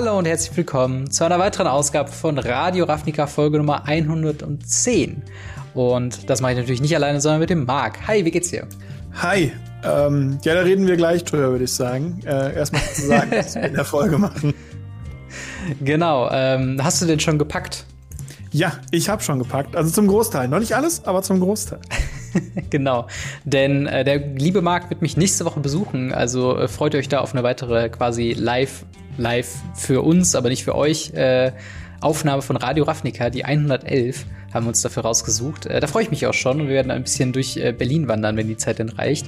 Hallo und herzlich willkommen zu einer weiteren Ausgabe von Radio Ravnica Folge Nummer 110. Und das mache ich natürlich nicht alleine, sondern mit dem Marc. Hi, wie geht's dir? Hi. Ähm, ja, da reden wir gleich drüber, würde ich sagen. Äh, erstmal zu sagen, was wir in der Folge machen. Genau. Ähm, hast du denn schon gepackt? Ja, ich habe schon gepackt. Also zum Großteil. Noch nicht alles, aber zum Großteil. genau. Denn äh, der liebe Marc wird mich nächste Woche besuchen. Also äh, freut euch da auf eine weitere quasi live, live für uns, aber nicht für euch, äh, Aufnahme von Radio Ravnica, die 111 haben wir uns dafür rausgesucht. Äh, da freue ich mich auch schon und wir werden ein bisschen durch äh, Berlin wandern, wenn die Zeit denn reicht.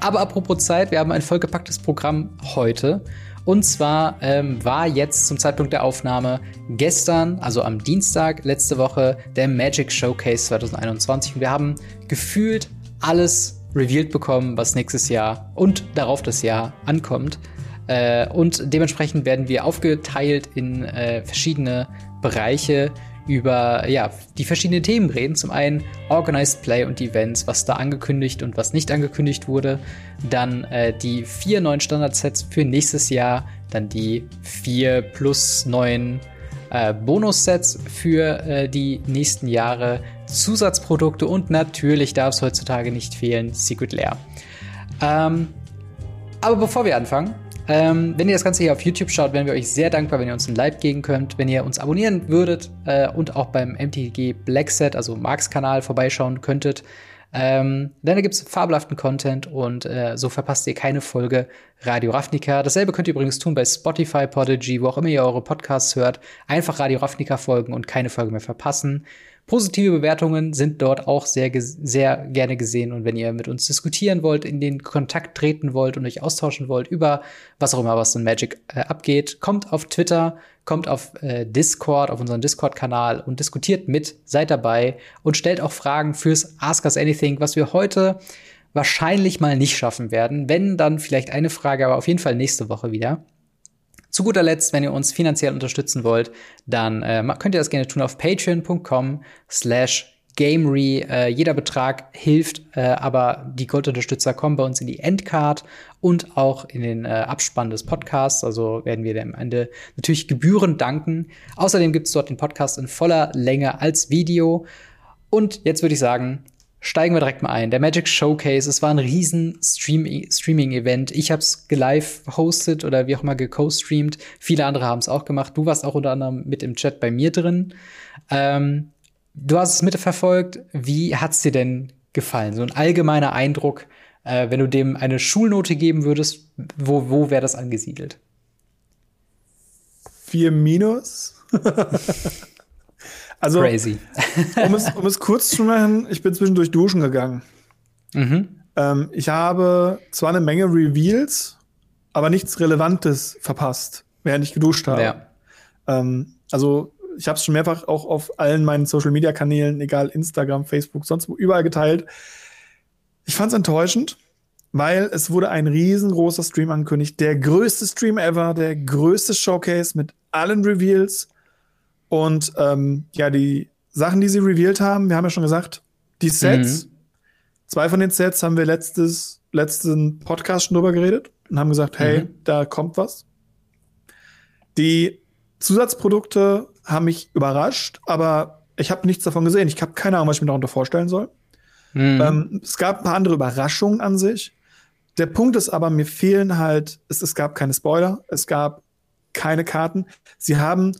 Aber apropos Zeit, wir haben ein vollgepacktes Programm heute. Und zwar ähm, war jetzt zum Zeitpunkt der Aufnahme gestern, also am Dienstag letzte Woche, der Magic Showcase 2021. Und wir haben gefühlt alles revealed bekommen, was nächstes Jahr und darauf das Jahr ankommt. Äh, und dementsprechend werden wir aufgeteilt in äh, verschiedene Bereiche, über ja, die verschiedenen Themen reden. Zum einen Organized Play und Events, was da angekündigt und was nicht angekündigt wurde. Dann äh, die vier neuen Standardsets für nächstes Jahr. Dann die vier plus neun äh, Bonussets für äh, die nächsten Jahre. Zusatzprodukte und natürlich darf es heutzutage nicht fehlen, Secret Lair. Ähm, aber bevor wir anfangen, ähm, wenn ihr das Ganze hier auf YouTube schaut, wären wir euch sehr dankbar, wenn ihr uns ein Like geben könnt, wenn ihr uns abonnieren würdet äh, und auch beim MTG Black Set, also Marks Kanal, vorbeischauen könntet. Ähm, denn da gibt es fabelhaften Content und äh, so verpasst ihr keine Folge Radio Ravnica. Dasselbe könnt ihr übrigens tun bei Spotify, Podigy, wo auch immer ihr eure Podcasts hört. Einfach Radio Ravnica folgen und keine Folge mehr verpassen. Positive Bewertungen sind dort auch sehr, sehr gerne gesehen. Und wenn ihr mit uns diskutieren wollt, in den Kontakt treten wollt und euch austauschen wollt über was auch immer, was in Magic äh, abgeht, kommt auf Twitter, kommt auf äh, Discord, auf unseren Discord-Kanal und diskutiert mit, seid dabei und stellt auch Fragen fürs Ask Us Anything, was wir heute wahrscheinlich mal nicht schaffen werden. Wenn, dann vielleicht eine Frage, aber auf jeden Fall nächste Woche wieder. Zu guter Letzt, wenn ihr uns finanziell unterstützen wollt, dann äh, könnt ihr das gerne tun auf patreon.com slash Gamery. Äh, jeder Betrag hilft, äh, aber die Goldunterstützer kommen bei uns in die Endcard und auch in den äh, Abspann des Podcasts. Also werden wir am Ende natürlich gebührend danken. Außerdem gibt es dort den Podcast in voller Länge als Video. Und jetzt würde ich sagen, steigen wir direkt mal ein. Der Magic Showcase, es war ein riesen Stream Streaming-Event. Ich habe es live hosted oder wie auch immer geco-streamt. Viele andere haben es auch gemacht. Du warst auch unter anderem mit im Chat bei mir drin. Ähm, du hast es mitverfolgt. Wie hat's dir denn gefallen? So ein allgemeiner Eindruck, äh, wenn du dem eine Schulnote geben würdest, wo, wo wäre das angesiedelt? Vier minus. Also, Crazy. um, es, um es kurz zu machen, ich bin zwischendurch duschen gegangen. Mhm. Ähm, ich habe zwar eine Menge Reveals, aber nichts Relevantes verpasst, während ich geduscht habe. Ja. Ähm, also ich habe es schon mehrfach auch auf allen meinen Social-Media-Kanälen, egal Instagram, Facebook, sonst wo, überall geteilt. Ich fand es enttäuschend, weil es wurde ein riesengroßer Stream angekündigt. Der größte Stream ever, der größte Showcase mit allen Reveals. Und ähm, ja, die Sachen, die sie revealed haben, wir haben ja schon gesagt, die Sets, mhm. zwei von den Sets haben wir letztes, letzten Podcast schon drüber geredet und haben gesagt, hey, mhm. da kommt was. Die Zusatzprodukte haben mich überrascht, aber ich habe nichts davon gesehen. Ich habe keine Ahnung, was ich mir darunter vorstellen soll. Mhm. Ähm, es gab ein paar andere Überraschungen an sich. Der Punkt ist aber, mir fehlen halt, es, es gab keine Spoiler, es gab keine Karten. Sie haben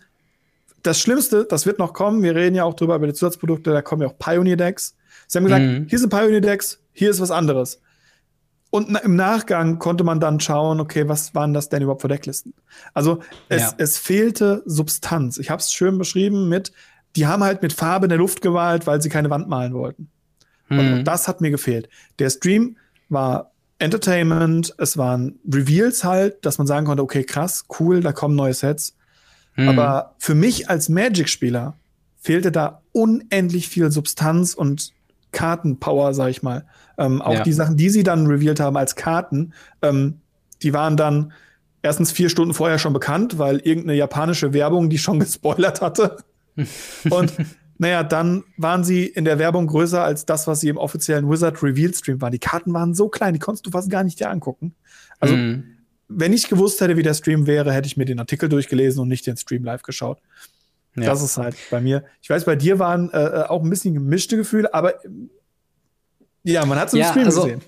das Schlimmste, das wird noch kommen, wir reden ja auch drüber über die Zusatzprodukte, da kommen ja auch Pioneer-Decks. Sie haben gesagt, mhm. hier sind Pioneer-Decks, hier ist was anderes. Und im Nachgang konnte man dann schauen, okay, was waren das denn überhaupt für Decklisten? Also es, ja. es fehlte Substanz. Ich habe es schön beschrieben mit, die haben halt mit Farbe in der Luft gewalt, weil sie keine Wand malen wollten. Mhm. Und das hat mir gefehlt. Der Stream war Entertainment, es waren Reveals halt, dass man sagen konnte, okay, krass, cool, da kommen neue Sets. Mhm. Aber für mich als Magic-Spieler fehlte da unendlich viel Substanz und Kartenpower, sag ich mal. Ähm, auch ja. die Sachen, die sie dann revealed haben als Karten, ähm, die waren dann erstens vier Stunden vorher schon bekannt, weil irgendeine japanische Werbung die schon gespoilert hatte. und naja, dann waren sie in der Werbung größer als das, was sie im offiziellen Wizard Reveal Stream waren. Die Karten waren so klein, die konntest du fast gar nicht dir angucken. Also, mhm wenn ich gewusst hätte, wie der Stream wäre, hätte ich mir den Artikel durchgelesen und nicht den Stream live geschaut. Ja. Das ist halt bei mir. Ich weiß, bei dir waren äh, äh auch ein bisschen gemischte Gefühle, aber ja, man hat es im ja, Stream also, gesehen.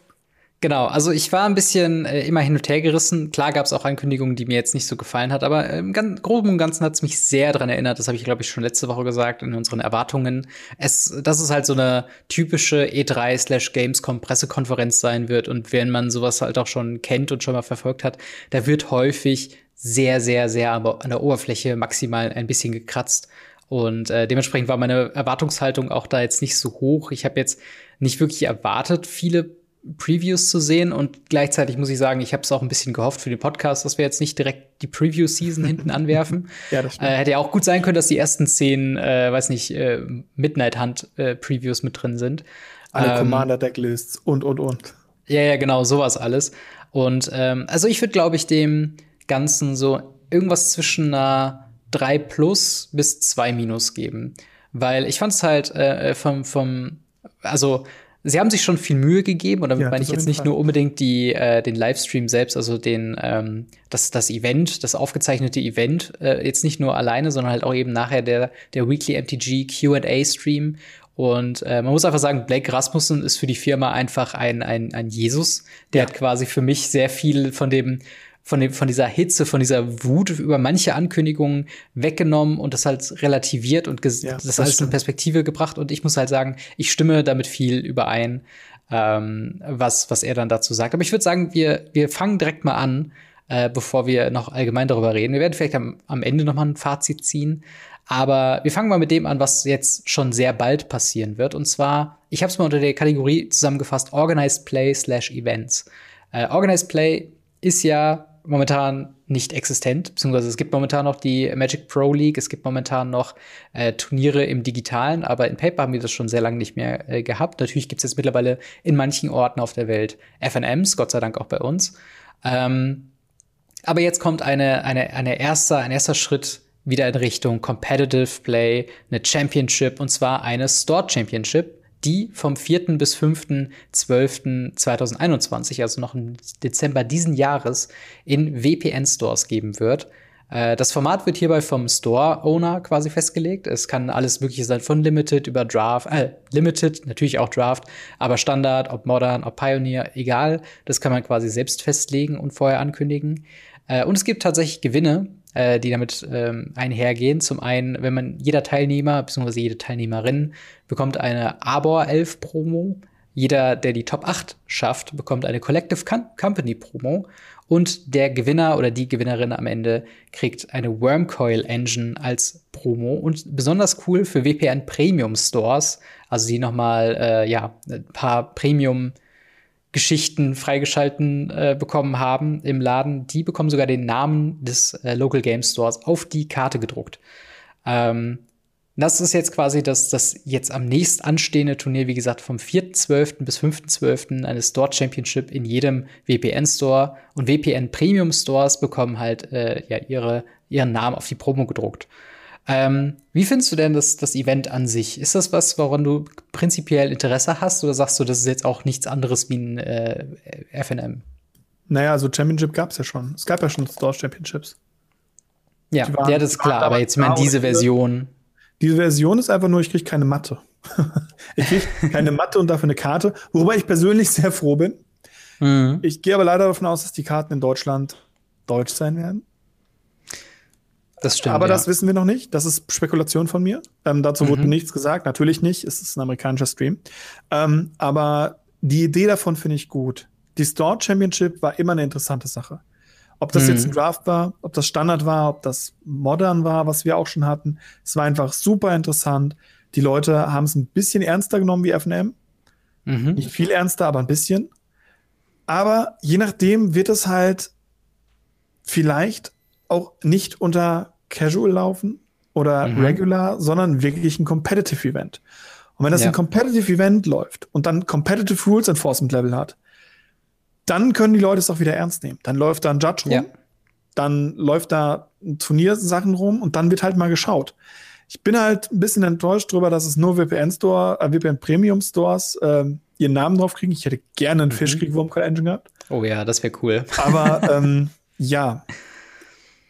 Genau, also ich war ein bisschen äh, immer hin und her gerissen. Klar gab es auch Ankündigungen, die mir jetzt nicht so gefallen hat, aber im ganz, Groben und Ganzen hat es mich sehr daran erinnert. Das habe ich, glaube ich, schon letzte Woche gesagt in unseren Erwartungen. Es, dass es halt so eine typische E3 slash Gamescom Pressekonferenz sein wird. Und wenn man sowas halt auch schon kennt und schon mal verfolgt hat, da wird häufig sehr, sehr, sehr an der Oberfläche maximal ein bisschen gekratzt. Und äh, dementsprechend war meine Erwartungshaltung auch da jetzt nicht so hoch. Ich habe jetzt nicht wirklich erwartet, viele Previews zu sehen und gleichzeitig muss ich sagen, ich habe es auch ein bisschen gehofft für den Podcast, dass wir jetzt nicht direkt die Preview-Season hinten anwerfen. ja, das stimmt. Äh, hätte ja auch gut sein können, dass die ersten zehn, äh, weiß nicht, äh, Midnight Hunt äh, Previews mit drin sind. Alle ähm, Commander Decklists und und und. Ja, ja, genau, sowas alles. Und ähm, also ich würde, glaube ich, dem Ganzen so irgendwas zwischen einer 3 plus bis 2 minus geben. Weil ich fand es halt äh, vom, vom, also sie haben sich schon viel Mühe gegeben und damit ja, meine ich jetzt nicht Fall. nur unbedingt die, äh, den Livestream selbst, also den, ähm, das, das Event, das aufgezeichnete Event, äh, jetzt nicht nur alleine, sondern halt auch eben nachher der, der Weekly MTG QA-Stream. Und äh, man muss einfach sagen, Blake Rasmussen ist für die Firma einfach ein, ein, ein Jesus. Der ja. hat quasi für mich sehr viel von dem von, dem, von dieser Hitze, von dieser Wut über manche Ankündigungen weggenommen und das halt relativiert und ja, das, das alles stimmt. in Perspektive gebracht. Und ich muss halt sagen, ich stimme damit viel überein, ähm, was, was er dann dazu sagt. Aber ich würde sagen, wir, wir fangen direkt mal an, äh, bevor wir noch allgemein darüber reden. Wir werden vielleicht am, am Ende noch mal ein Fazit ziehen. Aber wir fangen mal mit dem an, was jetzt schon sehr bald passieren wird. Und zwar, ich habe es mal unter der Kategorie zusammengefasst, Organized Play slash Events. Äh, Organized Play ist ja momentan nicht existent, beziehungsweise es gibt momentan noch die Magic Pro League, es gibt momentan noch äh, Turniere im Digitalen, aber in Paper haben wir das schon sehr lange nicht mehr äh, gehabt. Natürlich gibt es jetzt mittlerweile in manchen Orten auf der Welt FNMs, Gott sei Dank auch bei uns. Ähm, aber jetzt kommt eine, eine, eine erster, ein erster Schritt wieder in Richtung Competitive Play, eine Championship und zwar eine Store Championship die vom 4. bis 5.12.2021, also noch im Dezember diesen Jahres, in VPN-Stores geben wird. Äh, das Format wird hierbei vom Store-Owner quasi festgelegt. Es kann alles Mögliche sein, von Limited über Draft, äh, Limited, natürlich auch Draft, aber Standard, ob Modern, ob Pioneer, egal. Das kann man quasi selbst festlegen und vorher ankündigen. Äh, und es gibt tatsächlich Gewinne, äh, die damit ähm, einhergehen. Zum einen, wenn man jeder Teilnehmer bzw. jede Teilnehmerin bekommt eine Arbor 11 Promo. Jeder, der die Top 8 schafft, bekommt eine Collective Company Promo. Und der Gewinner oder die Gewinnerin am Ende kriegt eine Wormcoil Engine als Promo. Und besonders cool für WPN Premium Stores, also die nochmal, äh, ja, ein paar Premium Geschichten freigeschalten äh, bekommen haben im Laden, die bekommen sogar den Namen des äh, Local Game Stores auf die Karte gedruckt. Ähm, das ist jetzt quasi das, das jetzt am nächst anstehende Turnier, wie gesagt, vom 4.12. bis 5.12. eine Store Championship in jedem VPN-Store. Und VPN Premium Stores bekommen halt äh, ja, ihre, ihren Namen auf die Promo gedruckt. Ähm, wie findest du denn das, das Event an sich? Ist das was, woran du prinzipiell Interesse hast oder sagst du, das ist jetzt auch nichts anderes wie ein äh, FNM? Naja, also Championship gab es ja schon. Es gab ja schon Store Championships. Ja, waren, ja, das ist klar, aber jetzt meine diese Version. Diese Version ist einfach nur, ich kriege keine Matte. ich kriege keine Matte und dafür eine Karte, worüber ich persönlich sehr froh bin. Mhm. Ich gehe aber leider davon aus, dass die Karten in Deutschland deutsch sein werden. Das stimmt. Aber ja. das wissen wir noch nicht. Das ist Spekulation von mir. Ähm, dazu mhm. wurde nichts gesagt. Natürlich nicht. Es ist ein amerikanischer Stream. Ähm, aber die Idee davon finde ich gut. Die Store Championship war immer eine interessante Sache. Ob das mhm. jetzt ein Draft war, ob das Standard war, ob das Modern war, was wir auch schon hatten. Es war einfach super interessant. Die Leute haben es ein bisschen ernster genommen wie FNM. Mhm. Nicht viel ernster, aber ein bisschen. Aber je nachdem wird es halt vielleicht auch nicht unter Casual laufen oder mhm. Regular, sondern wirklich ein Competitive Event. Und wenn das ja. ein Competitive Event läuft und dann Competitive Rules Enforcement Level hat, dann können die Leute es auch wieder ernst nehmen. Dann läuft da ein Judge rum, ja. dann läuft da Turniersachen rum und dann wird halt mal geschaut. Ich bin halt ein bisschen enttäuscht darüber, dass es nur VPN Store, äh, VPN Premium Stores äh, ihren Namen drauf kriegen. Ich hätte gerne einen mhm. Fischkrieg Wormcoil Engine gehabt. Oh ja, das wäre cool. Aber ähm, Ja.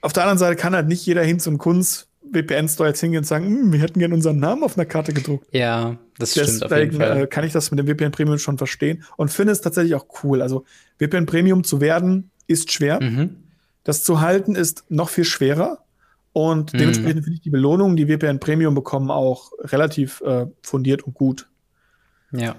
Auf der anderen Seite kann halt nicht jeder hin zum Kunst VPN-Store jetzt hingehen und sagen, hm, wir hätten gerne unseren Namen auf einer Karte gedruckt. Ja, das stimmt Deswegen, auf jeden Fall. Äh, kann ich das mit dem VPN Premium schon verstehen und finde es tatsächlich auch cool. Also VPN Premium zu werden ist schwer. Mhm. Das zu halten ist noch viel schwerer. Und mhm. dementsprechend finde ich die Belohnungen, die VPN Premium bekommen, auch relativ äh, fundiert und gut. Ja.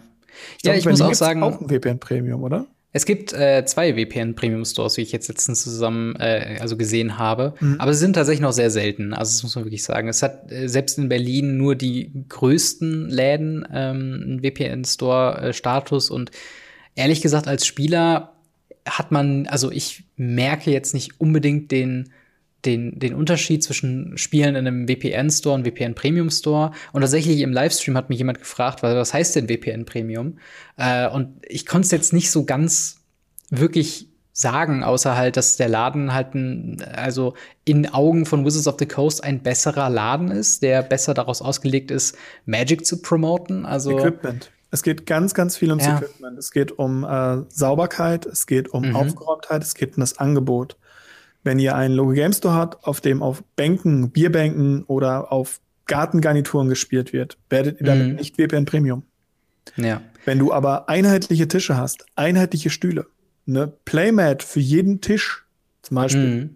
Ich ja, ich muss auch sagen. Auch ein VPN Premium, oder? Es gibt äh, zwei VPN Premium Stores, wie ich jetzt letztens zusammen äh, also gesehen habe, mhm. aber sie sind tatsächlich noch sehr selten. Also das muss man wirklich sagen. Es hat äh, selbst in Berlin nur die größten Läden ähm, einen VPN Store äh, Status und ehrlich gesagt als Spieler hat man, also ich merke jetzt nicht unbedingt den den, den Unterschied zwischen Spielen in einem VPN-Store und VPN Premium Store. Und tatsächlich im Livestream hat mich jemand gefragt, was heißt denn VPN Premium? Äh, und ich konnte es jetzt nicht so ganz wirklich sagen, außer halt, dass der Laden halt ein, also in Augen von Wizards of the Coast ein besserer Laden ist, der besser daraus ausgelegt ist, Magic zu promoten. Also Equipment. Es geht ganz, ganz viel ums ja. Equipment. Es geht um äh, Sauberkeit, es geht um mhm. Aufgeräumtheit, es geht um das Angebot. Wenn ihr einen Local Game Store habt, auf dem auf Bänken, Bierbänken oder auf Gartengarnituren gespielt wird, werdet ihr damit mhm. nicht WPN Premium. Ja. Wenn du aber einheitliche Tische hast, einheitliche Stühle, eine Playmat für jeden Tisch zum Beispiel mhm.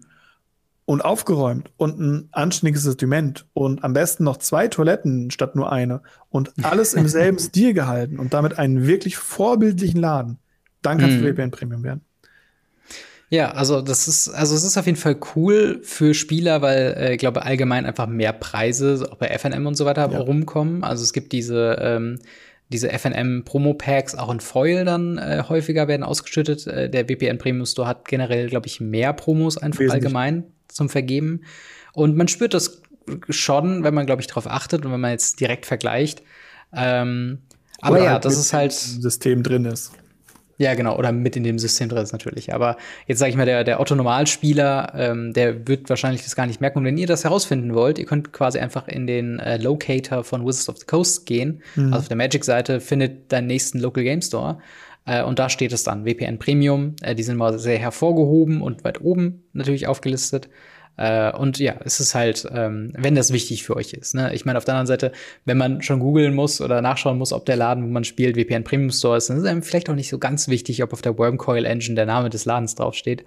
und aufgeräumt und ein anständiges Sortiment und am besten noch zwei Toiletten statt nur eine und alles im selben Stil gehalten und damit einen wirklich vorbildlichen Laden, dann kannst mhm. du WPN Premium werden. Ja, also das ist, also es ist auf jeden Fall cool für Spieler, weil äh, ich glaube allgemein einfach mehr Preise auch bei FNM und so weiter ja. rumkommen. Also es gibt diese ähm, diese FNM Promo Packs auch in Foil dann äh, häufiger werden ausgeschüttet. Äh, der VPN Premium Store hat generell, glaube ich, mehr Promos einfach Wesentlich. allgemein zum Vergeben. Und man spürt das schon, wenn man, glaube ich, darauf achtet und wenn man jetzt direkt vergleicht. Ähm, aber ja, halt das ist halt System drin ist. Ja, genau, oder mit in dem System drin ist natürlich. Aber jetzt sage ich mal, der, der Otto-Normalspieler, ähm, der wird wahrscheinlich das gar nicht merken. Und wenn ihr das herausfinden wollt, ihr könnt quasi einfach in den äh, Locator von Wizards of the Coast gehen. Mhm. Also auf der Magic-Seite findet deinen nächsten Local Game Store. Äh, und da steht es dann, WPN Premium. Äh, die sind mal sehr hervorgehoben und weit oben natürlich aufgelistet. Äh, und ja, es ist halt, ähm, wenn das wichtig für euch ist. Ne? Ich meine, auf der anderen Seite, wenn man schon googeln muss oder nachschauen muss, ob der Laden, wo man spielt, VPN Premium Store ist, dann ist einem vielleicht auch nicht so ganz wichtig, ob auf der Wormcoil Engine der Name des Ladens draufsteht.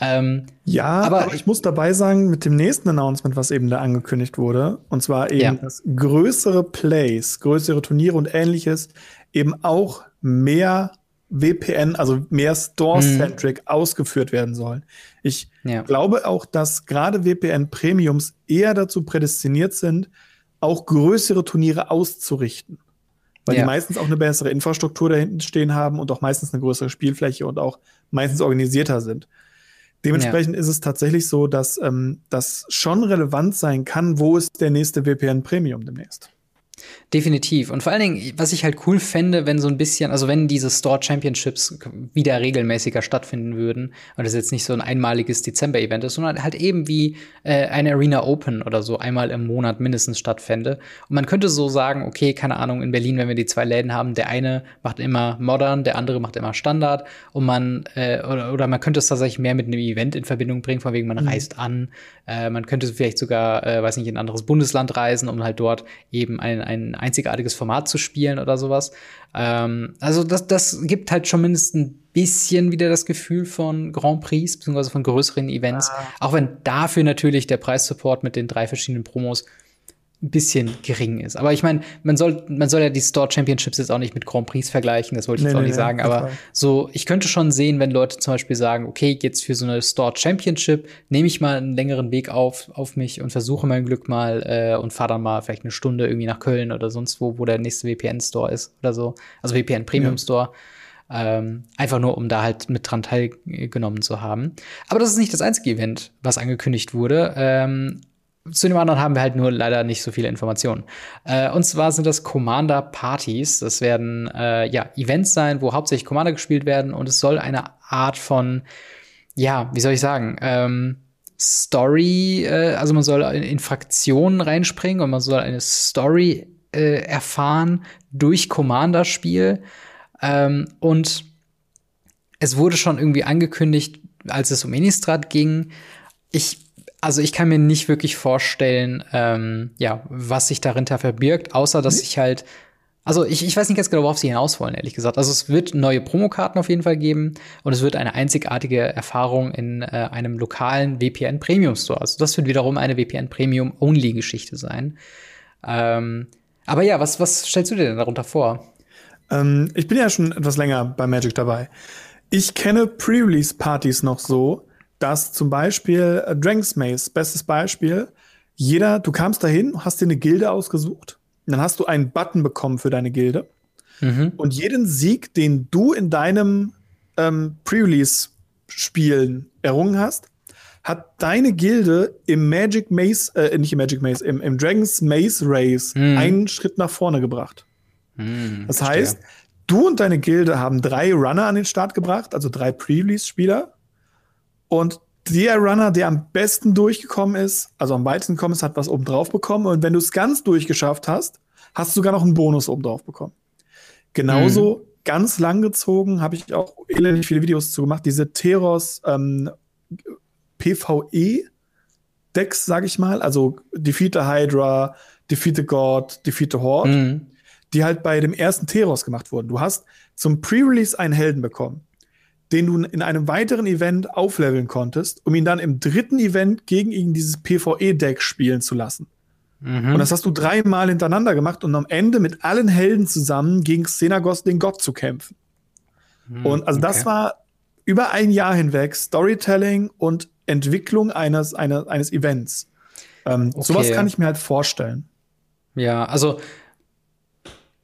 Ähm, ja, aber, aber, ich muss dabei sagen, mit dem nächsten Announcement, was eben da angekündigt wurde, und zwar eben, ja. dass größere Plays, größere Turniere und ähnliches eben auch mehr WPN, also mehr Store-centric mhm. ausgeführt werden sollen. Ich ja. glaube auch, dass gerade WPN-Premiums eher dazu prädestiniert sind, auch größere Turniere auszurichten. Weil ja. die meistens auch eine bessere Infrastruktur dahinten stehen haben und auch meistens eine größere Spielfläche und auch meistens organisierter sind. Dementsprechend ja. ist es tatsächlich so, dass ähm, das schon relevant sein kann, wo ist der nächste WPN Premium demnächst. Definitiv. Und vor allen Dingen, was ich halt cool fände, wenn so ein bisschen, also wenn diese Store Championships wieder regelmäßiger stattfinden würden und das jetzt nicht so ein einmaliges Dezember-Event ist, sondern halt eben wie äh, eine Arena Open oder so einmal im Monat mindestens stattfände. Und man könnte so sagen, okay, keine Ahnung, in Berlin, wenn wir die zwei Läden haben, der eine macht immer Modern, der andere macht immer Standard und man, äh, oder, oder man könnte es tatsächlich mehr mit einem Event in Verbindung bringen, von wegen man mhm. reist an, äh, man könnte vielleicht sogar, äh, weiß nicht, in ein anderes Bundesland reisen, um halt dort eben ein, ein einzigartiges Format zu spielen oder sowas. Ähm, also das, das gibt halt schon mindestens ein bisschen wieder das Gefühl von Grand Prix, beziehungsweise von größeren Events. Ah. Auch wenn dafür natürlich der Preissupport mit den drei verschiedenen Promos ein bisschen gering ist. Aber ich meine, man soll, man soll ja die Store Championships jetzt auch nicht mit Grand Prix vergleichen, das wollte ich nee, jetzt auch nee, nicht nee, sagen. Aber so, ich könnte schon sehen, wenn Leute zum Beispiel sagen, okay, jetzt für so eine Store Championship nehme ich mal einen längeren Weg auf, auf mich und versuche mein Glück mal äh, und fahre dann mal vielleicht eine Stunde irgendwie nach Köln oder sonst wo, wo der nächste VPN-Store ist oder so. Also VPN Premium ja. Store. Ähm, einfach nur, um da halt mit dran teilgenommen zu haben. Aber das ist nicht das einzige Event, was angekündigt wurde. Ähm, zu dem anderen haben wir halt nur leider nicht so viele Informationen. Äh, und zwar sind das Commander Parties. Das werden äh, ja Events sein, wo hauptsächlich Commander gespielt werden und es soll eine Art von, ja, wie soll ich sagen, ähm, Story, äh, also man soll in, in, Fraktionen reinspringen und man soll eine Story äh, erfahren durch Commander-Spiel. Ähm, und es wurde schon irgendwie angekündigt, als es um Innistrad ging, ich, also ich kann mir nicht wirklich vorstellen, ähm, ja, was sich darinter verbirgt, außer dass ich halt also ich, ich weiß nicht ganz genau, worauf sie hinaus wollen, ehrlich gesagt. Also es wird neue Promokarten auf jeden Fall geben und es wird eine einzigartige Erfahrung in äh, einem lokalen VPN Premium Store. Also das wird wiederum eine VPN Premium Only Geschichte sein. Ähm, aber ja, was, was stellst du dir denn darunter vor? Ähm, ich bin ja schon etwas länger bei Magic dabei. Ich kenne Pre-Release-Partys noch so, dass zum Beispiel äh, Dragon's Maze, bestes Beispiel, jeder, du kamst dahin, hast dir eine Gilde ausgesucht, dann hast du einen Button bekommen für deine Gilde. Mhm. Und jeden Sieg, den du in deinem ähm, Pre-Release-Spielen errungen hast, hat deine Gilde im Magic Maze, äh, nicht im Magic Maze, im, im Dragon's Maze Race mhm. einen Schritt nach vorne gebracht. Mhm, das heißt, verstehe. du und deine Gilde haben drei Runner an den Start gebracht, also drei Pre-Release-Spieler. Und der Runner, der am besten durchgekommen ist, also am weitesten gekommen ist, hat was oben drauf bekommen. Und wenn du es ganz durchgeschafft hast, hast du sogar noch einen Bonus oben drauf bekommen. Genauso mhm. ganz lang gezogen, habe ich auch elendig viele Videos zu gemacht, diese Teros ähm, PvE-Decks, sage ich mal, also Defeat the Hydra, Defeat the God, Defeat the Horde, mhm. die halt bei dem ersten Teros gemacht wurden. Du hast zum Pre-Release einen Helden bekommen den du in einem weiteren Event aufleveln konntest, um ihn dann im dritten Event gegen ihn dieses PvE-Deck spielen zu lassen. Mhm. Und das hast du dreimal hintereinander gemacht und am Ende mit allen Helden zusammen gegen Xenagos, den Gott, zu kämpfen. Mhm, und also okay. das war über ein Jahr hinweg Storytelling und Entwicklung eines, eines, eines Events. Ähm, okay. Sowas kann ich mir halt vorstellen. Ja, also,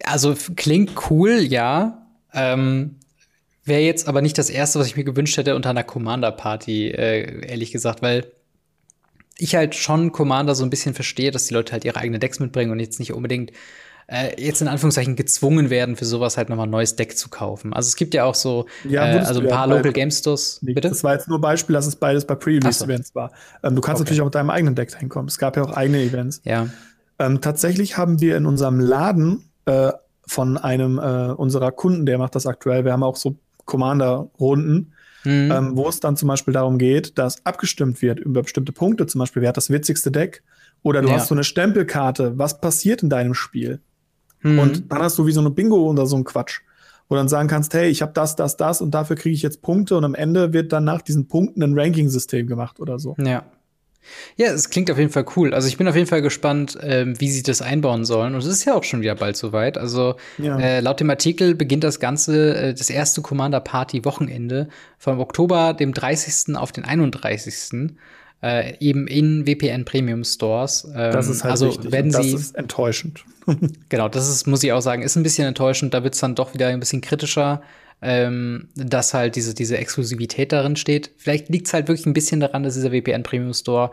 also klingt cool, ja. Ähm, Wäre jetzt aber nicht das erste, was ich mir gewünscht hätte unter einer Commander-Party, äh, ehrlich gesagt, weil ich halt schon Commander so ein bisschen verstehe, dass die Leute halt ihre eigenen Decks mitbringen und jetzt nicht unbedingt äh, jetzt in Anführungszeichen gezwungen werden, für sowas halt nochmal ein neues Deck zu kaufen. Also es gibt ja auch so, ja, äh, also ein paar ja Local Game Stores. Bitte? Das war jetzt nur Beispiel, dass es beides bei Pre-Release-Events so. war. Ähm, du kannst okay. natürlich auch mit deinem eigenen Deck hinkommen. Es gab ja auch eigene Events. Ja. Ähm, tatsächlich haben wir in unserem Laden äh, von einem äh, unserer Kunden, der macht das aktuell, wir haben auch so Commander-Runden, mhm. ähm, wo es dann zum Beispiel darum geht, dass abgestimmt wird über bestimmte Punkte, zum Beispiel, wer hat das witzigste Deck? Oder du ja. hast so eine Stempelkarte, was passiert in deinem Spiel? Mhm. Und dann hast du wie so eine Bingo oder so ein Quatsch, wo dann sagen kannst, hey, ich habe das, das, das und dafür kriege ich jetzt Punkte und am Ende wird dann nach diesen Punkten ein Ranking-System gemacht oder so. Ja. Ja, es klingt auf jeden Fall cool. Also ich bin auf jeden Fall gespannt, ähm, wie sie das einbauen sollen. Und es ist ja auch schon wieder bald soweit. Also ja. äh, laut dem Artikel beginnt das Ganze, äh, das erste Commander Party Wochenende vom Oktober, dem 30. auf den 31. Äh, eben in WPN Premium Stores. Ähm, das ist halt also wichtig. werden sie, das ist enttäuschend. genau, das ist, muss ich auch sagen, ist ein bisschen enttäuschend. Da wird es dann doch wieder ein bisschen kritischer ähm, dass halt diese, diese Exklusivität darin steht. Vielleicht liegt es halt wirklich ein bisschen daran, dass dieser WPN Premium Store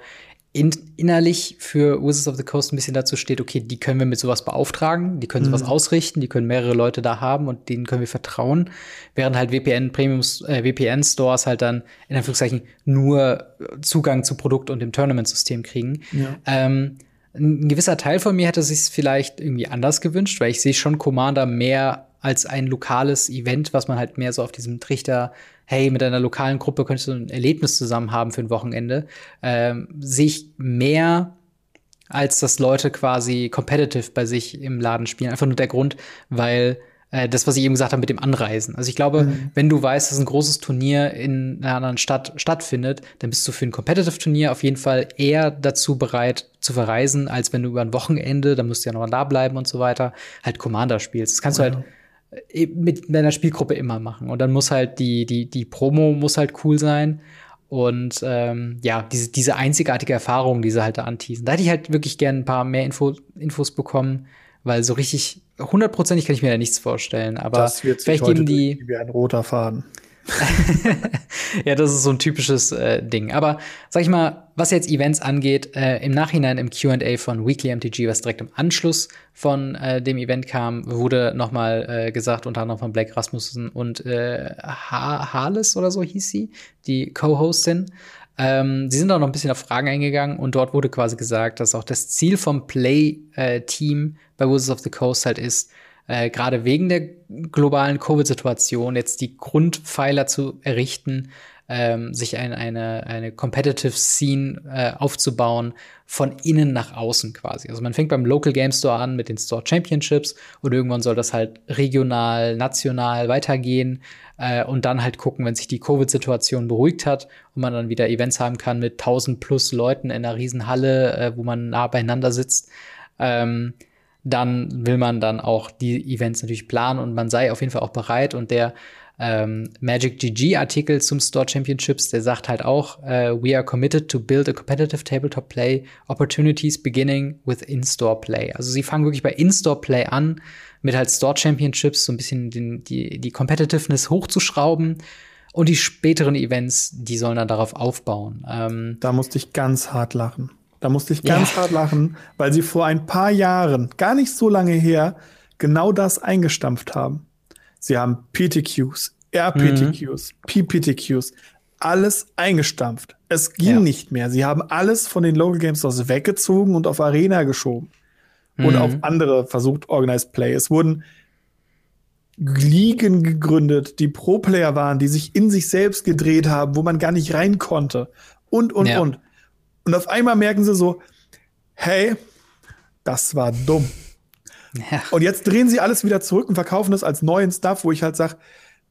in, innerlich für Wizards of the Coast ein bisschen dazu steht, okay, die können wir mit sowas beauftragen, die können sowas mhm. ausrichten, die können mehrere Leute da haben und denen können wir vertrauen, während halt VPN Premium äh, VPN Stores halt dann in Anführungszeichen nur Zugang zu Produkt und dem Tournament System kriegen. Ja. Ähm, ein gewisser Teil von mir hätte sich vielleicht irgendwie anders gewünscht, weil ich sehe schon Commander mehr als ein lokales Event, was man halt mehr so auf diesem Trichter, hey, mit einer lokalen Gruppe könntest du ein Erlebnis zusammen haben für ein Wochenende, ähm, sehe ich mehr als dass Leute quasi competitive bei sich im Laden spielen. Einfach nur der Grund, weil äh, das, was ich eben gesagt habe mit dem Anreisen. Also ich glaube, mhm. wenn du weißt, dass ein großes Turnier in einer anderen Stadt stattfindet, dann bist du für ein Competitive-Turnier auf jeden Fall eher dazu bereit zu verreisen, als wenn du über ein Wochenende, da musst du ja noch da bleiben und so weiter, halt Commander spielst. Das kannst oh, du halt E, mit deiner Spielgruppe immer machen. Und dann muss halt die, die, die Promo muss halt cool sein. Und ähm, ja, diese, diese einzigartige Erfahrung, die sie halt da anteasen. Da hätte ich halt wirklich gern ein paar mehr Info, Infos bekommen, weil so richtig hundertprozentig kann ich mir da nichts vorstellen. Aber das wird vielleicht geben die wie ein roter Faden. ja, das ist so ein typisches äh, Ding. Aber sag ich mal, was jetzt Events angeht, äh, im Nachhinein im QA von Weekly MTG, was direkt im Anschluss von äh, dem Event kam, wurde nochmal äh, gesagt, unter anderem von Blake Rasmussen und äh, ha Harles oder so hieß sie, die Co-Hostin. Ähm, sie sind auch noch ein bisschen auf Fragen eingegangen und dort wurde quasi gesagt, dass auch das Ziel vom Play-Team äh, bei Wizards of the Coast halt ist, äh, gerade wegen der globalen Covid-Situation jetzt die Grundpfeiler zu errichten, ähm, sich ein, eine, eine Competitive Scene äh, aufzubauen, von innen nach außen quasi. Also man fängt beim Local Game Store an mit den Store Championships und irgendwann soll das halt regional, national weitergehen äh, und dann halt gucken, wenn sich die Covid-Situation beruhigt hat und man dann wieder Events haben kann mit 1000 plus Leuten in einer Riesenhalle, äh, wo man nah beieinander sitzt. Ähm, dann will man dann auch die Events natürlich planen und man sei auf jeden Fall auch bereit und der ähm, Magic GG Artikel zum Store Championships, der sagt halt auch, uh, we are committed to build a competitive tabletop play opportunities beginning with in-store play. Also sie fangen wirklich bei in-store play an, mit halt Store Championships so ein bisschen den, die, die Competitiveness hochzuschrauben. Und die späteren Events, die sollen dann darauf aufbauen. Ähm, da musste ich ganz hart lachen. Da musste ich ganz ja. hart lachen, weil sie vor ein paar Jahren, gar nicht so lange her, genau das eingestampft haben. Sie haben PTQs, RPTQs, mhm. PPTQs, alles eingestampft. Es ging ja. nicht mehr. Sie haben alles von den Local Games Stores weggezogen und auf Arena geschoben. Mhm. Und auf andere versucht, Organized Play. Es wurden Ligen gegründet, die Pro-Player waren, die sich in sich selbst gedreht haben, wo man gar nicht rein konnte. Und, und, ja. und. Und auf einmal merken sie so, hey, das war dumm. Ja. Und jetzt drehen sie alles wieder zurück und verkaufen das als neuen Stuff, wo ich halt sage,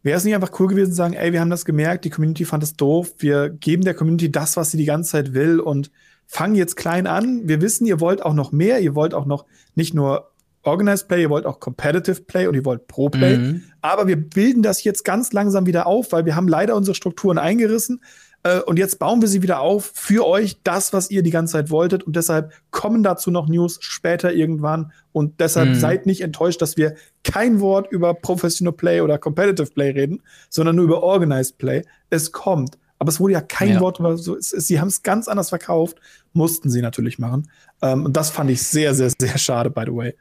wäre es nicht einfach cool gewesen zu sagen, ey, wir haben das gemerkt, die Community fand es doof, wir geben der Community das, was sie die ganze Zeit will und fangen jetzt klein an. Wir wissen, ihr wollt auch noch mehr, ihr wollt auch noch nicht nur Organized Play, ihr wollt auch Competitive Play und ihr wollt Pro Play. Mhm. Aber wir bilden das jetzt ganz langsam wieder auf, weil wir haben leider unsere Strukturen eingerissen. Äh, und jetzt bauen wir sie wieder auf für euch, das, was ihr die ganze Zeit wolltet. Und deshalb kommen dazu noch News später irgendwann. Und deshalb mhm. seid nicht enttäuscht, dass wir kein Wort über Professional Play oder Competitive Play reden, sondern nur über Organized Play. Es kommt. Aber es wurde ja kein ja. Wort über so. Es, es, sie haben es ganz anders verkauft, mussten sie natürlich machen. Ähm, und das fand ich sehr, sehr, sehr schade, by the way.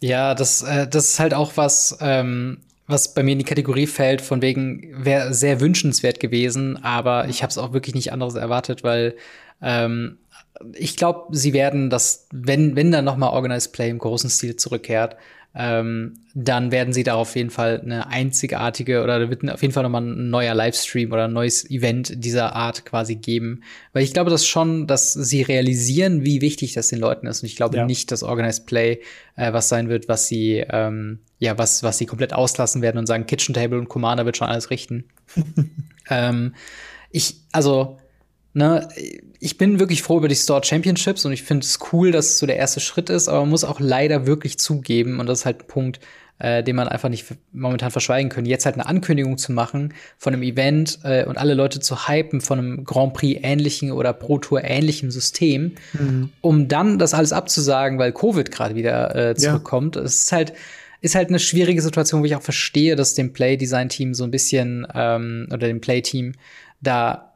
Ja, das, äh, das ist halt auch was, ähm, was bei mir in die Kategorie fällt, von wegen wäre sehr wünschenswert gewesen, aber ich habe es auch wirklich nicht anderes erwartet, weil ähm, ich glaube, sie werden das, wenn, wenn dann noch mal Organized Play im großen Stil zurückkehrt, ähm, dann werden sie da auf jeden Fall eine einzigartige oder da wird auf jeden Fall nochmal ein neuer Livestream oder ein neues Event dieser Art quasi geben. Weil ich glaube, dass schon, dass sie realisieren, wie wichtig das den Leuten ist. Und ich glaube ja. nicht, dass Organized Play äh, was sein wird, was sie, ähm, ja, was, was sie komplett auslassen werden und sagen, Kitchen Table und Commander wird schon alles richten. ähm, ich, also, ne, ich bin wirklich froh über die Store Championships und ich finde es cool, dass es so der erste Schritt ist, aber man muss auch leider wirklich zugeben, und das ist halt ein Punkt, äh, den man einfach nicht momentan verschweigen können, jetzt halt eine Ankündigung zu machen von einem Event äh, und alle Leute zu hypen von einem Grand Prix ähnlichen oder Pro Tour ähnlichen System, mhm. um dann das alles abzusagen, weil Covid gerade wieder äh, zurückkommt. Es ja. ist halt ist halt eine schwierige Situation, wo ich auch verstehe, dass dem Play Design Team so ein bisschen ähm, oder dem Play Team da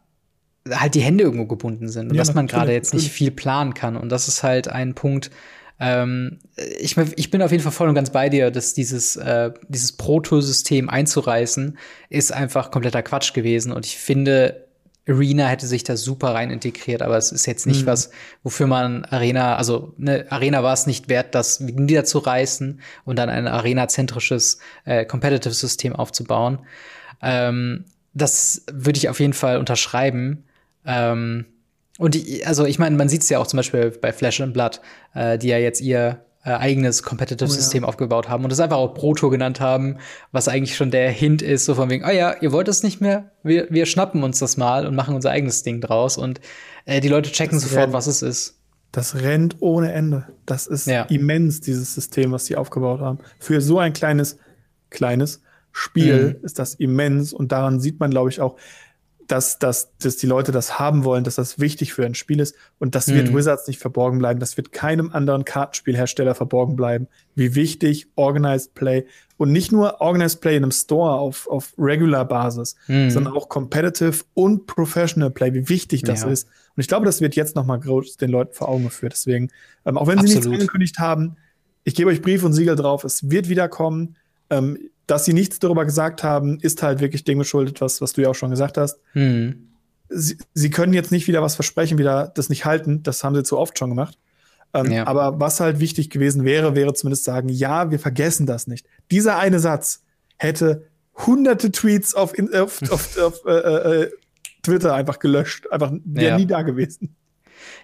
halt die Hände irgendwo gebunden sind und ja, dass man gerade jetzt nicht viel planen kann. Und das ist halt ein Punkt, ähm, ich, ich bin auf jeden Fall voll und ganz bei dir, dass dieses, äh, dieses Pro-Tour-System einzureißen, ist einfach kompletter Quatsch gewesen. Und ich finde, Arena hätte sich da super rein integriert, aber es ist jetzt nicht mhm. was, wofür man Arena, also ne, Arena war es nicht wert, das niederzureißen und dann ein Arena-zentrisches äh, Competitive-System aufzubauen. Ähm, das würde ich auf jeden Fall unterschreiben. Ähm, und die, also ich meine, man sieht es ja auch zum Beispiel bei Flash and Blood, äh, die ja jetzt ihr äh, eigenes Competitive-System oh, ja. aufgebaut haben und das einfach auch Proto genannt haben, was eigentlich schon der Hint ist, so von wegen, ah oh ja, ihr wollt es nicht mehr, wir, wir schnappen uns das mal und machen unser eigenes Ding draus und äh, die Leute checken das sofort, rennt, was es ist. Das rennt ohne Ende. Das ist ja. immens, dieses System, was sie aufgebaut haben. Für so ein kleines, kleines Spiel mhm. ist das immens und daran sieht man, glaube ich, auch, dass, dass, dass die Leute das haben wollen, dass das wichtig für ein Spiel ist. Und das wird mhm. Wizards nicht verborgen bleiben. Das wird keinem anderen Kartenspielhersteller verborgen bleiben, wie wichtig Organized Play und nicht nur Organized Play in einem Store auf, auf regular Basis, mhm. sondern auch Competitive und Professional Play, wie wichtig das ja. ist. Und ich glaube, das wird jetzt noch mal groß den Leuten vor Augen geführt. Deswegen, ähm, auch wenn sie Absolut. nichts angekündigt haben, ich gebe euch Brief und Siegel drauf, es wird wiederkommen. Ähm, dass sie nichts darüber gesagt haben, ist halt wirklich dem geschuldet, was, was du ja auch schon gesagt hast. Hm. Sie, sie, können jetzt nicht wieder was versprechen, wieder das nicht halten. Das haben sie zu oft schon gemacht. Ähm, ja. Aber was halt wichtig gewesen wäre, wäre zumindest sagen, ja, wir vergessen das nicht. Dieser eine Satz hätte hunderte Tweets auf, auf, auf, auf äh, äh, Twitter einfach gelöscht. Einfach wäre ja. nie da gewesen.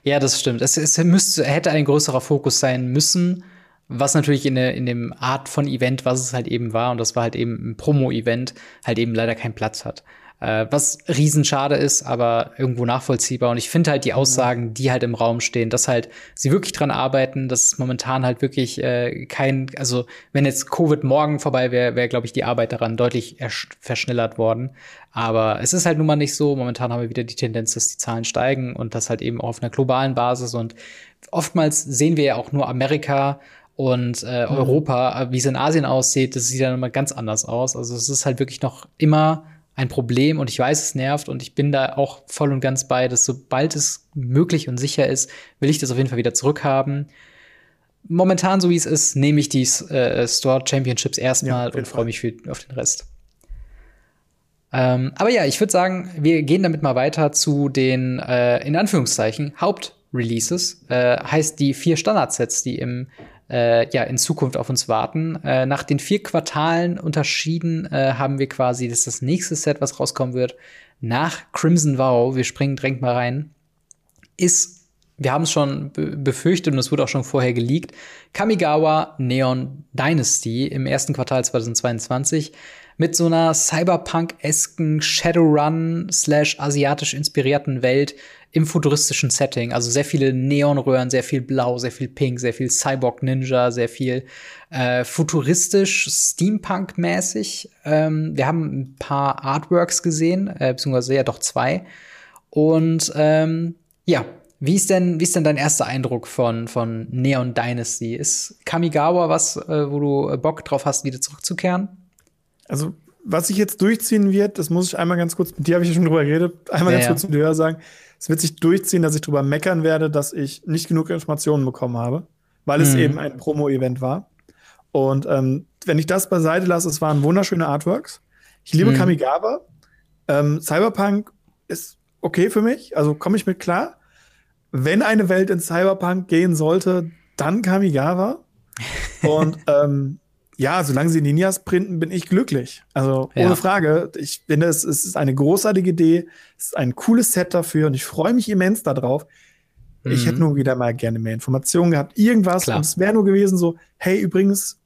Ja, das stimmt. Es, es müsste, hätte ein größerer Fokus sein müssen, was natürlich in, der, in dem Art von Event, was es halt eben war, und das war halt eben ein Promo-Event, halt eben leider keinen Platz hat. Äh, was riesenschade ist, aber irgendwo nachvollziehbar. Und ich finde halt die Aussagen, die halt im Raum stehen, dass halt sie wirklich dran arbeiten, dass momentan halt wirklich äh, kein, also wenn jetzt Covid morgen vorbei wäre, wäre, glaube ich, die Arbeit daran deutlich verschnellert worden. Aber es ist halt nun mal nicht so. Momentan haben wir wieder die Tendenz, dass die Zahlen steigen und das halt eben auch auf einer globalen Basis. Und oftmals sehen wir ja auch nur Amerika und äh, mhm. Europa, wie es in Asien aussieht, das sieht dann immer ganz anders aus. Also es ist halt wirklich noch immer ein Problem und ich weiß, es nervt und ich bin da auch voll und ganz bei, dass sobald es möglich und sicher ist, will ich das auf jeden Fall wieder zurückhaben. Momentan, so wie es ist, nehme ich die äh, Store Championships erstmal ja, und freue mich für, auf den Rest. Ähm, aber ja, ich würde sagen, wir gehen damit mal weiter zu den, äh, in Anführungszeichen, Hauptreleases. Äh, heißt die vier Standardsets, die im äh, ja in Zukunft auf uns warten. Äh, nach den vier Quartalen unterschieden äh, haben wir quasi, das ist das nächste Set, was rauskommen wird, nach Crimson Vow, wir springen direkt mal rein, ist wir haben es schon befürchtet und es wurde auch schon vorher geleakt. Kamigawa Neon Dynasty im ersten Quartal 2022 mit so einer Cyberpunk-esken Shadowrun slash asiatisch inspirierten Welt im futuristischen Setting. Also sehr viele Neonröhren, sehr viel Blau, sehr viel Pink, sehr viel Cyborg Ninja, sehr viel äh, futuristisch, Steampunk-mäßig. Ähm, wir haben ein paar Artworks gesehen, äh, beziehungsweise ja doch zwei. Und ähm, ja, wie ist denn, wie ist denn dein erster Eindruck von, von Neon Dynasty? Ist Kamigawa was, äh, wo du Bock drauf hast, wieder zurückzukehren? Also, was sich jetzt durchziehen wird, das muss ich einmal ganz kurz, mit dir habe ich ja schon drüber geredet, einmal ja, ganz kurz mit dir sagen es wird sich durchziehen, dass ich drüber meckern werde, dass ich nicht genug Informationen bekommen habe, weil es mhm. eben ein Promo-Event war. Und ähm, wenn ich das beiseite lasse, es waren wunderschöne Artworks. Ich liebe mhm. Kamigawa. Ähm, Cyberpunk ist okay für mich, also komme ich mit klar. Wenn eine Welt in Cyberpunk gehen sollte, dann Kamigawa. Und ähm, ja, solange sie Ninjas printen, bin ich glücklich. Also ohne ja. Frage. Ich finde, es, es, ist eine großartige Idee. Es ist ein cooles Set dafür und ich freue mich immens darauf. Mhm. Ich hätte mhm. nur wieder mal gerne mehr Informationen gehabt. Irgendwas. Klar. Und es wäre nur gewesen so, hey, übrigens,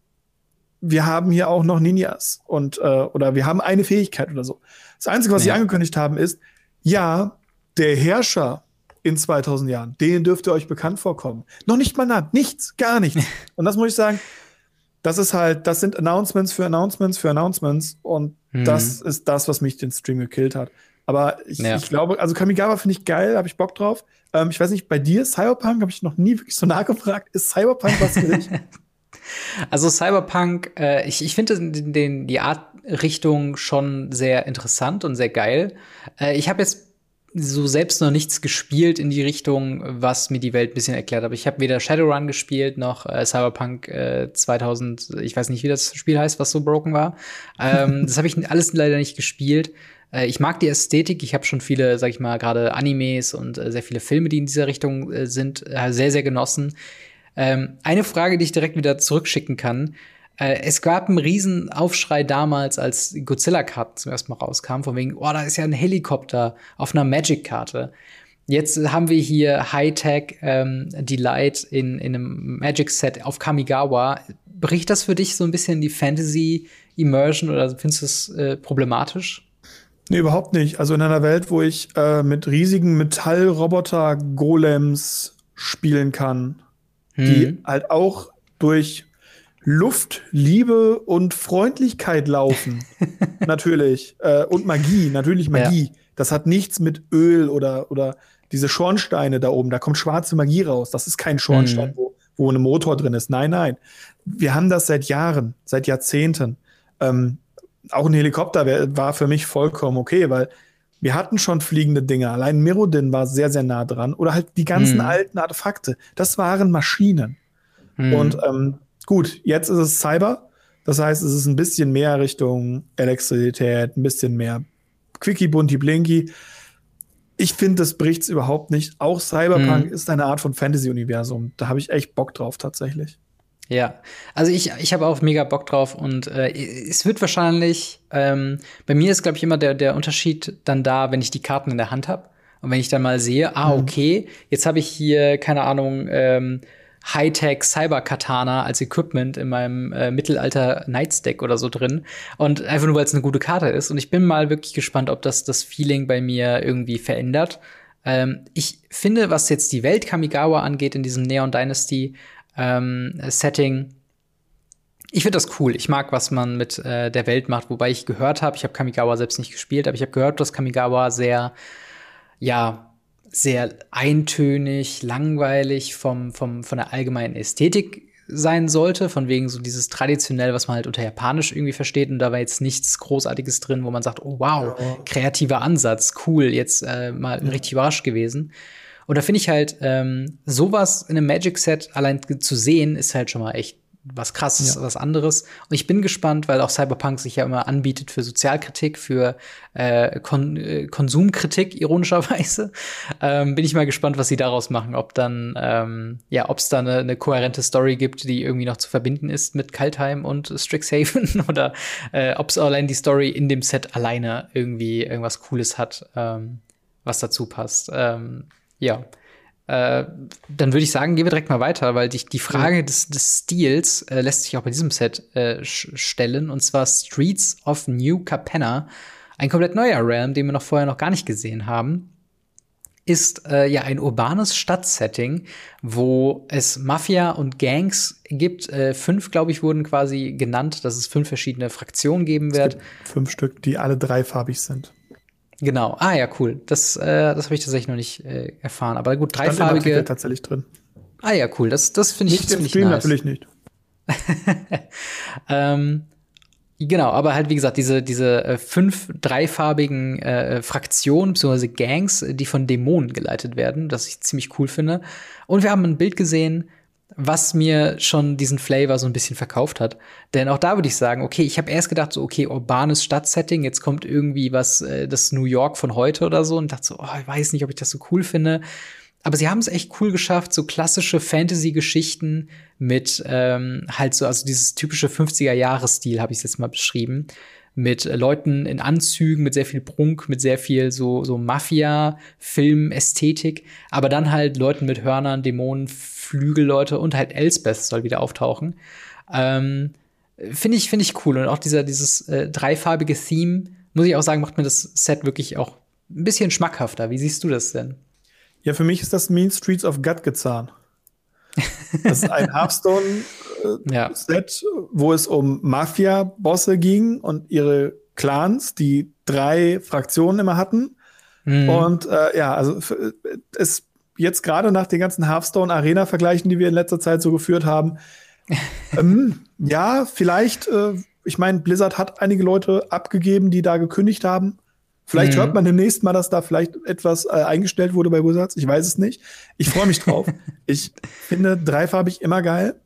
wir haben hier auch noch Ninjas und äh, oder wir haben eine Fähigkeit oder so. Das Einzige, was ja. sie angekündigt haben, ist, ja, der Herrscher in 2000 Jahren, den dürfte euch bekannt vorkommen. Noch nicht mal nah, nichts, gar nichts. und das muss ich sagen, das ist halt, das sind Announcements für Announcements für Announcements und mhm. das ist das, was mich den Stream gekillt hat. Aber ich, ja. ich glaube, also Kamigawa finde ich geil, habe ich Bock drauf. Ähm, ich weiß nicht, bei dir, Cyberpunk, habe ich noch nie wirklich so nachgefragt. Ist Cyberpunk was für dich? Also Cyberpunk, äh, ich, ich finde den, den, die Art Richtung schon sehr interessant und sehr geil. Äh, ich habe jetzt so selbst noch nichts gespielt in die Richtung, was mir die Welt ein bisschen erklärt. Aber ich habe weder Shadowrun gespielt noch äh, Cyberpunk äh, 2000. Ich weiß nicht, wie das Spiel heißt, was so broken war. Ähm, das habe ich alles leider nicht gespielt. Äh, ich mag die Ästhetik. Ich habe schon viele, sag ich mal, gerade Animes und äh, sehr viele Filme, die in dieser Richtung äh, sind, äh, sehr sehr genossen. Ähm, eine Frage, die ich direkt wieder zurückschicken kann. Äh, es gab einen riesen Aufschrei damals, als Godzilla-Karten zum ersten Mal rauskamen, von wegen, oh, da ist ja ein Helikopter auf einer Magic-Karte. Jetzt haben wir hier Hightech ähm, Delight in, in einem Magic-Set auf Kamigawa. Bricht das für dich so ein bisschen die Fantasy-Immersion oder findest du es äh, problematisch? Nee, überhaupt nicht. Also in einer Welt, wo ich äh, mit riesigen Metallroboter-Golems spielen kann, hm. die halt auch durch Luft, Liebe und Freundlichkeit laufen. natürlich. Äh, und Magie, natürlich Magie. Ja. Das hat nichts mit Öl oder, oder diese Schornsteine da oben. Da kommt schwarze Magie raus. Das ist kein Schornstein, mhm. wo, wo ein Motor drin ist. Nein, nein. Wir haben das seit Jahren, seit Jahrzehnten. Ähm, auch ein Helikopter wär, war für mich vollkommen okay, weil wir hatten schon fliegende Dinge. Allein Mirrodin war sehr, sehr nah dran. Oder halt die ganzen mhm. alten Artefakte. Das waren Maschinen. Mhm. Und ähm, Gut, jetzt ist es Cyber. Das heißt, es ist ein bisschen mehr Richtung Elektrizität, ein bisschen mehr Quickie, Bunti, Blinky. Ich finde, das bricht's überhaupt nicht. Auch Cyberpunk mhm. ist eine Art von Fantasy-Universum. Da habe ich echt Bock drauf, tatsächlich. Ja, also ich, ich habe auch mega Bock drauf und äh, es wird wahrscheinlich, ähm, bei mir ist, glaube ich, immer der, der Unterschied dann da, wenn ich die Karten in der Hand habe und wenn ich dann mal sehe, ah, mhm. okay, jetzt habe ich hier, keine Ahnung, ähm, Hightech Cyber Katana als Equipment in meinem äh, Mittelalter Nightstack oder so drin und einfach nur weil es eine gute Karte ist und ich bin mal wirklich gespannt, ob das das Feeling bei mir irgendwie verändert. Ähm, ich finde, was jetzt die Welt Kamigawa angeht in diesem Neon Dynasty ähm, Setting, ich finde das cool. Ich mag, was man mit äh, der Welt macht, wobei ich gehört habe, ich habe Kamigawa selbst nicht gespielt, aber ich habe gehört, dass Kamigawa sehr ja sehr eintönig, langweilig vom, vom, von der allgemeinen Ästhetik sein sollte, von wegen so dieses traditionell, was man halt unter Japanisch irgendwie versteht. Und da war jetzt nichts Großartiges drin, wo man sagt, oh wow, kreativer Ansatz, cool, jetzt äh, mal ja. richtig überrascht gewesen. Und da finde ich halt, ähm, sowas in einem Magic-Set allein zu sehen, ist halt schon mal echt was krasses, ja. was anderes. Und ich bin gespannt, weil auch Cyberpunk sich ja immer anbietet für Sozialkritik, für äh, Kon äh, Konsumkritik, ironischerweise. Ähm, bin ich mal gespannt, was sie daraus machen. Ob dann, ähm, ja, ob es da eine, eine kohärente Story gibt, die irgendwie noch zu verbinden ist mit Kaltheim und Strixhaven oder äh, ob es allein die Story in dem Set alleine irgendwie irgendwas Cooles hat, ähm, was dazu passt. Ähm, ja. Äh, dann würde ich sagen, gehen wir direkt mal weiter, weil die, die Frage ja. des, des Stils äh, lässt sich auch bei diesem Set äh, stellen, und zwar Streets of New Capenna, ein komplett neuer Realm, den wir noch vorher noch gar nicht gesehen haben, ist äh, ja ein urbanes Stadtsetting, wo es Mafia und Gangs gibt. Äh, fünf, glaube ich, wurden quasi genannt, dass es fünf verschiedene Fraktionen geben wird. Fünf Stück, die alle dreifarbig sind. Genau. Ah ja, cool. Das, äh, das habe ich tatsächlich noch nicht äh, erfahren. Aber gut, dreifarbige. tatsächlich drin. Ah ja, cool. Das, das finde ich nicht im Stream nice. natürlich nicht. ähm, genau, aber halt wie gesagt diese diese äh, fünf dreifarbigen äh, Fraktionen bzw. Gangs, die von Dämonen geleitet werden, das ich ziemlich cool finde. Und wir haben ein Bild gesehen was mir schon diesen Flavor so ein bisschen verkauft hat. Denn auch da würde ich sagen, okay, ich habe erst gedacht, so, okay, urbanes Stadtsetting, jetzt kommt irgendwie was, äh, das New York von heute oder so und dachte so, oh, ich weiß nicht, ob ich das so cool finde. Aber sie haben es echt cool geschafft, so klassische Fantasy-Geschichten mit ähm, halt so, also dieses typische 50er-Jahres-Stil, habe ich jetzt mal beschrieben, mit Leuten in Anzügen, mit sehr viel Prunk, mit sehr viel so, so Mafia-Film-Ästhetik, aber dann halt Leuten mit Hörnern, Dämonen, Flügelleute und halt Elsbeth soll wieder auftauchen. Ähm, finde ich, finde ich cool. Und auch dieser, dieses äh, dreifarbige Theme, muss ich auch sagen, macht mir das Set wirklich auch ein bisschen schmackhafter. Wie siehst du das denn? Ja, für mich ist das Mean Streets of Gut gezahnt. Das ist ein Hearthstone-Set, äh, ja. wo es um Mafia-Bosse ging und ihre Clans, die drei Fraktionen immer hatten. Mhm. Und äh, ja, also es jetzt gerade nach den ganzen Hearthstone Arena-Vergleichen, die wir in letzter Zeit so geführt haben, ähm, ja, vielleicht, äh, ich meine, Blizzard hat einige Leute abgegeben, die da gekündigt haben. Vielleicht mhm. hört man demnächst mal, dass da vielleicht etwas äh, eingestellt wurde bei Wizards. Ich weiß es nicht. Ich freue mich drauf. ich finde dreifarbig immer geil.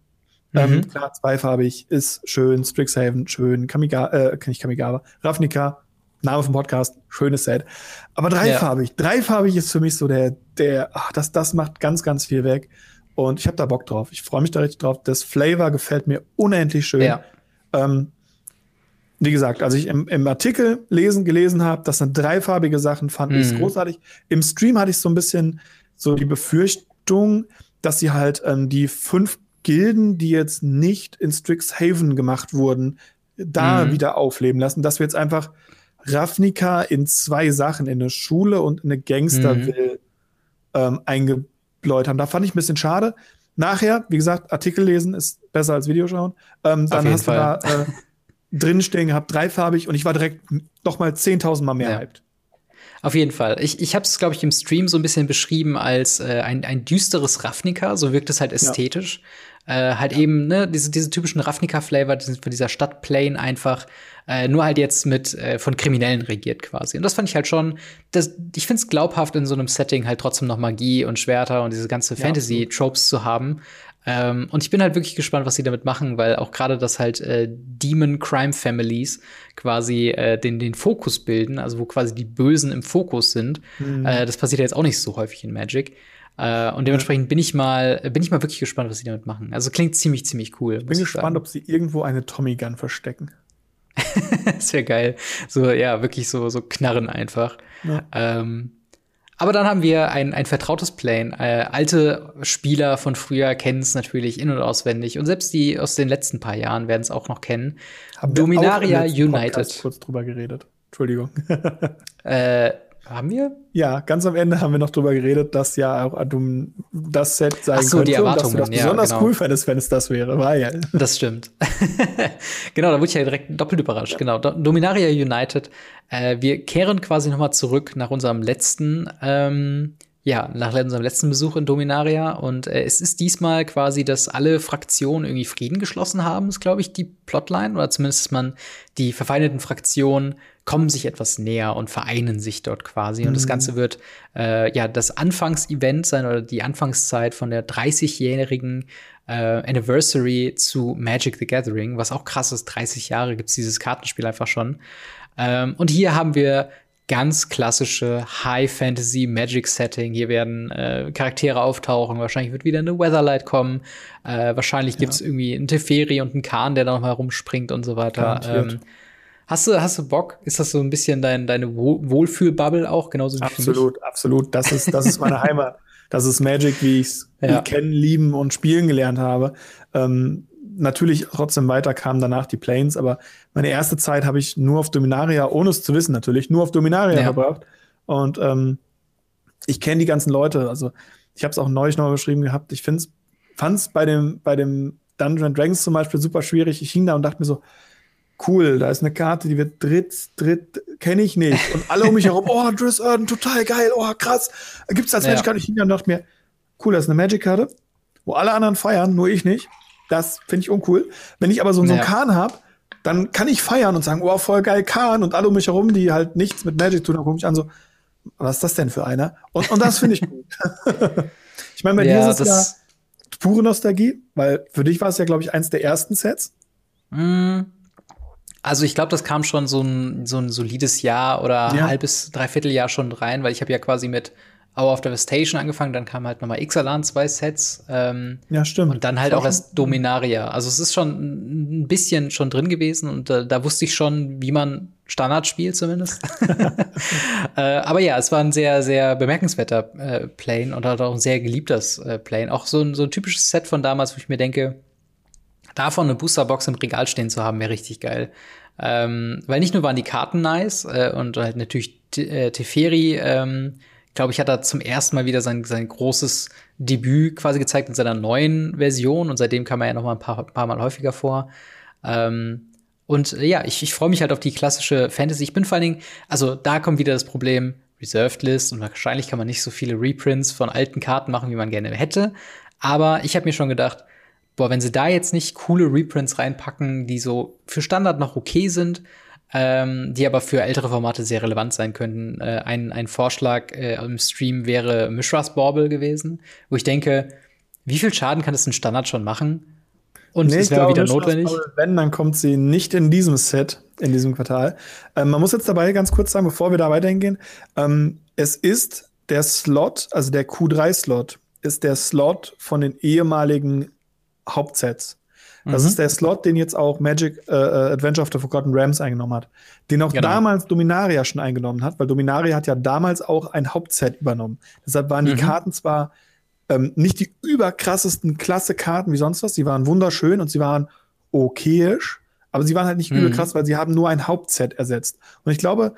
Ähm, mhm. Ähm, klar, zweifarbig ist schön. Strixhaven, schön. Kamiga, äh, nicht Kamigawa. Ravnica, Name vom Podcast, schönes Set. Aber dreifarbig, ja. dreifarbig ist für mich so der, der, ach, das, das macht ganz, ganz viel weg. Und ich habe da Bock drauf. Ich freue mich da richtig drauf. Das Flavor gefällt mir unendlich schön. Ja. Ähm, wie gesagt, als ich im, im Artikel lesen, gelesen habe, dass eine dreifarbige Sachen fand mhm. ich großartig. Im Stream hatte ich so ein bisschen so die Befürchtung, dass sie halt ähm, die fünf Gilden, die jetzt nicht in Strixhaven gemacht wurden, da mhm. wieder aufleben lassen, dass wir jetzt einfach Ravnica in zwei Sachen, in eine Schule und eine Gangsterville mhm. ähm, eingebläut haben. Da fand ich ein bisschen schade. Nachher, wie gesagt, Artikel lesen ist besser als Videoschauen. Ähm, dann hast Fall. du da äh, drinstehen gehabt, dreifarbig, und ich war direkt noch mal 10.000 Mal mehr ja. hyped. Auf jeden Fall. Ich, ich habe es, glaube ich, im Stream so ein bisschen beschrieben als äh, ein, ein düsteres Ravnica. So wirkt es halt ästhetisch. Ja. Äh, halt ja. eben, ne, diese, diese typischen Ravnica-Flavor von dieser Stadtplane einfach äh, nur halt jetzt mit äh, von Kriminellen regiert quasi. Und das fand ich halt schon, das, ich finde es glaubhaft in so einem Setting halt trotzdem noch Magie und Schwerter und diese ganze Fantasy-Tropes zu haben. Ähm, und ich bin halt wirklich gespannt, was sie damit machen, weil auch gerade das halt äh, Demon Crime Families quasi äh, den, den Fokus bilden, also wo quasi die Bösen im Fokus sind. Mhm. Äh, das passiert ja jetzt auch nicht so häufig in Magic. Äh, und dementsprechend bin ich mal, bin ich mal wirklich gespannt, was sie damit machen. Also klingt ziemlich, ziemlich cool. Ich bin gespannt, sagen. ob sie irgendwo eine Tommy Gun verstecken. das wäre geil. So, ja, wirklich so, so Knarren einfach. Ja. Ähm, aber dann haben wir ein, ein vertrautes Plane. Äh, alte Spieler von früher kennen es natürlich in- und auswendig. Und selbst die aus den letzten paar Jahren werden es auch noch kennen. Haben Dominaria United. kurz drüber geredet. Entschuldigung. äh, haben wir? Ja, ganz am Ende haben wir noch drüber geredet, dass ja auch das Set sein Ach so, könnte. Die Erwartungen, dass du das besonders genau. cool fändest, wenn es das wäre. War ja. Das stimmt. genau, da wurde ich ja direkt doppelt überrascht. Ja. Genau, Dominaria United. Äh, wir kehren quasi noch mal zurück nach unserem letzten ähm, ja, nach unserem letzten Besuch in Dominaria. Und äh, es ist diesmal quasi, dass alle Fraktionen irgendwie Frieden geschlossen haben, ist, glaube ich, die Plotline. Oder zumindest, dass man die verfeindeten Fraktionen kommen sich etwas näher und vereinen sich dort quasi. Und das mhm. Ganze wird äh, ja das Anfangsevent sein oder die Anfangszeit von der 30-jährigen äh, Anniversary zu Magic the Gathering, was auch krass ist. 30 Jahre gibt's dieses Kartenspiel einfach schon. Ähm, und hier haben wir ganz klassische High Fantasy Magic Setting. Hier werden äh, Charaktere auftauchen. Wahrscheinlich wird wieder eine Weatherlight kommen. Äh, wahrscheinlich gibt's ja. irgendwie einen Teferi und einen Kahn, der da noch mal rumspringt und so weiter. Ähm, hast du hast du Bock? Ist das so ein bisschen dein, deine Wohlfühlbubble auch genauso wie Absolut, absolut. Das ist das ist meine Heimat. Das ist Magic, wie ich es ja. kennen, lieben und spielen gelernt habe. Ähm, natürlich trotzdem weiter kamen danach die Planes, aber meine erste Zeit habe ich nur auf Dominaria, ohne es zu wissen natürlich, nur auf Dominaria ja. verbracht. Und ähm, ich kenne die ganzen Leute. Also ich habe es auch neulich noch geschrieben gehabt. Ich fand es bei dem, bei dem Dungeon Dragons zum Beispiel super schwierig. Ich hing da und dachte mir so, cool, da ist eine Karte, die wird dritt, dritt, kenne ich nicht. Und alle um mich herum, oh, Driss Erden, total geil, oh, krass. Gibt's das ja. Magic-Karte? Ich hing da und dachte mir, cool, das ist eine Magic-Karte, wo alle anderen feiern, nur ich nicht. Das finde ich uncool. Wenn ich aber so, so einen ja. Kahn habe, dann kann ich feiern und sagen, oh, voll geil, Kahn. Und alle um mich herum, die halt nichts mit Magic tun, dann gucke ich an so, was ist das denn für einer? Und, und das finde ich gut. ich meine, bei ja, dir ist es ja pure Nostalgie, weil für dich war es ja, glaube ich, eins der ersten Sets. Mm. Also ich glaube, das kam schon so ein, so ein solides Jahr oder ja. halbes, dreiviertel Jahr schon rein, weil ich habe ja quasi mit Hour of Devastation angefangen, dann kam halt nochmal Ixalan, zwei Sets. Ähm, ja, stimmt. Und dann halt auch erst Dominaria. Also es ist schon ein bisschen schon drin gewesen und äh, da wusste ich schon, wie man Standard spielt zumindest. äh, aber ja, es war ein sehr, sehr bemerkenswerter äh, Plane und halt auch ein sehr geliebtes äh, Plane. Auch so ein, so ein typisches Set von damals, wo ich mir denke, davon eine Boosterbox im Regal stehen zu haben, wäre richtig geil. Ähm, weil nicht nur waren die Karten nice äh, und halt natürlich äh, Teferi ähm, glaube ich, hat er zum ersten Mal wieder sein, sein großes Debüt quasi gezeigt in seiner neuen Version und seitdem kam er ja noch mal ein paar, paar Mal häufiger vor. Ähm, und äh, ja, ich, ich freue mich halt auf die klassische Fantasy. Ich bin vor allen Dingen, also da kommt wieder das Problem, Reserved List und wahrscheinlich kann man nicht so viele Reprints von alten Karten machen, wie man gerne hätte. Aber ich habe mir schon gedacht, boah, wenn sie da jetzt nicht coole Reprints reinpacken, die so für Standard noch okay sind, ähm, die aber für ältere Formate sehr relevant sein könnten. Äh, ein, ein Vorschlag äh, im Stream wäre Mishras Bauble gewesen, wo ich denke, wie viel Schaden kann das ein Standard schon machen? Und nee, es wäre wieder notwendig. Bauble, wenn, dann kommt sie nicht in diesem Set, in diesem Quartal. Ähm, man muss jetzt dabei ganz kurz sagen, bevor wir da weiterhin ähm, es ist der Slot, also der Q3-Slot, ist der Slot von den ehemaligen Hauptsets. Das mhm. ist der Slot, den jetzt auch Magic äh, äh, Adventure of the Forgotten Realms eingenommen hat. Den auch genau. damals Dominaria schon eingenommen hat, weil Dominaria hat ja damals auch ein Hauptset übernommen. Deshalb waren die mhm. Karten zwar ähm, nicht die überkrassesten Klasse-Karten wie sonst was, sie waren wunderschön und sie waren okayisch, aber sie waren halt nicht mhm. übel krass, weil sie haben nur ein Hauptset ersetzt. Und ich glaube,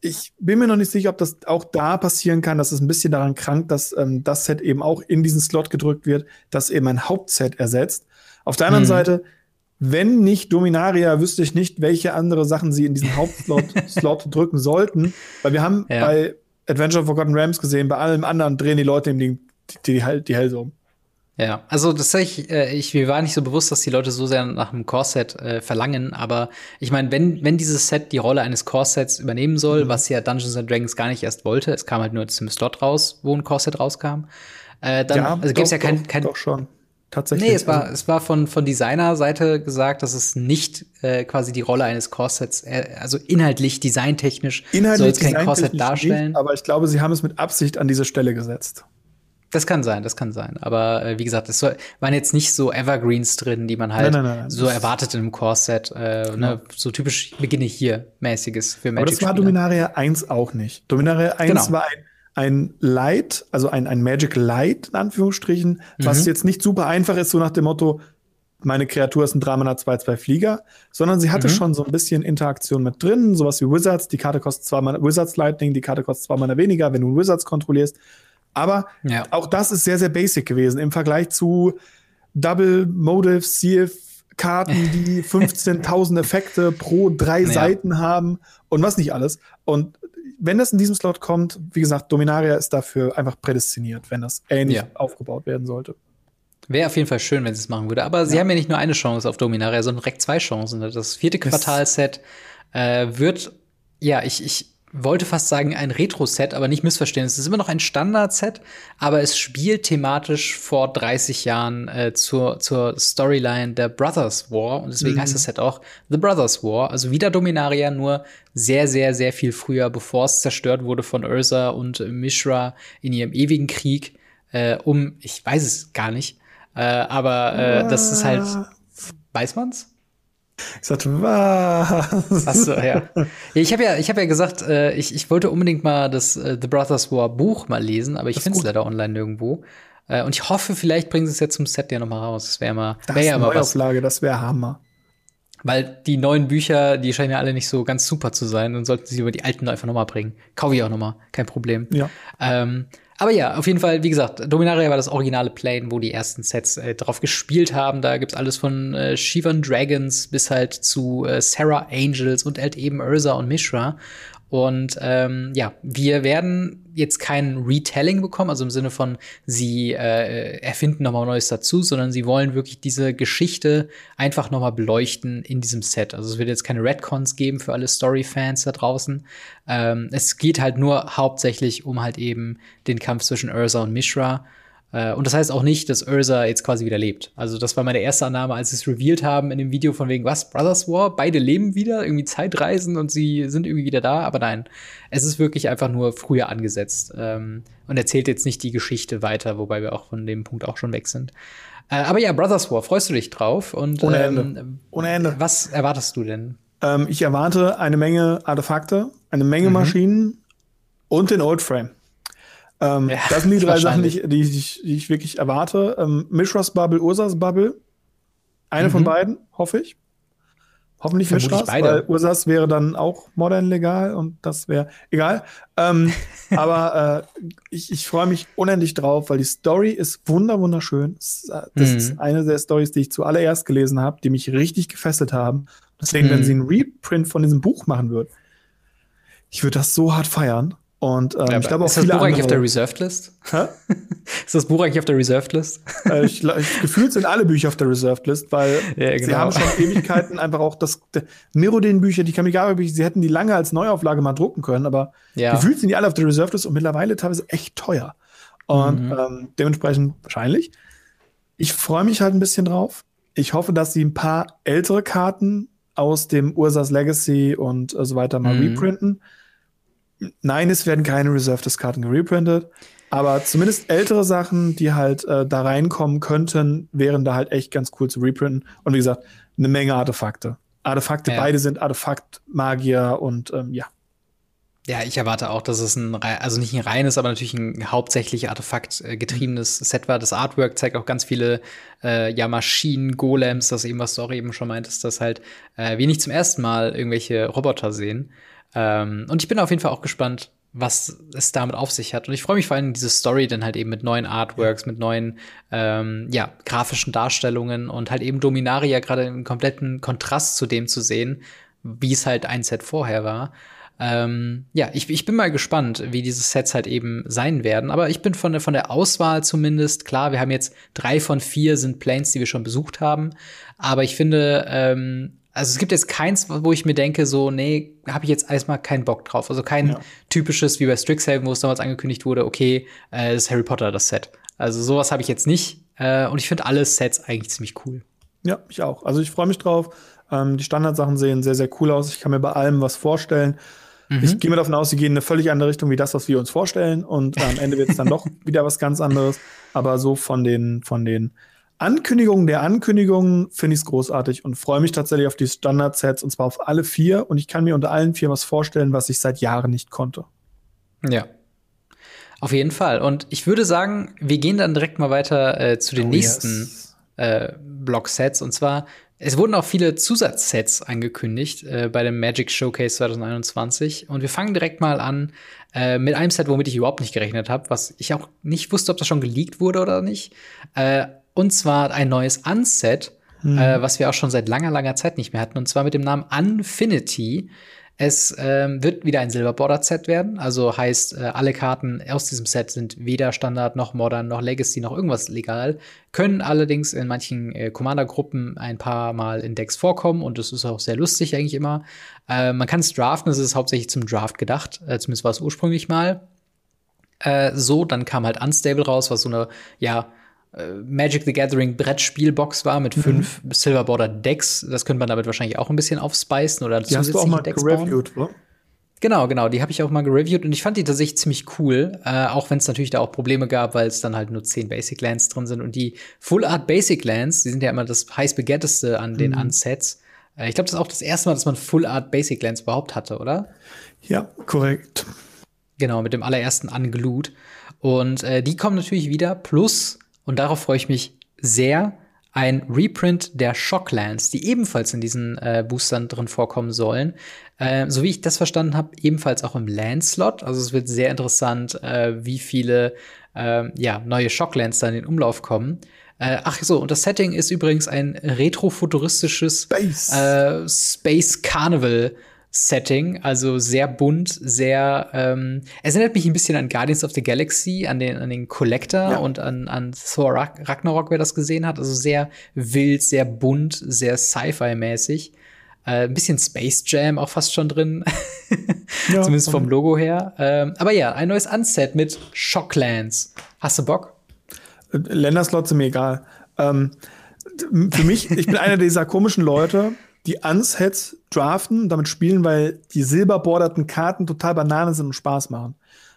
ich bin mir noch nicht sicher, ob das auch da passieren kann, dass es ein bisschen daran krankt, dass ähm, das Set eben auch in diesen Slot gedrückt wird, das eben ein Hauptset ersetzt. Auf der anderen mhm. Seite, wenn nicht Dominaria, wüsste ich nicht, welche andere Sachen sie in diesen Hauptslot Slot drücken sollten. Weil wir haben ja. bei Adventure of Forgotten Rams gesehen, bei allem anderen drehen die Leute eben die, die, die, die Hälse um. Ja, also das ich, äh, ich, mir war nicht so bewusst, dass die Leute so sehr nach einem Core-Set äh, verlangen, aber ich meine, wenn, wenn dieses Set die Rolle eines Core-Sets übernehmen soll, mhm. was ja Dungeons and Dragons gar nicht erst wollte, es kam halt nur zum Slot raus, wo ein Core-Set rauskam, äh, dann ja, also gibt's ja kein, kein, doch schon tatsächlich. Nee, es war, es war von, von Designer-Seite gesagt, dass es nicht äh, quasi die Rolle eines Corsets, äh, also inhaltlich, designtechnisch, inhaltlich soll es kein Corset darstellen. Nicht, aber ich glaube, sie haben es mit Absicht an diese Stelle gesetzt. Das kann sein, das kann sein. Aber äh, wie gesagt, es waren jetzt nicht so Evergreens drin, die man halt nein, nein, nein, so erwartet in einem Core-Set. Äh, genau. ne? So typisch beginne hier mäßiges für Magic. Aber das war Dominaria 1 auch nicht. Dominaria 1 genau. war ein, ein Light, also ein, ein Magic Light, in Anführungsstrichen, mhm. was jetzt nicht super einfach ist, so nach dem Motto, meine Kreatur ist ein 3 Mana 2 2 Flieger, sondern sie hatte mhm. schon so ein bisschen Interaktion mit drin, sowas wie Wizards, die Karte kostet 2 Mana, Wizards Lightning, die Karte kostet 2 Mana weniger, wenn du Wizards kontrollierst. Aber ja. auch das ist sehr, sehr basic gewesen im Vergleich zu Double Motive CF Karten, die 15.000 Effekte pro drei ja. Seiten haben und was nicht alles. Und wenn das in diesem Slot kommt, wie gesagt, Dominaria ist dafür einfach prädestiniert, wenn das ähnlich ja. aufgebaut werden sollte. Wäre auf jeden Fall schön, wenn sie es machen würde. Aber sie haben ja nicht nur eine Chance auf Dominaria, sondern direkt zwei Chancen. Das vierte Quartalset äh, wird, ja, ich, ich wollte fast sagen ein Retro-Set, aber nicht missverstehen. Es ist immer noch ein Standard-Set, aber es spielt thematisch vor 30 Jahren äh, zur, zur Storyline der Brothers War und deswegen mhm. heißt das Set auch The Brothers War. Also wieder Dominaria, nur sehr, sehr, sehr viel früher, bevor es zerstört wurde von Ursa und Mishra in ihrem ewigen Krieg äh, um, ich weiß es gar nicht, äh, aber äh, das ist halt, weiß man's? Ich sagte, was? Achso, ja. Ich habe ja, ich hab ja gesagt, äh, ich, ich wollte unbedingt mal das äh, The Brothers War Buch mal lesen, aber ich finde es leider online nirgendwo. Äh, und ich hoffe, vielleicht bringen sie es jetzt zum Set ja noch mal raus. Das wäre mal, wär ja mal was. Das wäre Hammer. Weil die neuen Bücher, die scheinen ja alle nicht so ganz super zu sein und sollten sie über die alten einfach noch mal bringen. Kaufe ich auch noch mal, kein Problem. Ja. Ähm, aber ja, auf jeden Fall, wie gesagt, Dominaria war das originale Plane, wo die ersten Sets äh, drauf gespielt haben. Da gibt's alles von äh, Shivan Dragons bis halt zu äh, Sarah Angels und halt eben Ursa und Mishra. Und ähm, ja, wir werden jetzt kein Retelling bekommen, also im Sinne von, sie äh, erfinden nochmal Neues dazu, sondern sie wollen wirklich diese Geschichte einfach nochmal beleuchten in diesem Set. Also es wird jetzt keine Redcons geben für alle Story-Fans da draußen. Ähm, es geht halt nur hauptsächlich um halt eben den Kampf zwischen Ursa und Mishra. Äh, und das heißt auch nicht, dass Ursa jetzt quasi wieder lebt. Also das war meine erste Annahme, als sie es revealed haben in dem Video von wegen, was, Brothers War, beide leben wieder, irgendwie Zeitreisen und sie sind irgendwie wieder da. Aber nein, es ist wirklich einfach nur früher angesetzt ähm, und erzählt jetzt nicht die Geschichte weiter, wobei wir auch von dem Punkt auch schon weg sind. Äh, aber ja, Brothers War, freust du dich drauf? Und, Ohne Ende. Ähm, Ohne Ende. Was erwartest du denn? Ähm, ich erwarte eine Menge Artefakte, eine Menge mhm. Maschinen und den Old Frame. Ähm, ja, das sind die drei Sachen, die ich, die, ich, die ich wirklich erwarte. Ähm, Mishras Bubble, Ursas Bubble. Eine mhm. von beiden, hoffe ich. Hoffentlich Mishras, weil Ursas wäre dann auch modern legal und das wäre egal. Ähm, aber äh, ich, ich freue mich unendlich drauf, weil die Story ist wunder wunderschön. Das, äh, das mhm. ist eine der Stories, die ich zuallererst gelesen habe, die mich richtig gefesselt haben. Deswegen, mhm. wenn sie einen Reprint von diesem Buch machen würden, ich würde das so hart feiern. Und ähm, ja, ich glaube auch ist das Buch eigentlich auf der Reserved List? Hä? ist das Buch eigentlich auf der Reserved List? Äh, ich, ich, gefühlt sind alle Bücher auf der Reserved List, weil ja, genau. sie haben schon Ewigkeiten einfach auch das Mirodin-Bücher, die Kamigawa-Bücher, sie hätten die lange als Neuauflage mal drucken können, aber ja. gefühlt sind die alle auf der Reserved List und mittlerweile teilweise echt teuer. Und mhm. ähm, dementsprechend wahrscheinlich. Ich freue mich halt ein bisschen drauf. Ich hoffe, dass sie ein paar ältere Karten aus dem Ursas Legacy und äh, so weiter mal mhm. reprinten nein, es werden keine Reserved-Karten gereprintet. Aber zumindest ältere Sachen, die halt äh, da reinkommen könnten, wären da halt echt ganz cool zu reprinten. Und wie gesagt, eine Menge Artefakte. Artefakte, ja. beide sind Artefakt-Magier und ähm, ja. Ja, ich erwarte auch, dass es ein, also nicht ein reines, aber natürlich ein hauptsächlich Artefakt-getriebenes Set war. Das Artwork zeigt auch ganz viele äh, ja, Maschinen, Golems, das eben, was du auch eben schon meintest, dass halt äh, wir nicht zum ersten Mal irgendwelche Roboter sehen. Ähm, und ich bin auf jeden Fall auch gespannt, was es damit auf sich hat. Und ich freue mich vor allem diese Story dann halt eben mit neuen Artworks, mit neuen ähm, ja, grafischen Darstellungen und halt eben Dominaria gerade im kompletten Kontrast zu dem zu sehen, wie es halt ein Set vorher war. Ähm, ja, ich, ich bin mal gespannt, wie diese Sets halt eben sein werden. Aber ich bin von der, von der Auswahl zumindest klar. Wir haben jetzt drei von vier sind Planes, die wir schon besucht haben. Aber ich finde, ähm, also es gibt jetzt keins, wo ich mir denke, so, nee, habe ich jetzt erstmal keinen Bock drauf. Also kein ja. typisches wie bei Strixhaven, wo es damals angekündigt wurde, okay, äh, das ist Harry Potter das Set. Also sowas habe ich jetzt nicht. Äh, und ich finde alle Sets eigentlich ziemlich cool. Ja, ich auch. Also ich freue mich drauf. Ähm, die Standardsachen sehen sehr, sehr cool aus. Ich kann mir bei allem was vorstellen. Mhm. Ich gehe mir davon aus, sie gehen in eine völlig andere Richtung wie das, was wir uns vorstellen. Und am Ende wird es dann doch wieder was ganz anderes. Aber so von den, von den Ankündigungen der Ankündigungen finde ich es großartig und freue mich tatsächlich auf die Standard-Sets und zwar auf alle vier. Und ich kann mir unter allen vier was vorstellen, was ich seit Jahren nicht konnte. Ja. Auf jeden Fall. Und ich würde sagen, wir gehen dann direkt mal weiter äh, zu den oh, nächsten yes. äh, Block-Sets. Und zwar es wurden auch viele Zusatzsets angekündigt äh, bei dem Magic Showcase 2021 und wir fangen direkt mal an äh, mit einem Set, womit ich überhaupt nicht gerechnet habe, was ich auch nicht wusste, ob das schon geleakt wurde oder nicht. Und zwar ein neues Unset, hm. Äh, was wir auch schon seit langer, langer Zeit nicht mehr hatten, und zwar mit dem Namen Unfinity. Es ähm, wird wieder ein Silver-Bordered-Set werden, also heißt, äh, alle Karten aus diesem Set sind weder Standard noch Modern noch Legacy noch irgendwas legal, können allerdings in manchen äh, Commander-Gruppen ein paar Mal in Decks vorkommen und das ist auch sehr lustig eigentlich immer. Äh, man kann es draften, es ist hauptsächlich zum Draft gedacht, äh, zumindest war es ursprünglich mal. Äh, so, dann kam halt Unstable raus, was so eine, ja, Magic the Gathering Brettspielbox war mit mhm. fünf Silver Border Decks. Das könnte man damit wahrscheinlich auch ein bisschen aufspeisen oder die hast du auch mal Decks gereviewt, oder? Genau, genau, die habe ich auch mal gereviewt und ich fand die tatsächlich ziemlich cool, äh, auch wenn es natürlich da auch Probleme gab, weil es dann halt nur zehn Basic Lands drin sind und die Full Art Basic Lands, die sind ja immer das heiß begehrteste an den mhm. Unsets. Äh, ich glaube, das ist auch das erste Mal, dass man Full Art Basic Lands überhaupt hatte, oder? Ja, korrekt. Genau, mit dem allerersten Unglued. Und äh, die kommen natürlich wieder, plus und darauf freue ich mich sehr. Ein Reprint der Shocklands, die ebenfalls in diesen äh, Boostern drin vorkommen sollen. Äh, so wie ich das verstanden habe, ebenfalls auch im Landslot. Also es wird sehr interessant, äh, wie viele äh, ja, neue Shocklands da in den Umlauf kommen. Äh, ach so, und das Setting ist übrigens ein retrofuturistisches Space, äh, Space Carnival Setting, also sehr bunt, sehr. Ähm, es erinnert mich ein bisschen an Guardians of the Galaxy, an den, an den Collector ja. und an, an Thor Ragnarok, wer das gesehen hat. Also sehr wild, sehr bunt, sehr Sci-Fi-mäßig. Äh, ein bisschen Space Jam auch fast schon drin. ja, Zumindest vom Logo her. Ähm, aber ja, ein neues Unset mit Shocklands. Hast du Bock? Länderslots sind mir egal. Ähm, für mich, ich bin einer dieser komischen Leute, die Unsets draften, damit spielen, weil die silberborderten Karten total Banane sind und Spaß machen.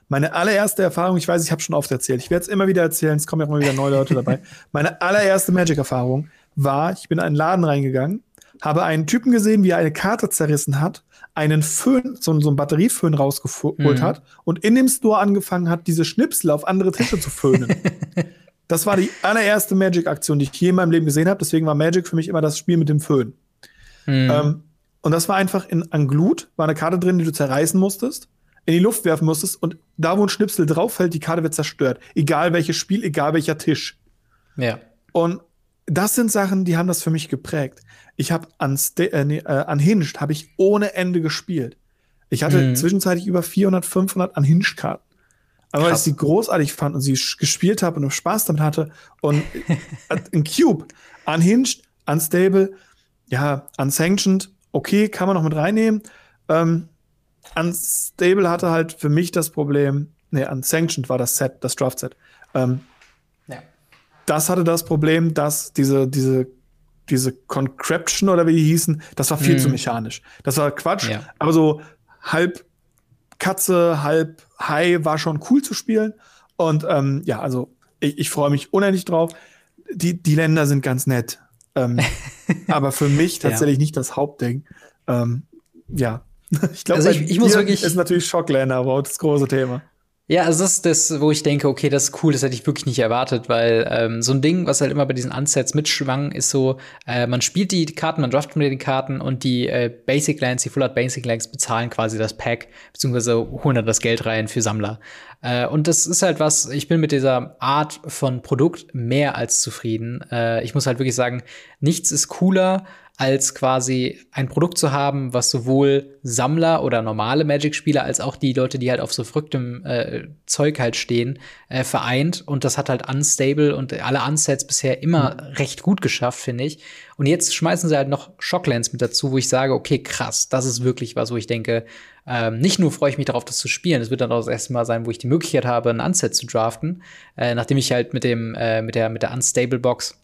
Meine allererste Erfahrung, ich weiß, ich habe schon oft erzählt, ich werde es immer wieder erzählen, es kommen ja immer wieder neue Leute dabei. Meine allererste Magic-Erfahrung war, ich bin in einen Laden reingegangen, habe einen Typen gesehen, wie er eine Karte zerrissen hat, einen Föhn, so, so einen Batterieföhn rausgeholt mhm. hat und in dem Store angefangen hat, diese Schnipsel auf andere Tische zu föhnen. das war die allererste Magic-Aktion, die ich je in meinem Leben gesehen habe. Deswegen war Magic für mich immer das Spiel mit dem Föhn. Mhm. Ähm, und das war einfach in Anglut, war eine Karte drin, die du zerreißen musstest, in die Luft werfen musstest und da, wo ein Schnipsel drauf fällt, die Karte wird zerstört. Egal welches Spiel, egal welcher Tisch. Ja. Und das sind Sachen, die haben das für mich geprägt. Ich habe an, äh, nee, äh, Unhinged habe ich ohne Ende gespielt. Ich hatte mhm. zwischenzeitlich über 400, 500 Unhinged-Karten. Aber weil ich sie großartig fand und sie gespielt habe und Spaß damit hatte und ein Cube, Unhinged, Unstable, ja, Unsanctioned, okay, kann man noch mit reinnehmen. Ähm, Unstable hatte halt für mich das Problem, nee, Unsanctioned war das Set, das Draft-Set. Ähm, ja. Das hatte das Problem, dass diese, diese, diese Concreption oder wie die hießen, das war viel mhm. zu mechanisch. Das war Quatsch, ja. aber so halb Katze, halb Hai war schon cool zu spielen. Und ähm, ja, also ich, ich freue mich unendlich drauf. Die, die Länder sind ganz nett. Ähm, aber für mich tatsächlich ja. nicht das Hauptding. Ähm, ja, ich glaube, also ich, ich muss wirklich ist natürlich Shockländer, aber das große Thema. Ja, also das ist das, wo ich denke, okay, das ist cool, das hätte ich wirklich nicht erwartet, weil ähm, so ein Ding, was halt immer bei diesen Unsets mitschwang, ist so, äh, man spielt die Karten, man draftet mit den Karten und die äh, Basic Lands, die Full Art Basic Lands bezahlen quasi das Pack, beziehungsweise holen dann das Geld rein für Sammler. Äh, und das ist halt was, ich bin mit dieser Art von Produkt mehr als zufrieden. Äh, ich muss halt wirklich sagen, nichts ist cooler, als quasi ein Produkt zu haben, was sowohl Sammler oder normale Magic-Spieler als auch die Leute, die halt auf so verrücktem äh, Zeug halt stehen, äh, vereint. Und das hat halt Unstable und alle Unsets bisher immer mhm. recht gut geschafft, finde ich. Und jetzt schmeißen sie halt noch Shocklands mit dazu, wo ich sage, okay, krass, das ist wirklich was, wo ich denke, ähm, nicht nur freue ich mich darauf, das zu spielen, es wird dann auch das erste Mal sein, wo ich die Möglichkeit habe, ein Unset zu draften, äh, nachdem ich halt mit dem, äh, mit der, mit der Unstable Box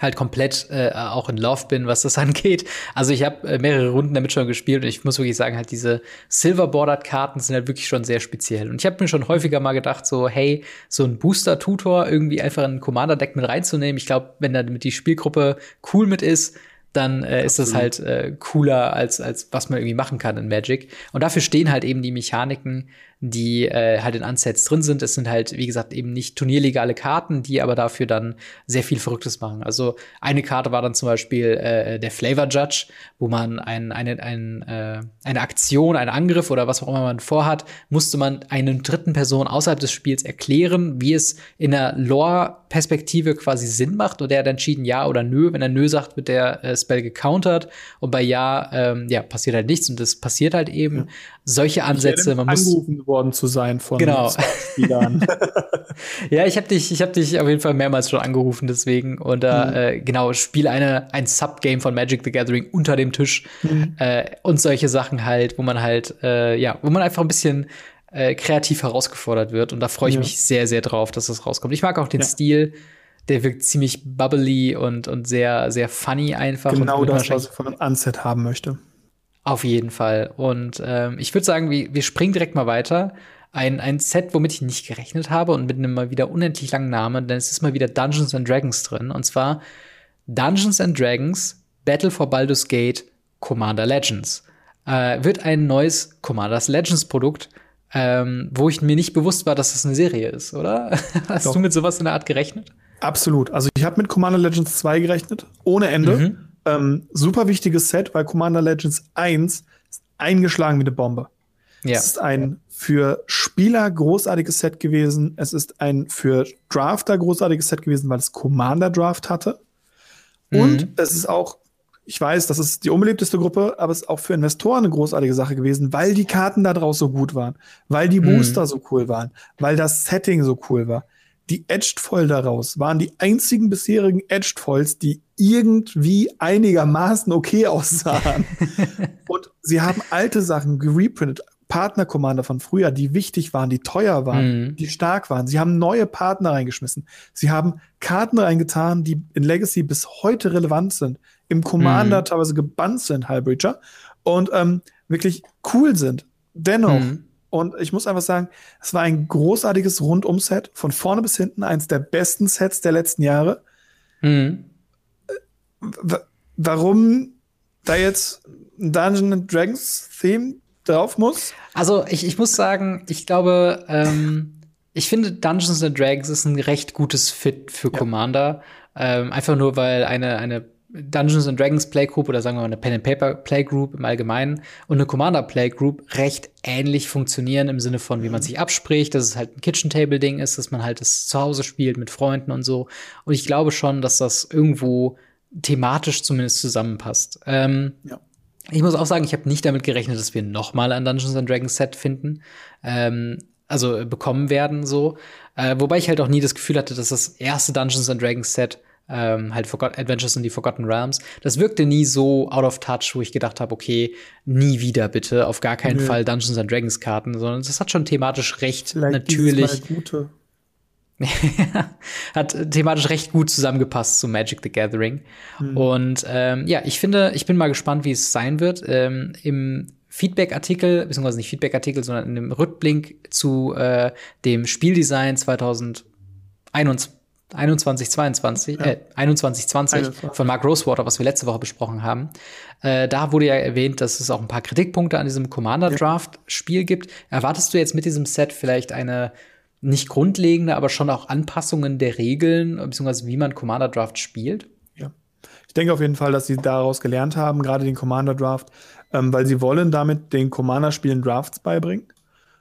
halt komplett äh, auch in Love bin, was das angeht. Also ich habe äh, mehrere Runden damit schon gespielt und ich muss wirklich sagen, halt diese Silver Bordered Karten sind halt wirklich schon sehr speziell. Und ich habe mir schon häufiger mal gedacht, so hey, so ein Booster Tutor irgendwie einfach ein Commander Deck mit reinzunehmen. Ich glaube, wenn da mit die Spielgruppe cool mit ist, dann äh, ist das halt äh, cooler als als was man irgendwie machen kann in Magic. Und dafür stehen halt eben die Mechaniken die äh, halt in Unsets drin sind. Es sind halt, wie gesagt, eben nicht turnierlegale Karten, die aber dafür dann sehr viel Verrücktes machen. Also eine Karte war dann zum Beispiel äh, der Flavor Judge, wo man ein, eine, ein, äh, eine Aktion, einen Angriff oder was auch immer man vorhat, musste man einen dritten Person außerhalb des Spiels erklären, wie es in der Lore-Perspektive quasi Sinn macht. Und der hat entschieden ja oder nö. Wenn er nö sagt, wird der äh, Spell gecountert. Und bei ja, ähm, ja, passiert halt nichts. Und das passiert halt eben. Ja. Solche Ansätze. Man muss worden zu sein von genau. Spielern. ja, ich habe dich, ich habe dich auf jeden Fall mehrmals schon angerufen deswegen und äh, mhm. äh, genau spiel eine ein Subgame von Magic the Gathering unter dem Tisch mhm. äh, und solche Sachen halt, wo man halt äh, ja, wo man einfach ein bisschen äh, kreativ herausgefordert wird und da freue ich ja. mich sehr sehr drauf, dass das rauskommt. Ich mag auch den ja. Stil der wirkt ziemlich bubbly und, und sehr, sehr funny einfach. Genau das, was ich von einem Unset haben möchte. Auf jeden Fall. Und ähm, ich würde sagen, wir, wir springen direkt mal weiter. Ein, ein Set, womit ich nicht gerechnet habe und mit einem mal wieder unendlich langen Namen, denn es ist mal wieder Dungeons and Dragons drin. Und zwar Dungeons and Dragons Battle for Baldur's Gate Commander Legends. Äh, wird ein neues Commanders Legends Produkt, ähm, wo ich mir nicht bewusst war, dass das eine Serie ist, oder? Hast Doch. du mit sowas in der Art gerechnet? Absolut. Also ich habe mit Commander Legends 2 gerechnet, ohne Ende. Mhm. Ähm, super wichtiges Set, weil Commander Legends 1 ist eingeschlagen wie eine Bombe. Ja. Es ist ein für Spieler großartiges Set gewesen. Es ist ein für Drafter großartiges Set gewesen, weil es Commander Draft hatte. Mhm. Und es ist auch, ich weiß, das ist die unbeliebteste Gruppe, aber es ist auch für Investoren eine großartige Sache gewesen, weil die Karten da draus so gut waren, weil die mhm. Booster mhm. so cool waren, weil das Setting so cool war die Edged Foil daraus waren die einzigen bisherigen Edged Foils, die irgendwie einigermaßen okay aussahen. und sie haben alte Sachen gereprintet, Partner-Commander von früher, die wichtig waren, die teuer waren, mhm. die stark waren. Sie haben neue Partner reingeschmissen. Sie haben Karten reingetan, die in Legacy bis heute relevant sind, im Commander mhm. teilweise gebannt sind, Hellbreacher, und ähm, wirklich cool sind. Dennoch mhm. Und ich muss einfach sagen, es war ein großartiges Rundum-Set, von vorne bis hinten, eins der besten Sets der letzten Jahre. Mhm. Warum da jetzt ein Dungeon Dragons Theme drauf muss? Also ich, ich muss sagen, ich glaube, ähm, ich finde Dungeons and Dragons ist ein recht gutes Fit für ja. Commander. Ähm, einfach nur, weil eine, eine Dungeons and Dragons Playgroup oder sagen wir mal eine Pen and Paper Playgroup im Allgemeinen und eine Commander Playgroup recht ähnlich funktionieren im Sinne von, wie man sich abspricht, dass es halt ein Kitchen Table Ding ist, dass man halt das zu Hause spielt mit Freunden und so. Und ich glaube schon, dass das irgendwo thematisch zumindest zusammenpasst. Ähm, ja. Ich muss auch sagen, ich habe nicht damit gerechnet, dass wir noch mal ein Dungeons and Dragons Set finden. Ähm, also bekommen werden so. Äh, wobei ich halt auch nie das Gefühl hatte, dass das erste Dungeons and Dragons Set ähm, halt Forgot Adventures in the Forgotten Realms. Das wirkte nie so out of touch, wo ich gedacht habe, okay, nie wieder bitte, auf gar keinen Nö. Fall Dungeons and Dragons Karten, sondern das hat schon thematisch recht Vielleicht natürlich. Gute. hat thematisch recht gut zusammengepasst zu Magic the Gathering. Mhm. Und ähm, ja, ich finde, ich bin mal gespannt, wie es sein wird. Ähm, Im Feedback-Artikel, beziehungsweise nicht Feedback-Artikel, sondern in dem Rückblick zu äh, dem Spieldesign 2021 21, 22, ja. äh, 21, 20 21. von Mark Rosewater, was wir letzte Woche besprochen haben. Äh, da wurde ja erwähnt, dass es auch ein paar Kritikpunkte an diesem Commander Draft Spiel gibt. Erwartest du jetzt mit diesem Set vielleicht eine nicht grundlegende, aber schon auch Anpassungen der Regeln, beziehungsweise wie man Commander Draft spielt? Ja. Ich denke auf jeden Fall, dass sie daraus gelernt haben, gerade den Commander Draft, ähm, weil sie wollen damit den Commander-Spielen Drafts beibringen.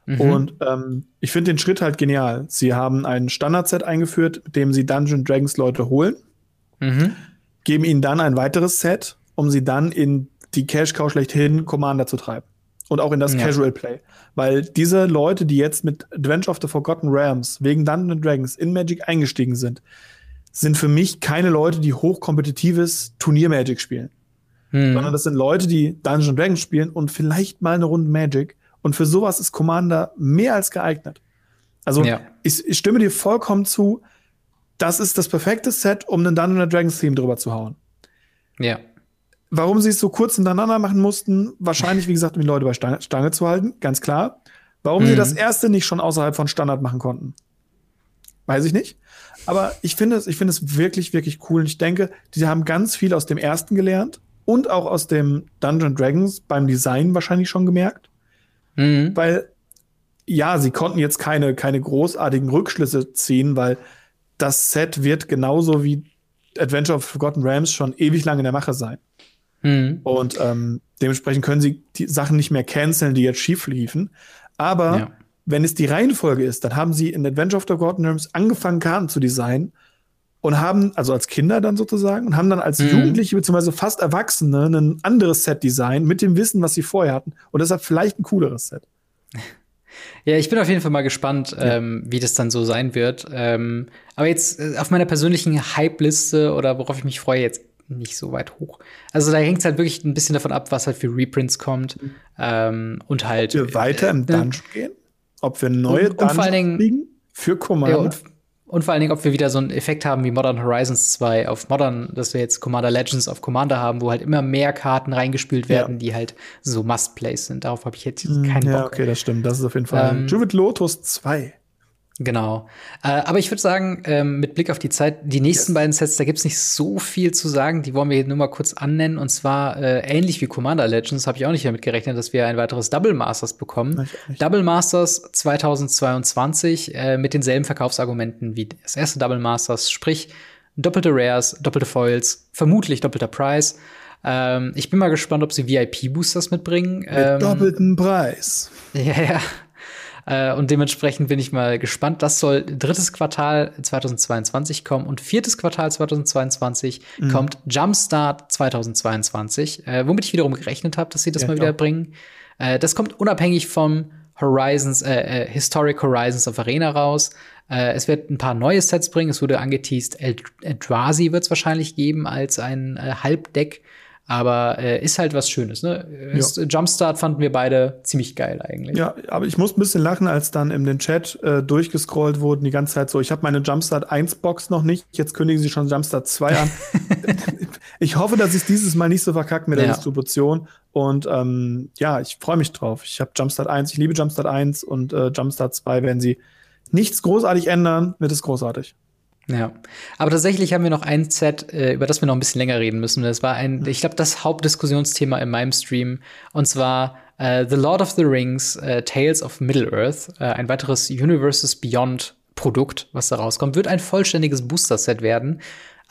Mhm. Und ähm, ich finde den Schritt halt genial. Sie haben ein Standardset eingeführt, mit dem sie Dungeon Dragons Leute holen, mhm. geben ihnen dann ein weiteres Set, um sie dann in die Cash Cow schlechthin Commander zu treiben. Und auch in das ja. Casual Play. Weil diese Leute, die jetzt mit Adventure of the Forgotten Realms wegen Dungeon Dragons in Magic eingestiegen sind, sind für mich keine Leute, die hochkompetitives Turnier-Magic spielen. Mhm. Sondern das sind Leute, die Dungeon Dragons spielen und vielleicht mal eine Runde Magic und für sowas ist Commander mehr als geeignet. Also ja. ich, ich stimme dir vollkommen zu. das ist das perfekte Set, um einen Dungeons Dragons Theme drüber zu hauen. Ja. Warum sie es so kurz hintereinander machen mussten, wahrscheinlich, wie gesagt, um die Leute bei Stange, Stange zu halten, ganz klar. Warum mhm. sie das erste nicht schon außerhalb von Standard machen konnten, weiß ich nicht. Aber ich finde es, ich finde es wirklich, wirklich cool. Und ich denke, die haben ganz viel aus dem ersten gelernt und auch aus dem Dungeon Dragons beim Design wahrscheinlich schon gemerkt. Mhm. Weil, ja, sie konnten jetzt keine, keine großartigen Rückschlüsse ziehen, weil das Set wird genauso wie Adventure of Forgotten Realms schon ewig lang in der Mache sein. Mhm. Und ähm, dementsprechend können sie die Sachen nicht mehr canceln, die jetzt schief liefen. Aber ja. wenn es die Reihenfolge ist, dann haben sie in Adventure of the Forgotten Realms angefangen, Karten zu designen und haben, also als Kinder dann sozusagen, und haben dann als mhm. Jugendliche bzw. fast Erwachsene ein anderes Set design mit dem Wissen, was sie vorher hatten. Und deshalb vielleicht ein cooleres Set. Ja, ich bin auf jeden Fall mal gespannt, ja. ähm, wie das dann so sein wird. Ähm, aber jetzt äh, auf meiner persönlichen Hype-Liste oder worauf ich mich freue, jetzt nicht so weit hoch. Also da hängt es halt wirklich ein bisschen davon ab, was halt für Reprints kommt. Mhm. Ähm, und halt. Ob wir weiter im äh, Dungeon äh, gehen? Ob wir neue und, und Dungeons kriegen? Für Commander? Ja, und, und, vor allen Dingen, ob wir wieder so einen Effekt haben wie Modern Horizons 2 auf Modern, dass wir jetzt Commander Legends auf Commander haben, wo halt immer mehr Karten reingespült werden, ja. die halt so Must-Plays sind. Darauf habe ich jetzt hm, keinen ja, Bock. Ja, okay, das stimmt. Das ist auf jeden Fall. Ähm, Juvit Lotus 2. Genau. Äh, aber ich würde sagen, ähm, mit Blick auf die Zeit, die nächsten yes. beiden Sets, da gibt's nicht so viel zu sagen. Die wollen wir nur mal kurz annennen. Und zwar äh, ähnlich wie Commander Legends habe ich auch nicht damit gerechnet, dass wir ein weiteres Double Masters bekommen. Double Masters 2022 äh, mit denselben Verkaufsargumenten wie das erste Double Masters, sprich doppelte Rares, doppelte Foils, vermutlich doppelter Preis. Ähm, ich bin mal gespannt, ob sie VIP-Boosters mitbringen. Mit ähm, doppelten Preis. Ja, ja. Äh, und dementsprechend bin ich mal gespannt. Das soll drittes Quartal 2022 kommen und viertes Quartal 2022 mhm. kommt Jumpstart 2022, äh, womit ich wiederum gerechnet habe, dass sie das ja, mal wieder bringen. Äh, das kommt unabhängig vom Horizons, äh, äh, Historic Horizons of Arena raus. Äh, es wird ein paar neue Sets bringen. Es wurde angeteased, Eldrazi wird es wahrscheinlich geben als ein äh, Halbdeck. Aber äh, ist halt was Schönes, ne? Ja. Jumpstart fanden wir beide ziemlich geil eigentlich. Ja, aber ich muss ein bisschen lachen, als dann in den Chat äh, durchgescrollt wurden die ganze Zeit so, ich habe meine Jumpstart 1 Box noch nicht, jetzt kündigen sie schon Jumpstart 2 an. ich hoffe, dass ich dieses Mal nicht so verkackt mit der ja. Distribution. Und ähm, ja, ich freue mich drauf. Ich habe Jumpstart 1, ich liebe Jumpstart 1 und äh, Jumpstart 2, wenn sie nichts großartig ändern, wird es großartig. Ja, aber tatsächlich haben wir noch ein Set, äh, über das wir noch ein bisschen länger reden müssen. Das war ein, ich glaube, das Hauptdiskussionsthema in meinem Stream. Und zwar äh, The Lord of the Rings, äh, Tales of Middle-earth, äh, ein weiteres Universes Beyond Produkt, was da rauskommt, wird ein vollständiges Booster-Set werden.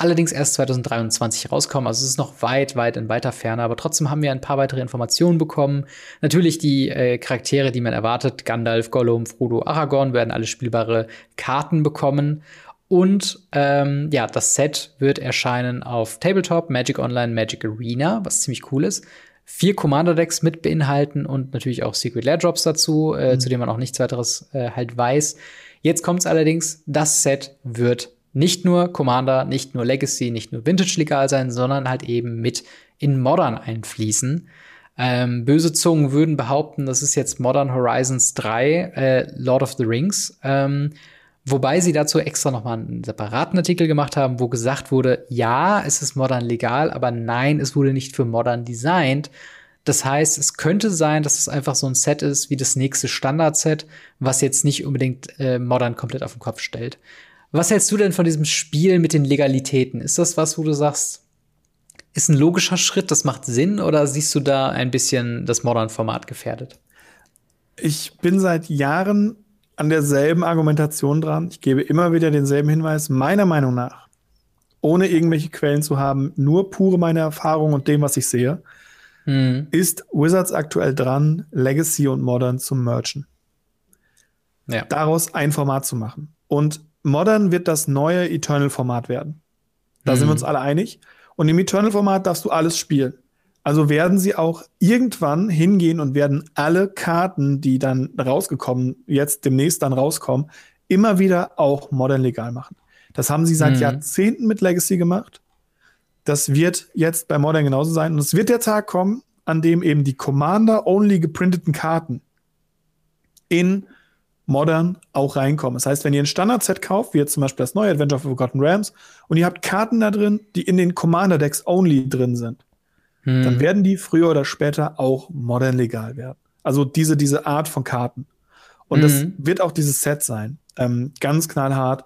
Allerdings erst 2023 rauskommen. Also es ist noch weit, weit in weiter Ferne. Aber trotzdem haben wir ein paar weitere Informationen bekommen. Natürlich die äh, Charaktere, die man erwartet. Gandalf, Gollum, Frodo, Aragorn werden alle spielbare Karten bekommen. Und ähm, ja, das Set wird erscheinen auf Tabletop, Magic Online, Magic Arena, was ziemlich cool ist. Vier Commander-Decks mit beinhalten und natürlich auch Secret Lair Drops dazu, äh, mhm. zu denen man auch nichts weiteres äh, halt weiß. Jetzt kommt es allerdings, das Set wird nicht nur Commander, nicht nur Legacy, nicht nur Vintage legal sein, sondern halt eben mit in Modern einfließen. Ähm, böse Zungen würden behaupten, das ist jetzt Modern Horizons 3, äh, Lord of the Rings. Ähm, Wobei sie dazu extra nochmal einen separaten Artikel gemacht haben, wo gesagt wurde, ja, es ist modern legal, aber nein, es wurde nicht für modern designt. Das heißt, es könnte sein, dass es einfach so ein Set ist wie das nächste Standard-Set, was jetzt nicht unbedingt äh, modern komplett auf den Kopf stellt. Was hältst du denn von diesem Spiel mit den Legalitäten? Ist das was, wo du sagst, ist ein logischer Schritt, das macht Sinn, oder siehst du da ein bisschen das Modern-Format gefährdet? Ich bin seit Jahren an derselben Argumentation dran. Ich gebe immer wieder denselben Hinweis. Meiner Meinung nach, ohne irgendwelche Quellen zu haben, nur pure meine Erfahrung und dem, was ich sehe, mhm. ist Wizards aktuell dran, Legacy und Modern zu merchen. Ja. Daraus ein Format zu machen. Und Modern wird das neue Eternal-Format werden. Da mhm. sind wir uns alle einig. Und im Eternal-Format darfst du alles spielen. Also werden sie auch irgendwann hingehen und werden alle Karten, die dann rausgekommen, jetzt demnächst dann rauskommen, immer wieder auch modern legal machen. Das haben sie seit mhm. Jahrzehnten mit Legacy gemacht. Das wird jetzt bei Modern genauso sein. Und es wird der Tag kommen, an dem eben die Commander-only geprinteten Karten in Modern auch reinkommen. Das heißt, wenn ihr ein Standard-Set kauft, wie jetzt zum Beispiel das neue Adventure of Forgotten Rams, und ihr habt Karten da drin, die in den Commander-Decks only drin sind, hm. dann werden die früher oder später auch modern legal werden. Also diese, diese Art von Karten. Und mhm. das wird auch dieses Set sein. Ähm, ganz knallhart.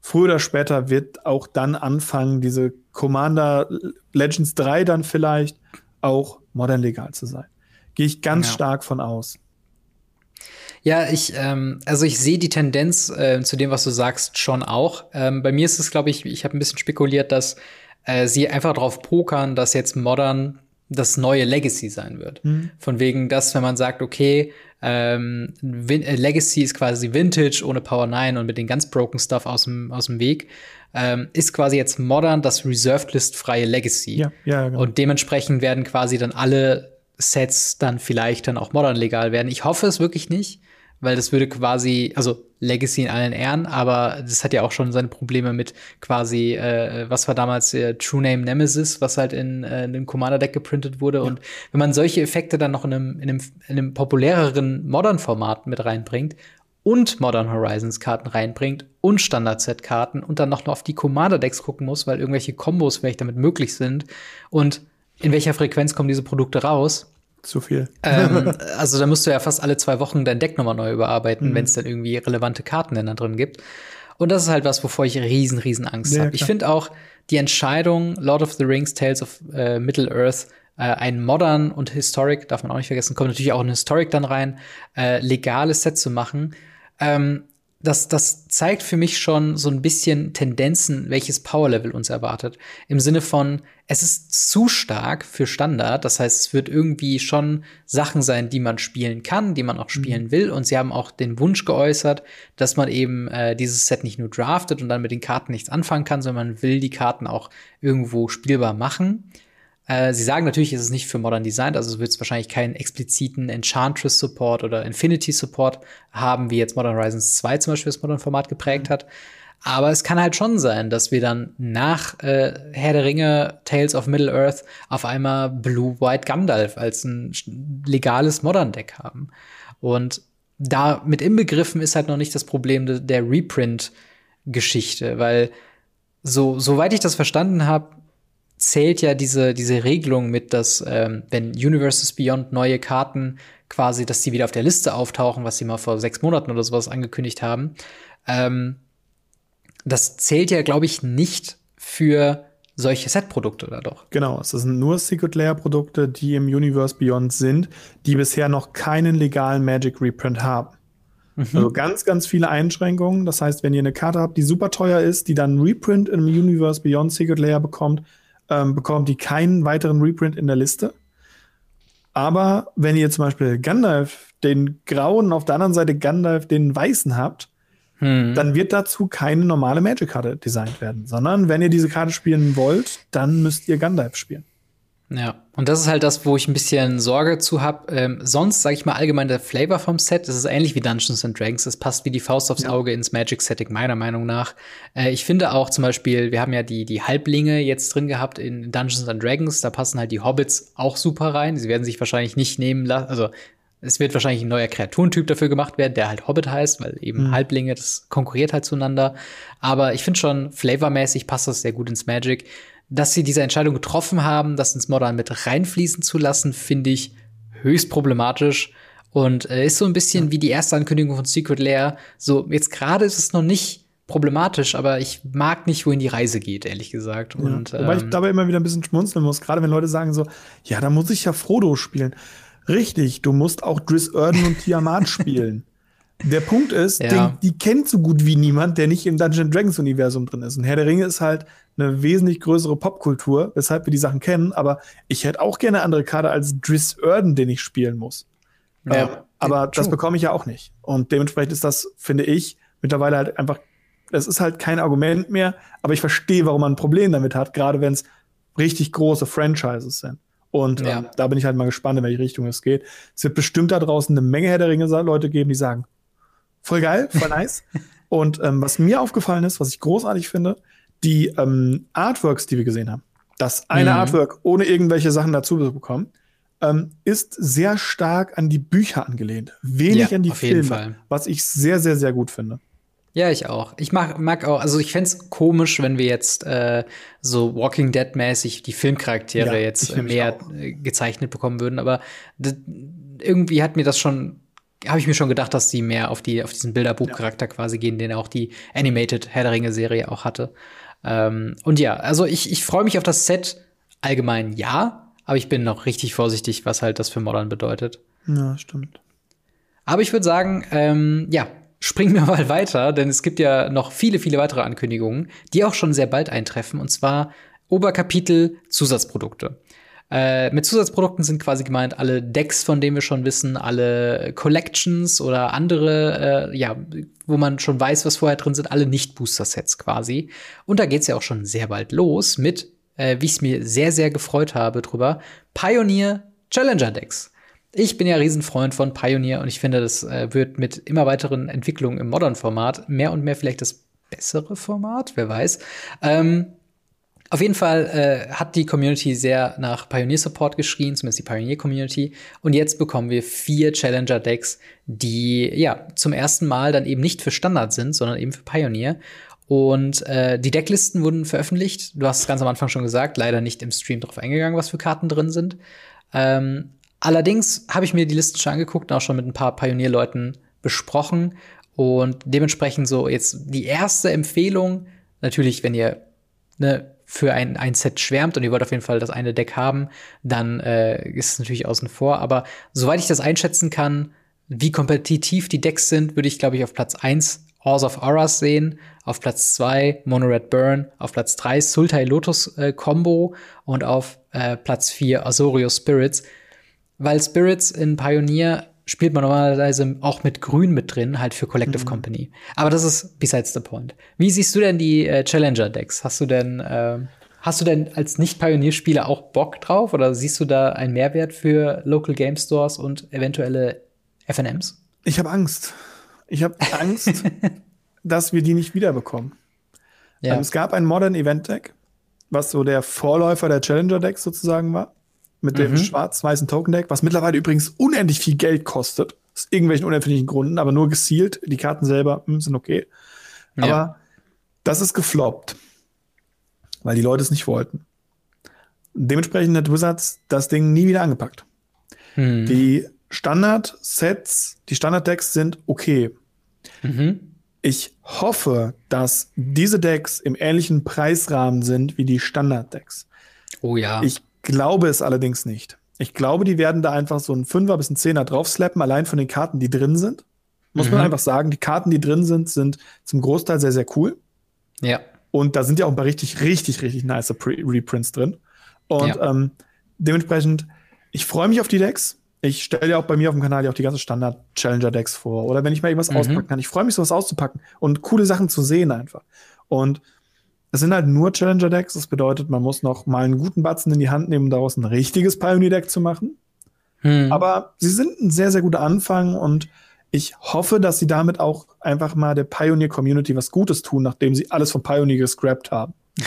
Früher oder später wird auch dann anfangen, diese Commander Legends 3 dann vielleicht auch modern legal zu sein. Gehe ich ganz ja. stark von aus. Ja, ich, ähm, also ich sehe die Tendenz äh, zu dem, was du sagst, schon auch. Ähm, bei mir ist es, glaube ich, ich habe ein bisschen spekuliert, dass äh, sie einfach drauf pokern, dass jetzt Modern das neue Legacy sein wird. Mhm. Von wegen, dass, wenn man sagt, okay, ähm, äh, Legacy ist quasi Vintage ohne Power 9 und mit den ganz broken Stuff aus dem, aus dem Weg, ähm, ist quasi jetzt modern das Reserved List freie Legacy. Ja, ja, genau. Und dementsprechend werden quasi dann alle Sets dann vielleicht dann auch modern legal werden. Ich hoffe es wirklich nicht weil das würde quasi, also Legacy in allen Ehren, aber das hat ja auch schon seine Probleme mit quasi, äh, was war damals äh, True Name Nemesis, was halt in, äh, in einem Commander-Deck geprintet wurde. Ja. Und wenn man solche Effekte dann noch in einem, in einem, in einem populäreren Modern-Format mit reinbringt und Modern Horizons Karten reinbringt und Standard-Set-Karten und dann noch auf die Commander-Decks gucken muss, weil irgendwelche Kombos vielleicht damit möglich sind und in welcher Frequenz kommen diese Produkte raus, zu viel. Ähm, also da musst du ja fast alle zwei Wochen dein Deck nochmal neu überarbeiten, mhm. wenn es dann irgendwie relevante Karten denn da drin gibt. Und das ist halt was, wovor ich riesen, riesen Angst ja, habe. Ich finde auch die Entscheidung, Lord of the Rings, Tales of äh, Middle Earth, äh, ein modern und historic, darf man auch nicht vergessen, kommt natürlich auch ein Historic dann rein, äh, legales Set zu machen. Ähm, das, das zeigt für mich schon so ein bisschen Tendenzen, welches Power-Level uns erwartet. Im Sinne von, es ist zu stark für Standard. Das heißt, es wird irgendwie schon Sachen sein, die man spielen kann, die man auch spielen mhm. will. Und sie haben auch den Wunsch geäußert, dass man eben äh, dieses Set nicht nur draftet und dann mit den Karten nichts anfangen kann, sondern man will die Karten auch irgendwo spielbar machen. Äh, sie sagen natürlich, ist es nicht für Modern Design, also wird es wahrscheinlich keinen expliziten Enchantress Support oder Infinity Support haben, wie jetzt Modern Horizons 2 zum Beispiel das Modern Format geprägt hat. Aber es kann halt schon sein, dass wir dann nach äh, Herr der Ringe, Tales of Middle Earth auf einmal Blue White Gandalf als ein legales Modern Deck haben. Und da mit inbegriffen ist halt noch nicht das Problem der Reprint-Geschichte, weil so, soweit ich das verstanden habe, zählt ja diese, diese Regelung mit, dass ähm, wenn Universes Beyond neue Karten quasi, dass die wieder auf der Liste auftauchen, was sie mal vor sechs Monaten oder sowas angekündigt haben. Ähm, das zählt ja, glaube ich, nicht für solche Set-Produkte oder doch? Genau, es sind nur Secret Layer-Produkte, die im Universe Beyond sind, die bisher noch keinen legalen Magic Reprint haben. Mhm. Also ganz, ganz viele Einschränkungen. Das heißt, wenn ihr eine Karte habt, die super teuer ist, die dann Reprint im Universe Beyond Secret Layer bekommt, ähm, bekommt die keinen weiteren Reprint in der Liste. Aber wenn ihr zum Beispiel Gandalf, den grauen, auf der anderen Seite Gandalf, den weißen habt, hm. dann wird dazu keine normale Magic-Karte designt werden, sondern wenn ihr diese Karte spielen wollt, dann müsst ihr Gandalf spielen. Ja, und das ist halt das, wo ich ein bisschen Sorge zu habe. Ähm, sonst, sage ich mal, allgemein der Flavor vom Set, das ist ähnlich wie Dungeons and Dragons. Es passt wie die Faust aufs Auge ins Magic-Setting, meiner Meinung nach. Äh, ich finde auch zum Beispiel, wir haben ja die, die Halblinge jetzt drin gehabt in Dungeons and Dragons. Da passen halt die Hobbits auch super rein. Sie werden sich wahrscheinlich nicht nehmen lassen, also es wird wahrscheinlich ein neuer Kreaturentyp dafür gemacht werden, der halt Hobbit heißt, weil eben mhm. Halblinge, das konkurriert halt zueinander. Aber ich finde schon, flavormäßig passt das sehr gut ins Magic dass sie diese Entscheidung getroffen haben, das ins Modern mit reinfließen zu lassen, finde ich höchst problematisch und äh, ist so ein bisschen wie die erste Ankündigung von Secret Lair. So, jetzt gerade ist es noch nicht problematisch, aber ich mag nicht, wohin die Reise geht, ehrlich gesagt. Ja. Und, Wobei ich ähm, dabei immer wieder ein bisschen schmunzeln muss, gerade wenn Leute sagen so, ja, da muss ich ja Frodo spielen. Richtig, du musst auch Driss Erden und Tiamat spielen. Der Punkt ist, ja. den, die kennt so gut wie niemand, der nicht im Dungeons Dragons Universum drin ist. Und Herr der Ringe ist halt eine wesentlich größere Popkultur, weshalb wir die Sachen kennen. Aber ich hätte auch gerne eine andere Karte als Driss Erden, den ich spielen muss. Ja. Ähm, aber das bekomme ich ja auch nicht. Und dementsprechend ist das, finde ich, mittlerweile halt einfach, es ist halt kein Argument mehr, aber ich verstehe, warum man ein Problem damit hat, gerade wenn es richtig große Franchises sind. Und ja. ähm, da bin ich halt mal gespannt, in welche Richtung es geht. Es wird bestimmt da draußen eine Menge Herr der Ringe Leute geben, die sagen, voll geil, voll nice. Und ähm, was mir aufgefallen ist, was ich großartig finde, die ähm, Artworks, die wir gesehen haben. Das eine mhm. Artwork ohne irgendwelche Sachen dazu zu bekommen, ähm, ist sehr stark an die Bücher angelehnt. Wenig Ja, an die auf jeden Filme. Fall. Was ich sehr, sehr, sehr gut finde. Ja, ich auch. Ich mag, mag auch, also ich fänd's komisch, wenn wir jetzt äh, so Walking Dead-mäßig die Filmcharaktere Ja, jetzt mehr auch. äh, gezeichnet bekommen würden, aber irgendwie hat mir das schon, habe ich mir schon gedacht, dass sie mehr auf die, auf diesen Bilderbuchcharakter quasi gehen, den auch die Animated Herr der Ringe-Serie auch hatte. Ähm, und ja, also ich, ich freue mich auf das Set allgemein ja, aber ich bin noch richtig vorsichtig, was halt das für Modern bedeutet. Ja, stimmt. Aber ich würde sagen, ähm, ja, springen wir mal weiter, denn es gibt ja noch viele, viele weitere Ankündigungen, die auch schon sehr bald eintreffen, und zwar Oberkapitel Zusatzprodukte. Äh, mit Zusatzprodukten sind quasi gemeint alle Decks, von denen wir schon wissen, alle Collections oder andere, äh, ja, wo man schon weiß, was vorher drin sind, alle Nicht-Booster-Sets quasi. Und da geht's ja auch schon sehr bald los mit, äh, wie ich es mir sehr, sehr gefreut habe drüber, Pioneer Challenger Decks. Ich bin ja Riesenfreund von Pioneer und ich finde, das äh, wird mit immer weiteren Entwicklungen im Modern-Format mehr und mehr vielleicht das bessere Format, wer weiß. Ähm, auf jeden Fall äh, hat die Community sehr nach Pioneer Support geschrien, zumindest die Pioneer Community. Und jetzt bekommen wir vier Challenger Decks, die ja zum ersten Mal dann eben nicht für Standard sind, sondern eben für Pioneer. Und äh, die Decklisten wurden veröffentlicht. Du hast es ganz am Anfang schon gesagt, leider nicht im Stream drauf eingegangen, was für Karten drin sind. Ähm, allerdings habe ich mir die Listen schon angeguckt und auch schon mit ein paar Pioneer-Leuten besprochen. Und dementsprechend so jetzt die erste Empfehlung, natürlich, wenn ihr ne, für ein, ein Set schwärmt und ihr wollt auf jeden Fall das eine Deck haben, dann äh, ist es natürlich außen vor. Aber soweit ich das einschätzen kann, wie kompetitiv die Decks sind, würde ich, glaube ich, auf Platz 1 Horse of Auras sehen, auf Platz 2 Mono Red Burn, auf Platz 3 Sultai Lotus äh, Combo und auf äh, Platz 4 Asorio Spirits. Weil Spirits in Pioneer spielt man normalerweise auch mit Grün mit drin, halt für Collective Company. Aber das ist besides the point. Wie siehst du denn die äh, Challenger-Decks? Hast du denn, äh, hast du denn als Nicht-Pioneer-Spieler auch Bock drauf oder siehst du da einen Mehrwert für Local Game Stores und eventuelle FNMs? Ich habe Angst. Ich habe Angst, dass wir die nicht wiederbekommen. Ja. Ähm, es gab ein Modern Event Deck, was so der Vorläufer der Challenger Decks sozusagen war. Mit dem Mhm. schwarz-weißen Token Deck, was mittlerweile übrigens unendlich viel Geld kostet. Aus irgendwelchen unerfindlichen Gründen, aber nur gesealt. Die Karten selber hm, sind okay. Ja. Aber das ist gefloppt. Weil die Leute es nicht wollten. Dementsprechend hat Wizards das Ding nie wieder angepackt. Hm. Die Standard-Sets, die Standard-Decks sind okay. Mhm. Ich hoffe, dass diese Decks im ähnlichen Preisrahmen sind wie die Standard-Decks. Oh ja. Ich glaube es allerdings nicht. Ich glaube, die werden da einfach so einen Fünfer bis einen Zehner draufslappen, allein von den Karten, die drin sind. Muss man Mhm. einfach sagen, die Karten, die drin sind, sind zum Großteil sehr, sehr cool. ja. Und da sind ja auch ein paar richtig, richtig, richtig nice Pre Reprints drin. Und Ja. ähm, dementsprechend, ich freue mich auf die Decks. Ich stelle ja auch bei mir auf dem Kanal ja auch die ganzen Standard-Challenger-Decks vor. Oder wenn ich mal irgendwas Mhm. auspacken kann. Ich freue mich, sowas auszupacken und coole Sachen zu sehen einfach. Und es sind halt nur Challenger-Decks. Das bedeutet, man muss noch mal einen guten Batzen in die Hand nehmen, um daraus ein richtiges Pioneer-Deck zu machen. Hm. Aber sie sind ein sehr, sehr guter Anfang und ich hoffe, dass sie damit auch einfach mal der Pioneer-Community was Gutes tun, nachdem sie alles von Pioneer gescrapped haben.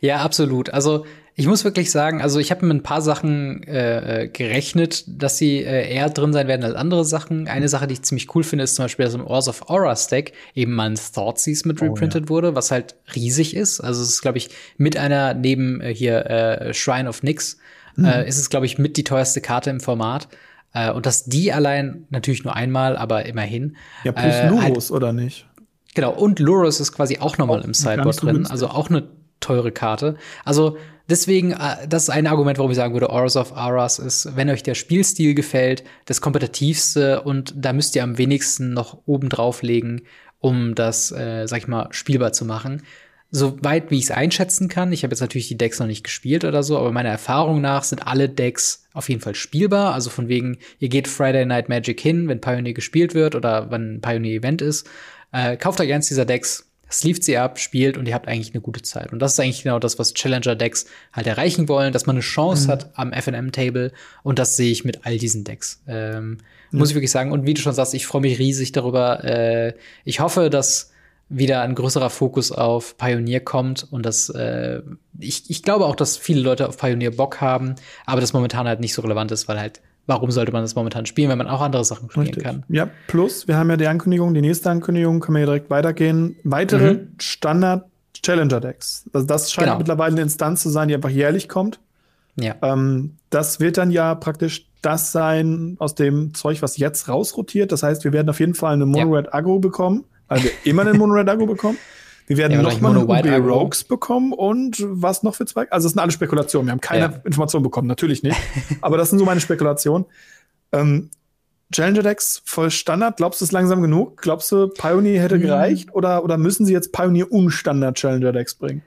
Ja, absolut. Also ich muss wirklich sagen, also ich habe mit ein paar Sachen äh, äh, gerechnet, dass sie äh, eher drin sein werden als andere Sachen. Eine Sache, die ich ziemlich cool finde, ist zum Beispiel, dass im Ors of Aura Stack eben mal ein Thoughtseize mit Oh, reprintet wurde, was halt riesig ist. Also es ist, glaube ich, mit einer neben äh, hier äh, Shrine of Nyx Mhm. äh, ist es, glaube ich, mit die teuerste Karte im Format. Äh, und dass die allein natürlich nur einmal, aber immerhin. Ja, plus äh, halt Lurus, oder nicht? Genau, und Lurus ist quasi auch nochmal im Sideboard drin, also auch eine teure Karte. Also deswegen, äh, das ist ein Argument, warum ich sagen würde, Auras of Auras ist, wenn euch der Spielstil gefällt, das kompetitivste und da müsst ihr am wenigsten noch oben drauflegen, um das, äh, sag ich mal, spielbar zu machen. Soweit wie ich es einschätzen kann, ich habe jetzt natürlich die Decks noch nicht gespielt oder so, aber meiner Erfahrung nach sind alle Decks auf jeden Fall spielbar. Also von wegen, ihr geht Friday Night Magic hin, wenn Pioneer gespielt wird oder wenn ein Pioneer-Event ist. Äh, kauft euch eins dieser Decks, sleeved sie ab, spielt und ihr habt eigentlich eine gute Zeit. Und das ist eigentlich genau das, was Challenger-Decks halt erreichen wollen, dass man eine Chance hat am FNM-Table. Und das sehe ich mit all diesen Decks. Ähm, Muss ich wirklich sagen. Und wie du schon sagst, ich freue mich riesig darüber. Äh, ich hoffe, dass wieder ein größerer Fokus auf Pioneer kommt und das äh, ich, ich glaube auch, dass viele Leute auf Pioneer Bock haben, aber das momentan halt nicht so relevant ist, weil halt warum sollte man das momentan spielen, wenn man auch andere Sachen spielen Richtig. kann? Ja, plus wir haben ja die Ankündigung, die nächste Ankündigung, können wir ja direkt weitergehen. Weitere mhm. Standard Challenger Decks. Also das scheint genau. mittlerweile eine Instanz zu sein, die einfach jährlich kommt. Ja. Ähm, das wird dann ja praktisch das sein aus dem Zeug, was jetzt rausrotiert. Das heißt, wir werden auf jeden Fall eine Mono Red ja. Agro bekommen, weil wir immer eine Mono Red Agro bekommen. Wir werden ja, nochmal UB Rogues bekommen und was noch für zwei? Also, das sind alle Spekulationen. Wir haben keine ja. Informationen bekommen, natürlich nicht. Aber das sind so meine Spekulationen. Ähm, Challenger Decks voll Standard. Glaubst du, es ist langsam genug? Glaubst du, Pioneer hätte mhm. gereicht? Oder, oder müssen sie jetzt Pioneer unstandard Challenger Decks bringen?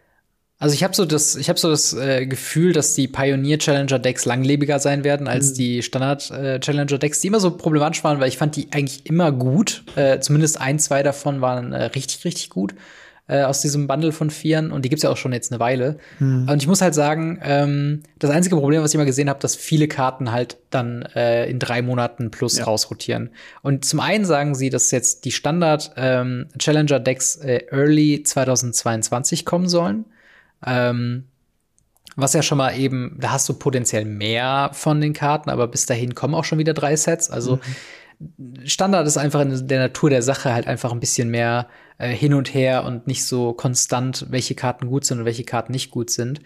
Also ich habe so das, ich habe so das äh, Gefühl, dass die Pioneer Challenger Decks langlebiger sein werden als mhm. die Standard äh, Challenger Decks, die immer so problematisch waren, weil ich fand die eigentlich immer gut. Äh, zumindest ein, zwei davon waren äh, richtig, richtig gut äh, aus diesem Bundle von Vieren und die gibt's ja auch schon jetzt eine Weile. Mhm. Und ich muss halt sagen, ähm, das einzige Problem, was ich immer gesehen habe, dass viele Karten halt dann äh, in drei Monaten plus ja. rausrotieren. Und zum einen sagen sie, dass jetzt die Standard ähm, Challenger Decks äh, Early 2022 kommen sollen. Ähm, was ja schon mal eben, da hast du potenziell mehr von den Karten, aber bis dahin kommen auch schon wieder drei Sets. Also mhm. Standard ist einfach in der Natur der Sache halt einfach ein bisschen mehr äh, hin und her und nicht so konstant, welche Karten gut sind und welche Karten nicht gut sind.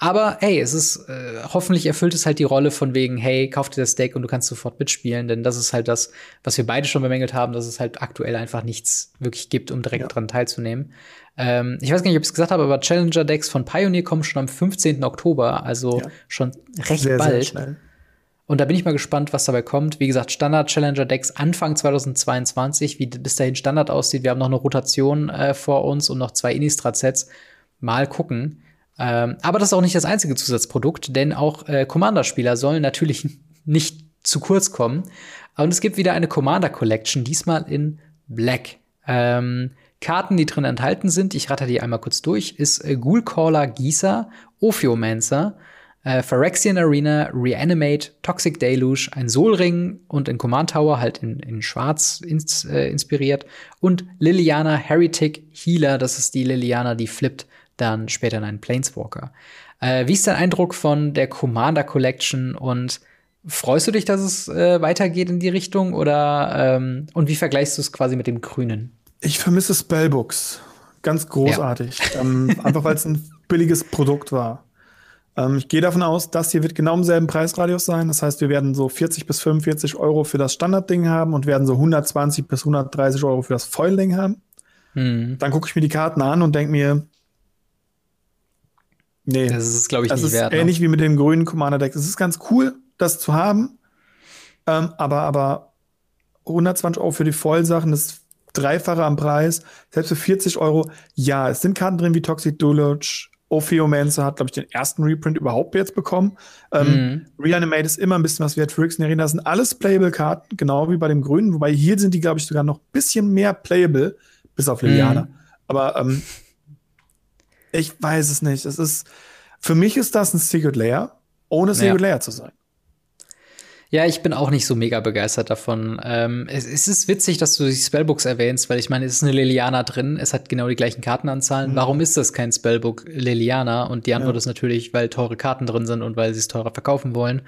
Aber hey, es ist äh, hoffentlich erfüllt es halt die Rolle von wegen, hey, kauf dir das Deck und du kannst sofort mitspielen, denn das ist halt das, was wir beide schon bemängelt haben, dass es halt aktuell einfach nichts wirklich gibt, um direkt ja. dran teilzunehmen. Ähm, ich weiß gar nicht, ob ich es gesagt habe, aber Challenger Decks von Pioneer kommen schon am 15. Oktober, also ja. schon recht sehr, bald. Sehr. Und da bin ich mal gespannt, was dabei kommt. Wie gesagt, Standard Challenger Decks Anfang 2022, wie bis dahin Standard aussieht. Wir haben noch eine Rotation äh, vor uns und noch zwei Innistrad-Sets. Mal gucken. Ähm, aber das ist auch nicht das einzige Zusatzprodukt, denn auch äh, Commander-Spieler sollen natürlich nicht zu kurz kommen. Und es gibt wieder eine Commander Collection, diesmal in Black. Ähm, Karten, die drin enthalten sind, ich ratter die einmal kurz durch, ist äh, Ghoulcaller Gießer, Ophiomancer, äh, Phyrexian Arena, Reanimate, Toxic Deluge, ein Soulring und in Command Tower halt in, in Schwarz ins, äh, inspiriert und Liliana Heretic Healer, das ist die Liliana, die flippt dann später in einen Planeswalker. Äh, wie ist dein Eindruck von der Commander Collection und freust du dich, dass es äh, weitergeht in die Richtung oder ähm, und wie vergleichst du es quasi mit dem Grünen? Ich vermisse Spellbooks. Ganz großartig. Ja. ähm, einfach weil es ein billiges Produkt war. Ähm, ich gehe davon aus, das hier wird genau im selben Preisradius sein. Das heißt, wir werden so 40 bis 45 Euro für das Standardding haben und werden so 120 bis 130 Euro für das Foil-Ding haben. Hm. Dann gucke ich mir die Karten an und denke mir, nee, das ist, glaube ich, das nicht ist wert. Ne? Ähnlich wie mit dem grünen Commander-Deck. Es ist ganz cool, das zu haben, ähm, aber, aber 120 Euro für die Foil-Sachen, das ist Dreifache am Preis. Selbst für 40 Euro, ja, es sind Karten drin wie Toxic Deluge, Ophiomancer hat, glaube ich, den ersten Reprint überhaupt jetzt bekommen. Ähm, mhm. Reanimate ist immer ein bisschen was wert. Frix Arena das sind alles Playable-Karten, genau wie bei dem Grünen. Wobei hier sind die, glaube ich, sogar noch ein bisschen mehr Playable, bis auf Liliana. Mhm. Aber ähm, ich weiß es nicht. Es ist, für mich ist das ein Secret Layer, ohne Secret ja. Layer zu sein. Ja, ich bin auch nicht so mega begeistert davon. Ähm, es, es, ist witzig, dass du die Spellbooks erwähnst, weil ich meine, es ist eine Liliana drin, es hat genau die gleichen Kartenanzahlen. Mhm. Warum ist das kein Spellbook Liliana? Und die Antwort ja. ist natürlich, weil teure Karten drin sind und weil sie es teurer verkaufen wollen.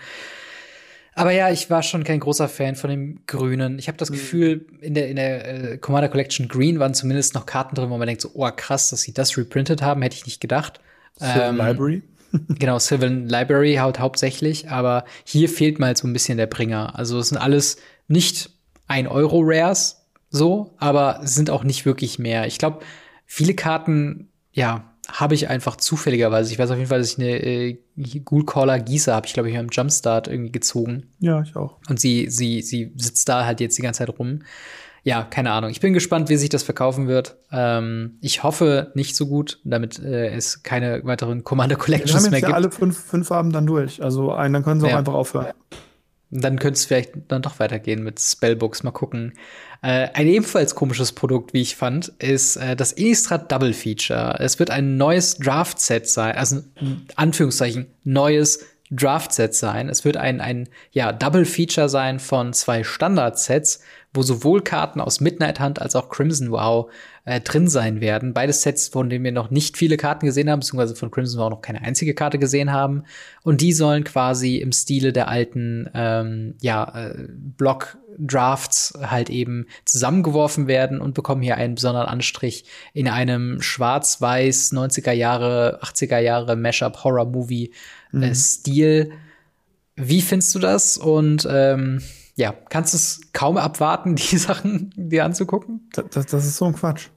Aber ja, ich war schon kein großer Fan von dem Grünen. Ich habe das mhm. Gefühl, in der, in der äh, Commander Collection Green waren zumindest noch Karten drin, wo man denkt, so, oh krass, dass sie das reprintet haben, hätte ich nicht gedacht. ähm, Library? Genau, Sylvan Library haut hauptsächlich, aber hier fehlt mal so ein bisschen der Bringer. Also es sind alles nicht ein Euro Rares, so, aber es sind auch nicht wirklich mehr. Ich glaube, viele Karten, ja, habe ich einfach zufälligerweise. Ich weiß auf jeden Fall, dass ich eine äh, Ghoulcaller Gießer habe ich, glaube ich, im Jumpstart irgendwie gezogen. Ja, ich auch. Und sie, sie, sie sitzt da halt jetzt die ganze Zeit rum ja, keine Ahnung. Ich bin gespannt, wie sich das verkaufen wird. Ähm, ich hoffe nicht so gut, damit äh, es keine weiteren Commander Collections mehr gibt. Wir haben jetzt ja alle fünf, fünf Farben dann durch. Also einen, dann können sie ja. auch einfach aufhören. Dann könnte es vielleicht dann doch weitergehen mit Spellbooks. Mal gucken. Äh, ein ebenfalls komisches Produkt, wie ich fand, ist äh, das Innistrad Double Feature. Es wird ein neues Draft-Set sein, also Anführungszeichen neues Draft-Set sein. Es wird ein, ein ja, Double Feature sein von zwei Standard-Sets wo sowohl Karten aus Midnight Hunt als auch Crimson Wow äh, drin sein werden. Beide Sets, von denen wir noch nicht viele Karten gesehen haben, beziehungsweise von Crimson Wow noch keine einzige Karte gesehen haben. Und die sollen quasi im Stile der alten ähm, ja, äh, Block Drafts halt eben zusammengeworfen werden und bekommen hier einen besonderen Anstrich in einem schwarz-weiß 90er Jahre, 80er Jahre Mashup Horror Movie äh, mhm. Stil. Wie findest du das? Und ähm, ja, kannst du es kaum abwarten, die Sachen dir anzugucken? Das, das, das ist so ein Quatsch.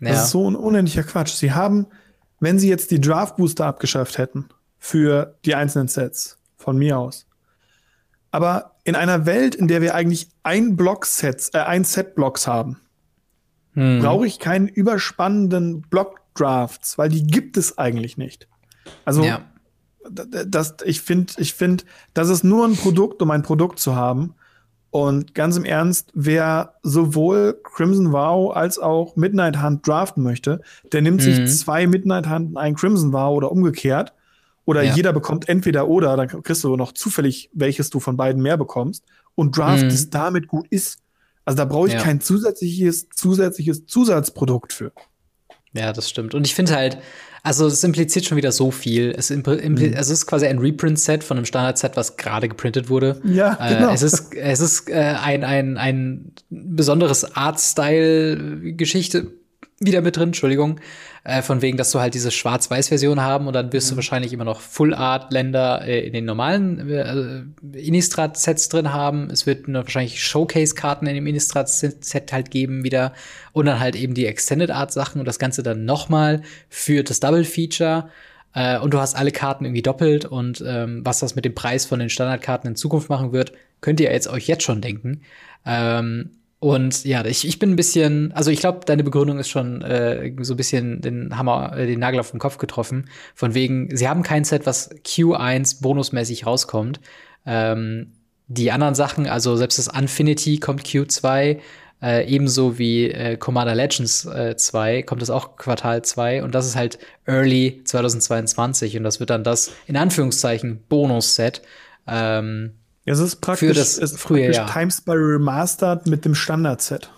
Ja. Das ist so ein unendlicher Quatsch. Sie haben, wenn sie jetzt die Draft Booster abgeschafft hätten für die einzelnen Sets, von mir aus. Aber in einer Welt, in der wir eigentlich ein Block-Sets, äh, ein Set-Blocks haben, hm. brauche ich keinen überspannenden Block-Drafts, weil die gibt es eigentlich nicht. Also ja das, ich finde, ich finde, das ist nur ein Produkt, um ein Produkt zu haben. Und ganz im Ernst, wer sowohl Crimson Vow als auch Midnight Hunt draften möchte, der nimmt mhm. sich zwei Midnight Hunt und einen Crimson Vow oder umgekehrt. Oder ja. jeder bekommt entweder oder, dann kriegst du noch zufällig, welches du von beiden mehr bekommst. Und Draft mhm. es damit gut ist. Also da brauche ich ja. kein zusätzliches, zusätzliches Zusatzprodukt für. Ja, das stimmt. Und ich finde halt, also es impliziert schon wieder so viel. Es, mhm. also es ist quasi ein Reprint-Set von einem Standard-Set, was gerade geprintet wurde. Ja, äh, genau. Äh, es ist, es ist äh, ein, ein, ein besonderes Art-Style-Geschichte wieder mit drin, Entschuldigung. Äh, von wegen, dass du halt diese Schwarz-Weiß-Version haben und dann wirst mhm. du wahrscheinlich immer noch Full-Art-Länder äh, in den normalen äh, Innistrad-Sets drin haben. Es wird nur wahrscheinlich Showcase-Karten in dem Innistrad-Set halt geben wieder und dann halt eben die Extended-Art-Sachen und das Ganze dann nochmal für das Double-Feature. Äh, und du hast alle Karten irgendwie doppelt und ähm, was das mit dem Preis von den Standardkarten in Zukunft machen wird, könnt ihr jetzt euch jetzt schon denken. Ähm, und ja, ich, ich bin ein bisschen, also ich glaube, deine Begründung ist schon äh, so ein bisschen den Hammer, äh, den Nagel auf den Kopf getroffen. Von wegen, sie haben kein Set, was Q1 bonusmäßig rauskommt. Ähm, die anderen Sachen, also selbst das Infinity kommt Q2, äh, ebenso wie äh, Commander Legends äh, 2 kommt das auch Quartal 2 und das ist halt Early 2022 und das wird dann das in Anführungszeichen Bonus-Set. Ähm, es ist praktisch, für das es ist frühe praktisch Jahr. Times by Remastered mit dem Standard-Set.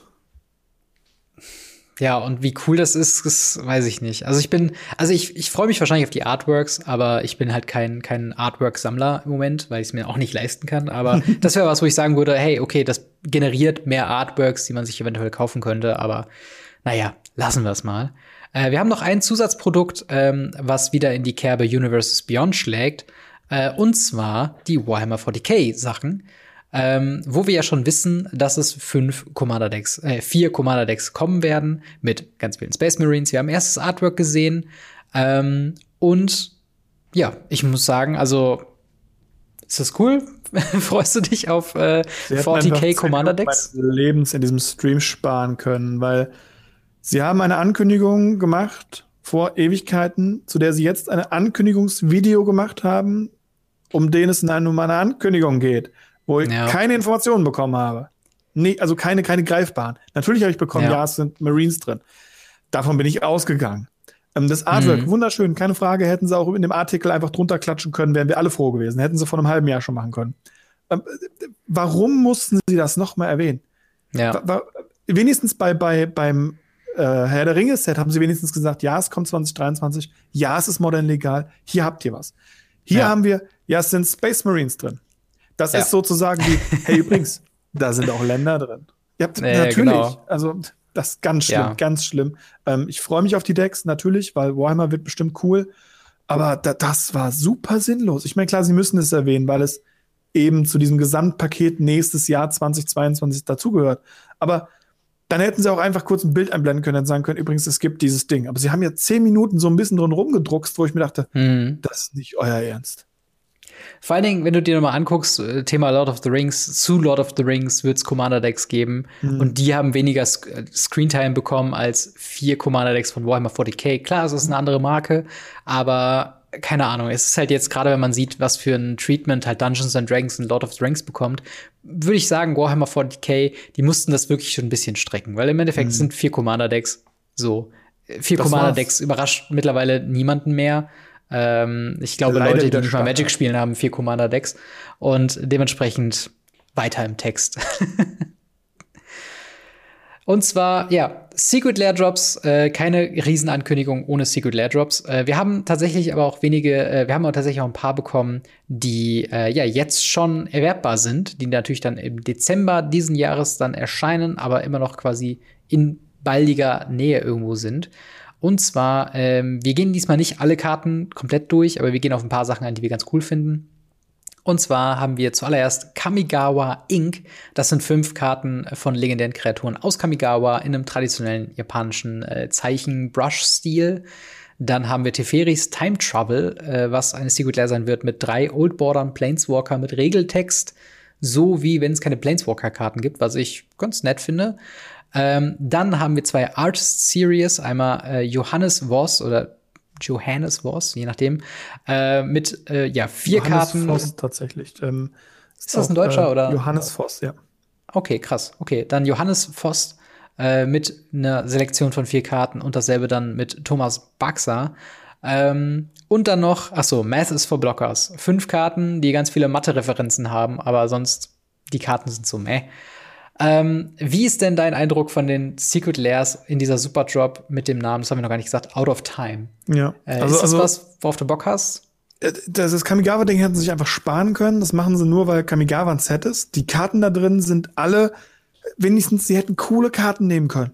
Ja, und wie cool das ist, das weiß ich nicht. Also ich bin, also ich, ich freue mich wahrscheinlich auf die Artworks, aber ich bin halt kein, kein Artwork-Sammler im Moment, weil ich es mir auch nicht leisten kann. Aber das wäre was, wo ich sagen würde, hey, okay, das generiert mehr Artworks, die man sich eventuell kaufen könnte, aber naja, lassen wir es mal. Äh, wir haben noch ein Zusatzprodukt, ähm, was wieder in die Kerbe Universes Beyond schlägt. Äh, und zwar die Warhammer 40k Sachen. Ähm, wo wir ja schon wissen, dass es fünf Commander Decks, äh, vier Commander Decks kommen werden mit ganz vielen Space Marines. Wir haben erstes Artwork gesehen ähm, und ja, ich muss sagen, also ist das cool? Freust du dich auf äh, 40k Commander Decks? Lebens in diesem Stream sparen können, weil sie haben eine Ankündigung gemacht vor Ewigkeiten, zu der sie jetzt ein Ankündigungsvideo gemacht haben, um den es in einer Ankündigung geht, wo ich ja. keine Informationen bekommen habe. Nee, also keine, keine greifbaren. Natürlich habe ich bekommen, ja. ja. es sind Marines drin. Davon bin ich ausgegangen. Ähm, das Artwork, mhm. wunderschön, keine Frage, hätten sie auch in dem Artikel einfach drunter klatschen können, wären wir alle froh gewesen. Hätten sie vor einem halben Jahr schon machen können. Ähm, warum mussten sie das nochmal erwähnen? Ja. War, war, wenigstens bei, bei, beim äh, Herr der Ringe-Set haben sie wenigstens gesagt, ja, es kommt 2023, ja, es ist modern legal, hier habt ihr was. Hier ja. haben wir, ja, es sind Space Marines drin. Das ja. ist sozusagen wie, hey, übrigens, da sind auch Länder drin. Ja, nee, natürlich. Genau. Also, das ist ganz schlimm, ja. ganz schlimm. Ähm, ich freue mich auf die Decks, natürlich, weil Warhammer wird bestimmt cool. Aber da, das war super sinnlos. Ich meine, klar, sie müssen es erwähnen, weil es eben zu diesem Gesamtpaket nächstes Jahr 2022 dazugehört. Aber dann hätten sie auch einfach kurz ein Bild einblenden können und sagen können, übrigens, es gibt dieses Ding. Aber sie haben ja zehn Minuten so ein bisschen drin rumgedruckst, wo ich mir dachte, mhm. das ist nicht euer Ernst. Vor allen Dingen, wenn du dir nochmal anguckst, äh, Thema Lord of the Rings, zu Lord of the Rings wird es Commander-Decks geben mhm. und die haben weniger äh, Screentime bekommen als vier Commander-Decks von Warhammer 40k. Klar, es ist eine andere Marke, aber keine Ahnung, es ist halt jetzt gerade, wenn man sieht, was für ein Treatment halt Dungeons and Dragons und Lord of the Rings bekommt, würde ich sagen, Warhammer 40k, die mussten das wirklich schon ein bisschen strecken, weil im Endeffekt mhm. sind vier Commander-Decks so. Vier Commander-Decks überrascht mittlerweile niemanden mehr. Ähm, ich glaube, Leider Leute, die nicht mal Magic spielen, haben vier Commander-Decks und dementsprechend weiter im Text. Und zwar, ja, Secret Lair Drops, äh, keine Riesenankündigung ohne Secret Lair Drops. Äh, wir haben tatsächlich aber auch wenige, äh, wir haben auch tatsächlich auch ein paar bekommen, die äh, ja jetzt schon erwerbbar sind, die natürlich dann im Dezember diesen Jahres dann erscheinen, aber immer noch quasi in baldiger Nähe irgendwo sind. Und zwar, ähm, wir gehen diesmal nicht alle Karten komplett durch, aber wir gehen auf ein paar Sachen ein, die wir ganz cool finden. Und zwar haben wir zuallererst Kamigawa Inc. Das sind fünf Karten von legendären Kreaturen aus Kamigawa in einem traditionellen japanischen äh, Zeichen-Brush-Stil. Dann haben wir Teferis Time Travel, äh, was eine Secret Lair sein wird, mit drei Old Bordern Planeswalker mit Regeltext. So wie wenn es keine Planeswalker-Karten gibt, was ich ganz nett finde. Ähm, dann haben wir zwei Artist Series, einmal äh, Johannes Voss oder Johannes Voss, je nachdem, äh, mit äh, ja vier Johannes Karten. Voss tatsächlich. Ähm, ist das ein Deutscher äh, oder? Johannes Voss, ja. Okay, krass. Okay, dann Johannes Voss äh, mit einer Selektion von vier Karten und dasselbe dann mit Thomas Baxer. Ähm, und dann noch, ach so, Math is for Blockers. Fünf Karten, die ganz viele Mathe-Referenzen haben, aber sonst die Karten sind so meh. Ähm, wie ist denn dein Eindruck von den Secret Lairs in dieser Super Drop mit dem Namen, das haben wir noch gar nicht gesagt, Out of Time? Ja. Äh, also, ist das also, was, worauf du Bock hast? Äh, das, das Kamigawa-Ding hätten sie sich einfach sparen können. Das machen sie nur, weil Kamigawa ein Set ist. Die Karten da drin sind alle, wenigstens, sie hätten coole Karten nehmen können.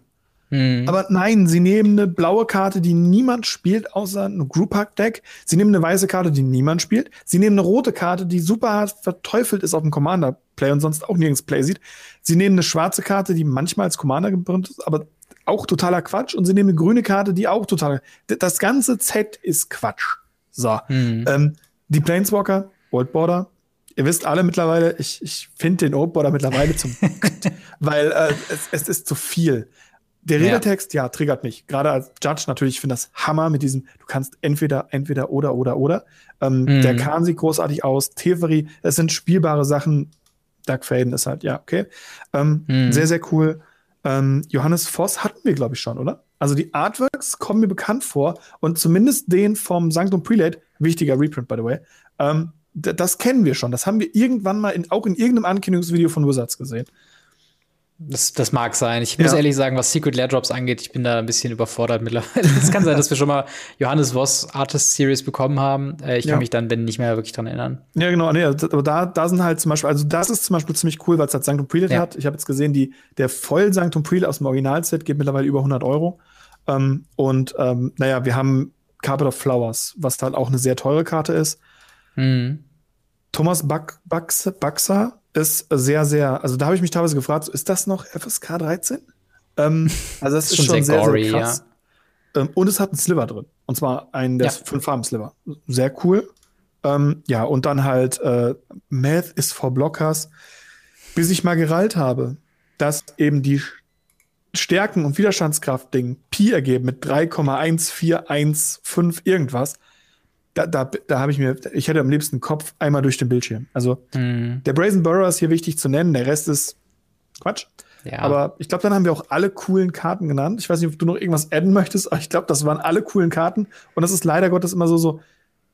Mhm. Aber nein, sie nehmen eine blaue Karte, die niemand spielt, außer ein Group Hack Deck. Sie nehmen eine weiße Karte, die niemand spielt. Sie nehmen eine rote Karte, die super hart verteufelt ist auf dem Commander Play und sonst auch nirgends Play sieht. Sie nehmen eine schwarze Karte, die manchmal als Commander gebrannt ist, aber auch totaler Quatsch. Und sie nehmen eine grüne Karte, die auch total. Das ganze Z ist Quatsch. So. Mhm. Ähm, die Planeswalker, Old Border, ihr wisst alle mittlerweile, ich, ich finde den Old Border mittlerweile zum, weil äh, es, es ist zu viel. Der Regeltext, ja. ja, triggert mich. Gerade als Judge natürlich, ich finde das Hammer mit diesem, du kannst entweder, entweder oder oder oder. Ähm, mhm. Der Kahn sieht großartig aus, Teferi, es sind spielbare Sachen. Dark Faden ist halt, ja, okay. Ähm, mhm. Sehr, sehr cool. Ähm, Johannes Voss hatten wir, glaube ich, schon, oder? Also die Artworks kommen mir bekannt vor und zumindest den vom Sanctum Prelate, wichtiger Reprint, by the way, ähm, das kennen wir schon. Das haben wir irgendwann mal in, auch in irgendeinem Ankündigungsvideo von Wizards gesehen. Das, das mag sein. Ich muss ja. ehrlich sagen, was Secret Lair Drops angeht, ich bin da ein bisschen überfordert mittlerweile. Es kann sein, dass wir schon mal Johannes Voss Artist Series bekommen haben. Äh, ich kann ja. mich dann, wenn nicht mehr, wirklich dran erinnern. Ja, genau. Nee, aber da, da sind halt zum Beispiel, also das ist zum Beispiel ziemlich cool, weil es halt Sanctum Prelate ja. hat. Ich habe jetzt gesehen, die, der voll Sanctum Prelate aus dem Originalset geht mittlerweile über 100 Euro. Ähm, und ähm, naja, wir haben Carpet of Flowers, was halt auch eine sehr teure Karte ist. Mhm. Thomas Bucks, Buxer ist sehr, sehr, also da habe ich mich teilweise gefragt, ist das noch FSK 13? Ähm, also das, ist, schon, schon sehr, gory, sehr krass. Ja. Ähm, und es hat einen Sliver drin. Und zwar einen der ja. fünf Farben Sliver. Sehr cool. Ähm, ja, und dann halt äh, Math is for Blockers. Bis ich mal gerallt habe, dass eben die Stärken- und Widerstandskraft-Ding Pi ergeben mit 3,1415 irgendwas da, da, da habe ich mir, ich hätte am liebsten Kopf einmal durch den Bildschirm. Also mhm. der Brazen Burrow ist hier wichtig zu nennen, der Rest ist Quatsch. Ja. Aber ich glaube, dann haben wir auch alle coolen Karten genannt. Ich weiß nicht, ob du noch irgendwas adden möchtest, aber ich glaube, das waren alle coolen Karten. Und das ist leider Gottes immer so, so,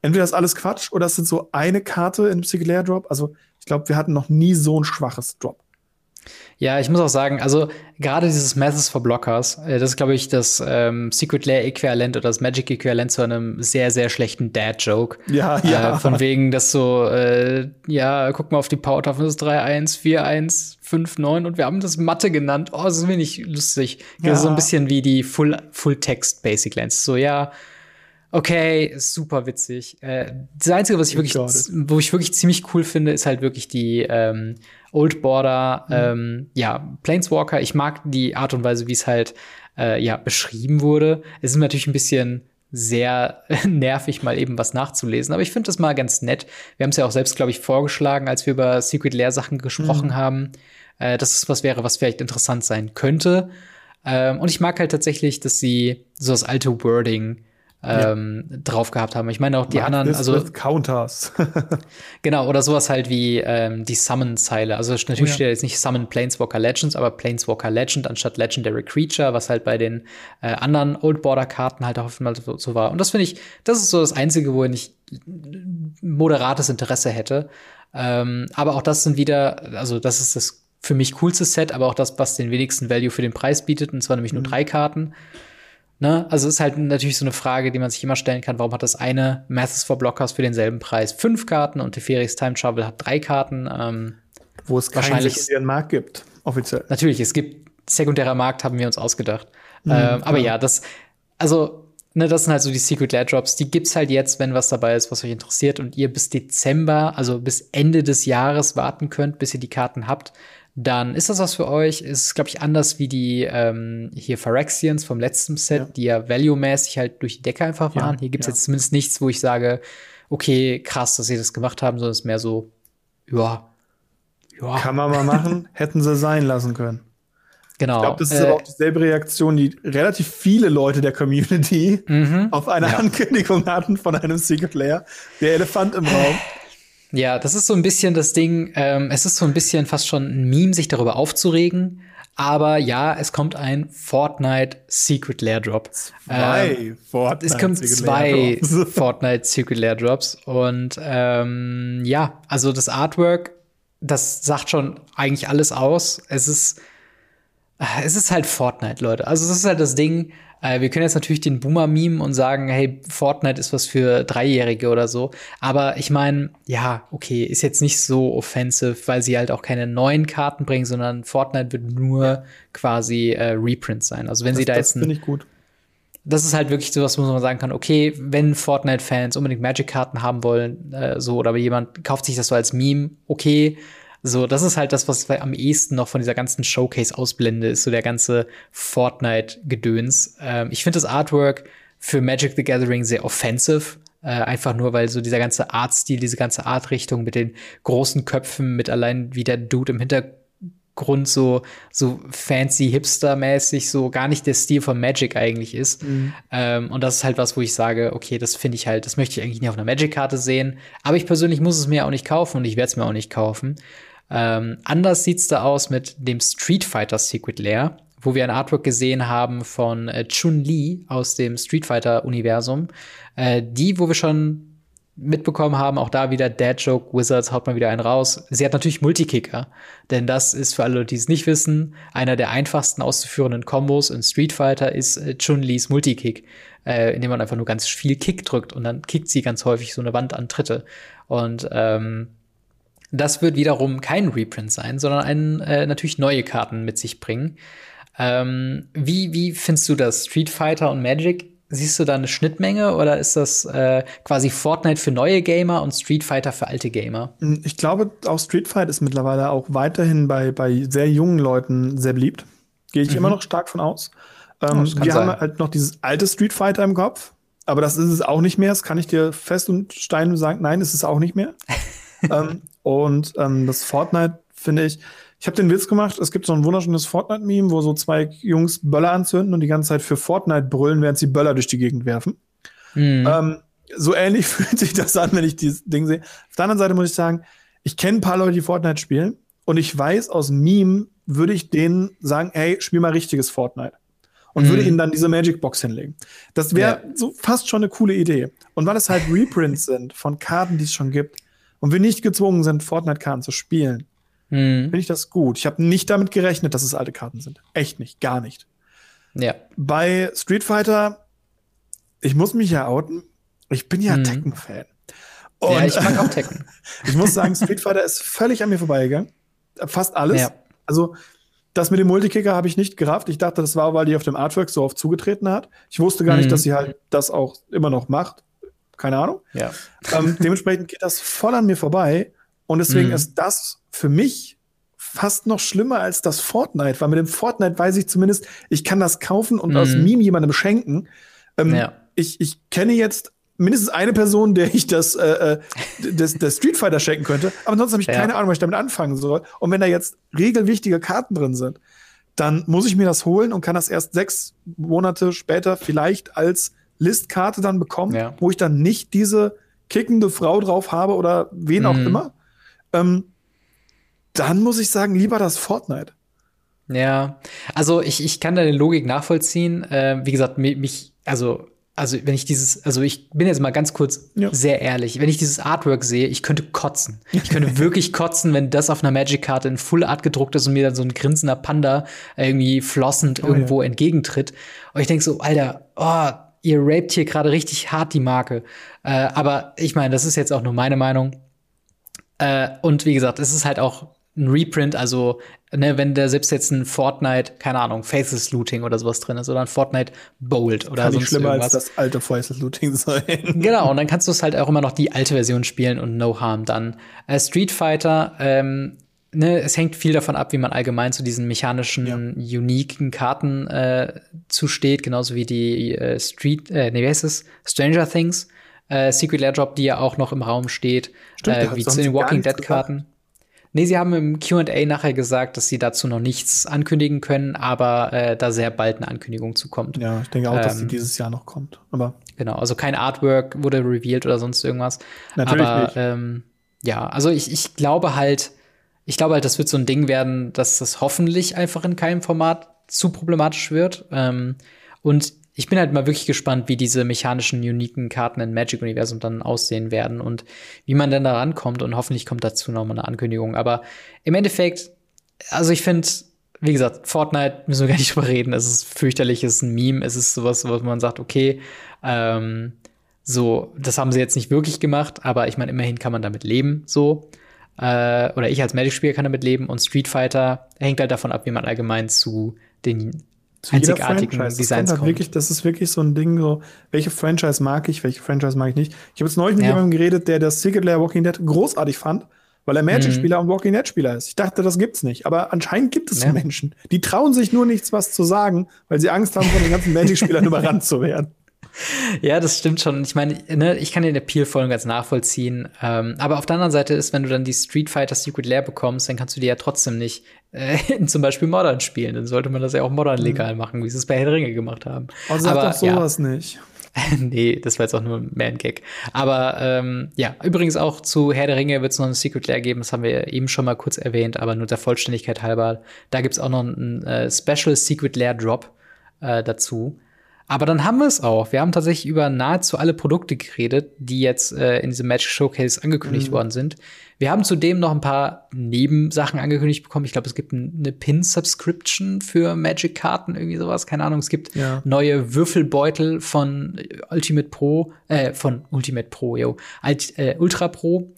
entweder ist alles Quatsch oder es sind so eine Karte in Psychic Drop. Also ich glaube, wir hatten noch nie so ein schwaches Drop. Ja, ich muss auch sagen, also gerade dieses Methods for Blockers, äh, das ist, glaube ich, das ähm, Secret Lair Äquivalent oder das Magic Äquivalent zu einem sehr, sehr schlechten Dad-Joke. Ja, ja. Äh, von wegen, dass so, äh, ja, guck mal auf die Powertafel, das ist 3-1, 4-1, 5-9 und wir haben das Mathe genannt. Oh, das ist wenig lustig. Ja. Das ist so ein bisschen wie die Full, Full Text Basic Lens. So, ja, okay, super witzig. Äh, das Einzige, was ich wirklich, wo ich wirklich ziemlich cool finde, ist halt wirklich die ähm, Old Border, mhm. ähm, ja, Planeswalker. Ich mag die Art und Weise, wie es halt äh, ja beschrieben wurde. Es ist natürlich ein bisschen sehr nervig, mal eben was nachzulesen. Aber ich finde das mal ganz nett. Wir haben es ja auch selbst, glaube ich, vorgeschlagen, als wir über Secret Lair Sachen gesprochen mhm. haben. Äh, dass es was wäre, was vielleicht interessant sein könnte. Ähm, und ich mag halt tatsächlich, dass sie so das alte Wording ähm, ja. drauf gehabt haben. Ich meine auch die Mark anderen, also Counters. genau oder sowas halt wie ähm, die Summon-Zeile. Also natürlich oh, ja. steht jetzt nicht Summon Planeswalker Legends, aber Planeswalker Legend anstatt Legendary Creature, was halt bei den äh, anderen Old Border Karten halt auch mal so, so war. Und das finde ich, das ist so das einzige, wo ich moderates Interesse hätte. Ähm, aber auch das sind wieder, also das ist das für mich coolste Set, aber auch das, was den wenigsten Value für den Preis bietet, und zwar nämlich nur mhm. drei Karten. Ne? Also ist halt natürlich so eine Frage, die man sich immer stellen kann, warum hat das eine Masses for Blockers für denselben Preis fünf Karten und Teferis Time Travel hat drei Karten? Ähm, Wo es keinen sekundären Markt gibt, offiziell. Natürlich, es gibt sekundärer Markt, haben wir uns ausgedacht. Mhm, ähm, aber ja, das, also, ne, das sind halt so die Secret Lair Drops. Die gibt's halt jetzt, wenn was dabei ist, was euch interessiert und ihr bis Dezember, also bis Ende des Jahres warten könnt, bis ihr die Karten habt dann ist das was für euch. Ist, glaube ich, anders wie die ähm, hier Phyrexians vom letzten Set, ja. die ja value-mäßig halt durch die Decke einfach waren. Ja, hier gibt's ja. jetzt zumindest nichts, wo ich sage, okay, krass, dass sie das gemacht haben, sondern es ist mehr so, ja, ja. Kann man mal machen, hätten sie sein lassen können. Genau. Ich glaube, das ist äh, aber auch dieselbe Reaktion, die relativ viele Leute der Community mhm. auf eine ja. Ankündigung hatten von einem Secret Layer. Der Elefant im Raum. Ja, das ist so ein bisschen das Ding, ähm, es ist so ein bisschen fast schon ein Meme, sich darüber aufzuregen. Aber ja, es kommt ein Fortnite Secret Lair Drop. Zwei ähm, Fortnite Es kommen zwei Fortnite Secret Lair Drops. Und ähm, ja, also das Artwork, das sagt schon eigentlich alles aus. Es ist, es ist halt Fortnite, Leute. Also es ist halt das Ding, wir können jetzt natürlich den Boomer meme und sagen, hey, Fortnite ist was für Dreijährige oder so. Aber ich meine, ja, okay, ist jetzt nicht so offensive, weil sie halt auch keine neuen Karten bringen, sondern Fortnite wird nur quasi äh, Reprints sein. Also wenn das, sie da das jetzt. finde ich gut. Das ist halt wirklich so was, wo man sagen kann, okay, wenn Fortnite-Fans unbedingt Magic-Karten haben wollen, äh, so, oder jemand kauft sich das so als Meme, okay, so, das ist halt das, was am ehesten noch von dieser ganzen Showcase ausblende, ist so der ganze Fortnite-Gedöns. Ähm, ich finde das Artwork für Magic the Gathering sehr offensive. Äh, einfach nur, weil so dieser ganze Artstil, diese ganze Artrichtung mit den großen Köpfen, mit allein wie der Dude im Hintergrund so, so fancy hipster-mäßig, so gar nicht der Stil von Magic eigentlich ist. Mhm. Ähm, und das ist halt was, wo ich sage, okay, das finde ich halt, das möchte ich eigentlich nicht auf einer Magic-Karte sehen. Aber ich persönlich muss es mir auch nicht kaufen und ich werde es mir auch nicht kaufen. Ähm, anders sieht's da aus mit dem Street Fighter Secret Lair, wo wir ein Artwork gesehen haben von äh, Chun-Li aus dem Street Fighter Universum. Äh, die, wo wir schon mitbekommen haben, auch da wieder Dad Joke Wizards haut mal wieder einen raus. Sie hat natürlich Multikicker, denn das ist für alle, die es nicht wissen, einer der einfachsten auszuführenden Kombos in Street Fighter ist äh, Chun-Lis Multikick, äh, indem man einfach nur ganz viel Kick drückt und dann kickt sie ganz häufig so eine Wand an Tritte. Und ähm, das wird wiederum kein Reprint sein, sondern ein, äh, natürlich neue Karten mit sich bringen. Ähm, wie, wie findest du das? Street Fighter und Magic? Siehst du da eine Schnittmenge oder ist das äh, quasi Fortnite für neue Gamer und Street Fighter für alte Gamer? Hm, ich glaube, auch Street Fighter ist mittlerweile auch weiterhin bei, bei sehr jungen Leuten sehr beliebt. Gehe ich mhm. immer noch stark von aus. Ähm, oh, wir sein. haben halt noch dieses alte Street Fighter im Kopf, aber das ist es auch nicht mehr. Das kann ich dir fest und stein sagen. Nein, ist es auch nicht mehr. ähm, und ähm, das Fortnite finde ich, ich habe den Witz gemacht, es gibt so ein wunderschönes Fortnite-Meme, wo so zwei Jungs Böller anzünden und die ganze Zeit für Fortnite brüllen, während sie Böller durch die Gegend werfen. Mhm. Ähm, so ähnlich fühlt sich das an, wenn ich dieses Ding sehe. Auf der anderen Seite muss ich sagen, ich kenne ein paar Leute, die Fortnite spielen und ich weiß, aus Meme würde ich denen sagen, hey, spiel mal richtiges Fortnite. Und mhm. würde ihnen dann diese Magic Box hinlegen. Das wäre ja. so fast schon eine coole Idee. Und weil es halt Reprints sind von Karten, die es schon gibt, und wir nicht gezwungen sind, Fortnite-Karten zu spielen, mhm. finde ich das gut. Ich habe nicht damit gerechnet, dass es alte Karten sind. Echt nicht, gar nicht. Ja. Bei Street Fighter, ich muss mich ja outen, ich bin ja mhm. Tekken-Fan. ja, ich mag auch Tekken. ich muss sagen, Street Fighter ist völlig an mir vorbeigegangen. Fast alles. Ja. Also, das mit dem Multikicker habe ich nicht gerafft. Ich dachte, das war, weil die auf dem Artwork so oft zugetreten hat. Ich wusste gar mhm. nicht, dass sie halt das auch immer noch macht keine Ahnung. Ja. Ähm, dementsprechend geht das voll an mir vorbei. Und deswegen mhm. ist das für mich fast noch schlimmer als das Fortnite, weil mit dem Fortnite weiß ich zumindest, ich kann das kaufen und mhm. aus Meme jemandem schenken. Ähm, ja. ich, ich kenne jetzt mindestens eine Person, der ich das, äh, äh das, das Street Fighter schenken könnte. Aber ansonsten habe ich ja. keine Ahnung, was ich damit anfangen soll. Und wenn da jetzt regelwichtige Karten drin sind, dann muss ich mir das holen und kann das erst sechs Monate später vielleicht als Listkarte dann bekommen, ja. wo ich dann nicht diese kickende Frau drauf habe oder wen mhm. auch immer, ähm, dann muss ich sagen, lieber das Fortnite. Ja, also ich, ich kann deine Logik nachvollziehen. Äh, wie gesagt, mich, also also wenn ich dieses, also ich bin jetzt mal ganz kurz ja. sehr ehrlich, wenn ich dieses Artwork sehe, ich könnte kotzen. Ich könnte wirklich kotzen, wenn das auf einer Magic-Karte in Full Art gedruckt ist und mir dann so ein grinsender Panda irgendwie flossend oh, irgendwo ja. entgegentritt. Und ich denke so, Alter, oh, ihr raped hier gerade richtig hart die Marke. Äh, aber ich meine, das ist jetzt auch nur meine Meinung. Äh, und wie gesagt, es ist halt auch ein Reprint, also ne, wenn da selbst jetzt ein Fortnite, keine Ahnung, Faceless Looting oder sowas drin ist oder ein Fortnite Bold oder Kann sonst schlimmer irgendwas. als das alte Faceless Looting sein. Genau, und dann kannst du es halt auch immer noch die alte Version spielen und No Harm dann. Äh, Street Fighter, ähm, ne, es hängt viel davon ab, wie man allgemein zu diesen mechanischen, ja. uniken Karten äh, zusteht, genauso wie die äh, Street, äh, nee, wie heißt es? Stranger Things, äh, Secret Lair Drop, die ja auch noch im Raum steht, Stimmt, äh, wie zu den Walking Dead Karten. Nee, sie haben im QA nachher gesagt, dass sie dazu noch nichts ankündigen können, aber äh, da sehr bald eine Ankündigung zukommt. Ja, ich denke auch, ähm, dass sie dieses Jahr noch kommt. Aber genau, also kein Artwork wurde revealed oder sonst irgendwas. Natürlich aber nicht. Ähm, ja, also ich, ich glaube halt, ich glaube halt, das wird so ein Ding werden, dass das hoffentlich einfach in keinem Format zu problematisch wird. Ähm, und ich bin halt mal wirklich gespannt, wie diese mechanischen, uniken Karten im Magic-Universum dann aussehen werden und wie man denn da rankommt. Und hoffentlich kommt dazu noch mal eine Ankündigung. Aber im Endeffekt, also ich finde, wie gesagt, Fortnite müssen wir gar nicht drüber reden. Es ist fürchterlich, es ist ein Meme, es ist sowas, wo man sagt, okay, ähm, so, das haben sie jetzt nicht wirklich gemacht, aber ich meine, immerhin kann man damit leben, so. Äh, oder ich als Magic-Spieler kann damit leben und Street Fighter hängt halt davon ab, wie man allgemein zu den einzigartigen Designs halt Wirklich, das ist wirklich so ein Ding, so, welche Franchise mag ich, welche Franchise mag ich nicht. Ich habe jetzt neulich mit ja. jemandem geredet, der das Secret Lair Walking Dead großartig fand, weil er Magic-Spieler mhm. und Walking Dead-Spieler ist. Ich dachte, das gibt's nicht. Aber anscheinend gibt es ja. Menschen. Die trauen sich nur nichts, was zu sagen, weil sie Angst haben, von den ganzen Magic-Spielern überrannt zu werden. Ja, das stimmt schon. Ich meine, ne, ich kann den Appeal voll und ganz nachvollziehen. Ähm, aber auf der anderen Seite ist, wenn du dann die Street Fighter Secret Lair bekommst, dann kannst du die ja trotzdem nicht äh, zum Beispiel Modern spielen. Dann sollte man das ja auch Modern mhm. legal mhm. machen, wie sie es bei Herr Ringe gemacht haben. Aber sag aber, doch sowas ja. nicht. nee, das war jetzt auch nur ein Man-Gag. Aber ähm, ja, übrigens auch zu Herr der Ringe wird es noch ein Secret Lair geben, das haben wir eben schon mal kurz erwähnt, aber nur der Vollständigkeit halber. Da gibt's auch noch einen äh, Special Secret Lair Drop äh, dazu. Aber dann haben wir es auch. Wir haben tatsächlich über nahezu alle Produkte geredet, die jetzt äh, in diesem Magic Showcase angekündigt mhm. worden sind. Wir haben zudem noch ein paar Nebensachen angekündigt bekommen. Ich glaube, es gibt eine Pin-Subscription für Magic-Karten, irgendwie sowas. Keine Ahnung. Es gibt ja. neue Würfelbeutel von Ultimate Pro, äh, von Ultimate Pro, yo, Alt, äh, Ultra Pro.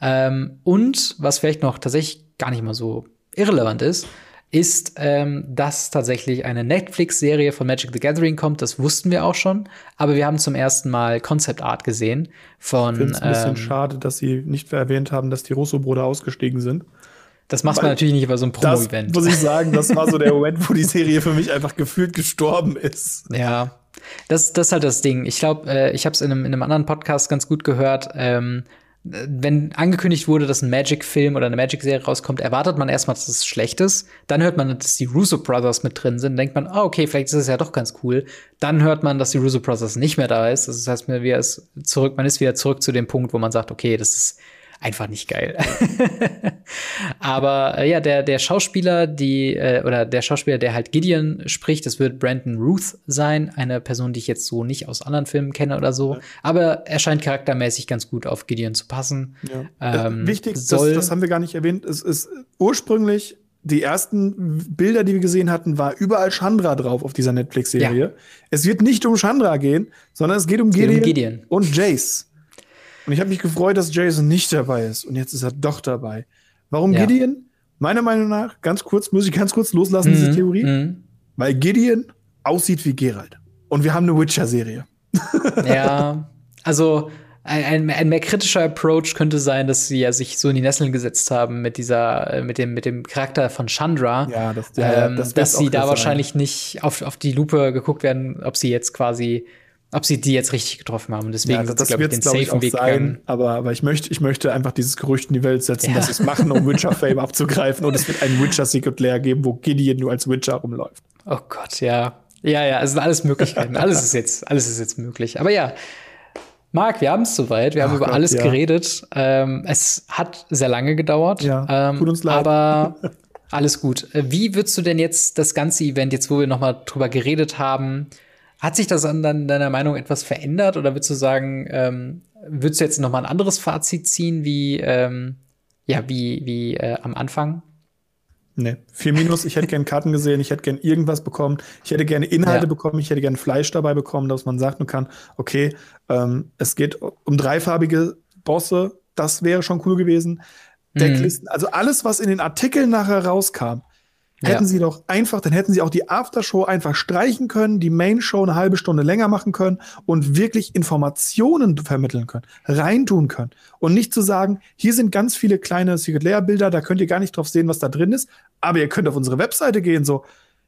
Ähm, und was vielleicht noch tatsächlich gar nicht mal so irrelevant ist, ist, ähm, dass tatsächlich eine Netflix-Serie von Magic the Gathering kommt. Das wussten wir auch schon. Aber wir haben zum ersten Mal Concept Art gesehen von. Ich finde es ein bisschen ähm, schade, dass sie nicht erwähnt haben, dass die Russo-Brüder ausgestiegen sind. Das macht Weil man natürlich nicht über so ein Promo-Event. Muss ich sagen, das war so der Moment, wo die Serie für mich einfach gefühlt gestorben ist. Ja, das, das ist halt das Ding. Ich glaube, äh, ich habe es in einem, in einem anderen Podcast ganz gut gehört. Ähm, wenn angekündigt wurde, dass ein Magic-Film oder eine Magic-Serie rauskommt, erwartet man erstmal, dass es schlecht ist. Dann hört man, dass die Russo Brothers mit drin sind. denkt man, oh, okay, vielleicht ist es ja doch ganz cool. Dann hört man, dass die Russo Brothers nicht mehr da ist. Das heißt, man ist wieder zurück zu dem Punkt, wo man sagt, okay, das ist einfach nicht geil. Aber äh, ja, der, der Schauspieler, die, äh, oder der Schauspieler, der halt Gideon spricht, das wird Brandon Ruth sein, eine Person, die ich jetzt so nicht aus anderen Filmen kenne oder so. Ja. Aber er scheint charaktermäßig ganz gut auf Gideon zu passen. Ja. Ähm, Wichtig, soll das, das haben wir gar nicht erwähnt, es ist ursprünglich die ersten Bilder, die wir gesehen hatten, war überall Chandra drauf auf dieser Netflix-Serie. Ja. Es wird nicht um Chandra gehen, sondern es geht um, es geht Gideon, um Gideon, und Jace. Und ich habe mich gefreut, dass Jason nicht dabei ist. Und jetzt ist er doch dabei. Warum ja. Gideon? Meiner Meinung nach, ganz kurz, muss ich ganz kurz loslassen, mhm. diese Theorie. Mhm. Weil Gideon aussieht wie Geralt. Und wir haben eine Witcher-Serie. Ja, also ein, ein, mehr kritischer Approach könnte sein, dass sie ja sich so in die Nesseln gesetzt haben mit dieser, äh, mit dem, mit dem Charakter von Chandra. Ja, das, ja, ähm, das dass sie da wahrscheinlich nicht auf, auf die Lupe geguckt werden, ob sie jetzt quasi ob sie die jetzt richtig getroffen haben. Und deswegen ja, das, das wird den safen Weg sein. Aber, aber ich möchte, ich möchte einfach dieses Gerücht in die Welt setzen, ja. dass sie es machen, um Witcher-Fame abzugreifen. Und es wird einen Witcher-Secret Lair geben, wo Gideon nur als Witcher rumläuft. Oh Gott, ja. Ja, ja, es sind alles Möglichkeiten. alles ist jetzt, alles ist jetzt möglich. Aber ja. Marc, wir haben es soweit. Wir Ach haben über Gott, alles ja. geredet. Ähm, es hat sehr lange gedauert. Ja, ähm, tut uns leid. Aber alles gut. Wie würdest du denn jetzt das ganze Event, jetzt wo wir noch mal drüber geredet haben, Hat sich das an deiner Meinung etwas verändert oder würdest du sagen, ähm, würdest du jetzt noch mal ein anderes Fazit ziehen, wie ähm, ja, wie wie äh, am Anfang? Nee, vier Minus, ich hätte gern Karten gesehen, ich hätte gern irgendwas bekommen, ich hätte gerne Inhalte ja. bekommen, ich hätte gern Fleisch dabei bekommen, dass man sagt, man kann, okay, ähm, es geht um dreifarbige Bosse, das wäre schon cool gewesen. Decklisten, mhm. also alles, was in den Artikeln nachher rauskam, Hätten ja. sie doch einfach, dann hätten sie auch die Aftershow einfach streichen können, die Main Show eine halbe Stunde länger machen können und wirklich Informationen vermitteln können, reintun können. Und nicht zu sagen, hier sind ganz viele kleine Secret Layer Bilder, da könnt ihr gar nicht drauf sehen, was da drin ist, aber ihr könnt auf unsere Webseite gehen, so.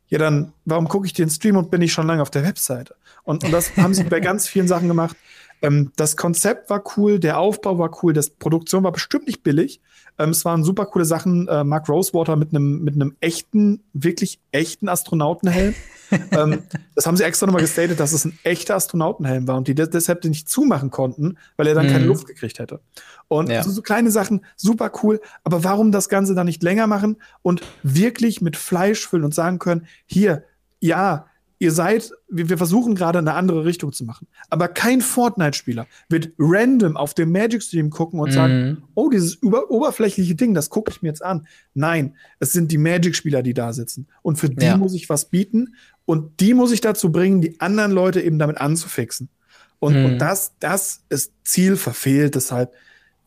Ja, dann, warum gucke ich den Stream und bin ich schon lange auf der Webseite? Und, und das haben sie bei ganz vielen Sachen gemacht. Ähm, das Konzept war cool, der Aufbau war cool, das Produktion war bestimmt nicht billig. Ähm, es waren super coole Sachen. Äh, Mark Rosewater mit einem mit einem echten, wirklich echten Astronautenhelm. ähm, das haben sie extra nochmal gestatet, dass es ein echter Astronautenhelm war und die deshalb nicht zumachen konnten, weil er dann mhm. keine Luft gekriegt hätte. Und ja. so, so kleine Sachen, super cool. Aber warum das Ganze dann nicht länger machen und wirklich mit Fleisch füllen und sagen können, hier, ja, ihr seid, wir, wir versuchen gerade eine andere Richtung zu machen. Aber kein Fortnite-Spieler wird random auf dem Magic-Stream gucken und mhm. sagen, oh, dieses über, oberflächliche Ding, das gucke ich mir jetzt an. Nein, es sind die Magic-Spieler, die da sitzen. Und für die ja. muss ich was bieten. Und die muss ich dazu bringen, die anderen Leute eben damit anzufixen. Und, mhm. und das, das ist Ziel verfehlt. Deshalb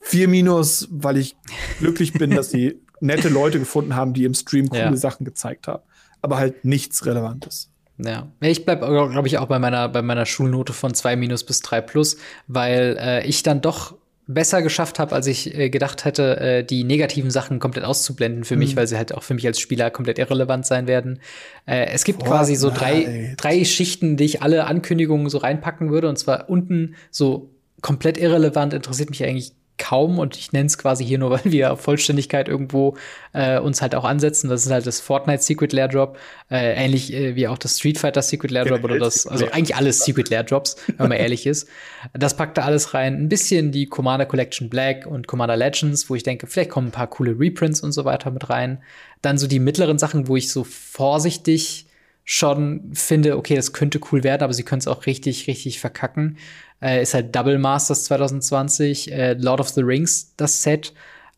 vier Minus, weil ich glücklich bin, dass sie nette Leute gefunden haben, die im Stream coole ja. Sachen gezeigt haben. Aber halt nichts Relevantes. Ja, ich bleib, glaube ich, auch bei meiner, bei meiner Schulnote von 2 minus bis 3 plus, weil äh, ich dann doch besser geschafft habe, als ich äh, gedacht hätte, äh, die negativen Sachen komplett auszublenden für mhm. mich, weil sie halt auch für mich als Spieler komplett irrelevant sein werden. Äh, es gibt Fortnite. quasi so drei, drei Schichten, die ich alle Ankündigungen so reinpacken würde. Und zwar unten so komplett irrelevant, interessiert mich eigentlich kaum und ich nenne es quasi hier nur, weil wir Vollständigkeit irgendwo äh, uns halt auch ansetzen. Das ist halt das Fortnite Secret Lair Drop, äh, ähnlich äh, wie auch das Street Fighter Secret Lair Drop oder das, also eigentlich alles Secret Lair Drops, wenn man ehrlich ist. Das packt da alles rein. Ein bisschen die Commander Collection Black und Commander Legends, wo ich denke, vielleicht kommen ein paar coole Reprints und so weiter mit rein. Dann so die mittleren Sachen, wo ich so vorsichtig schon finde, okay, das könnte cool werden, aber sie können es auch richtig, richtig verkacken äh, ist halt Double Masters 2020, äh, Lord of the Rings, das Set.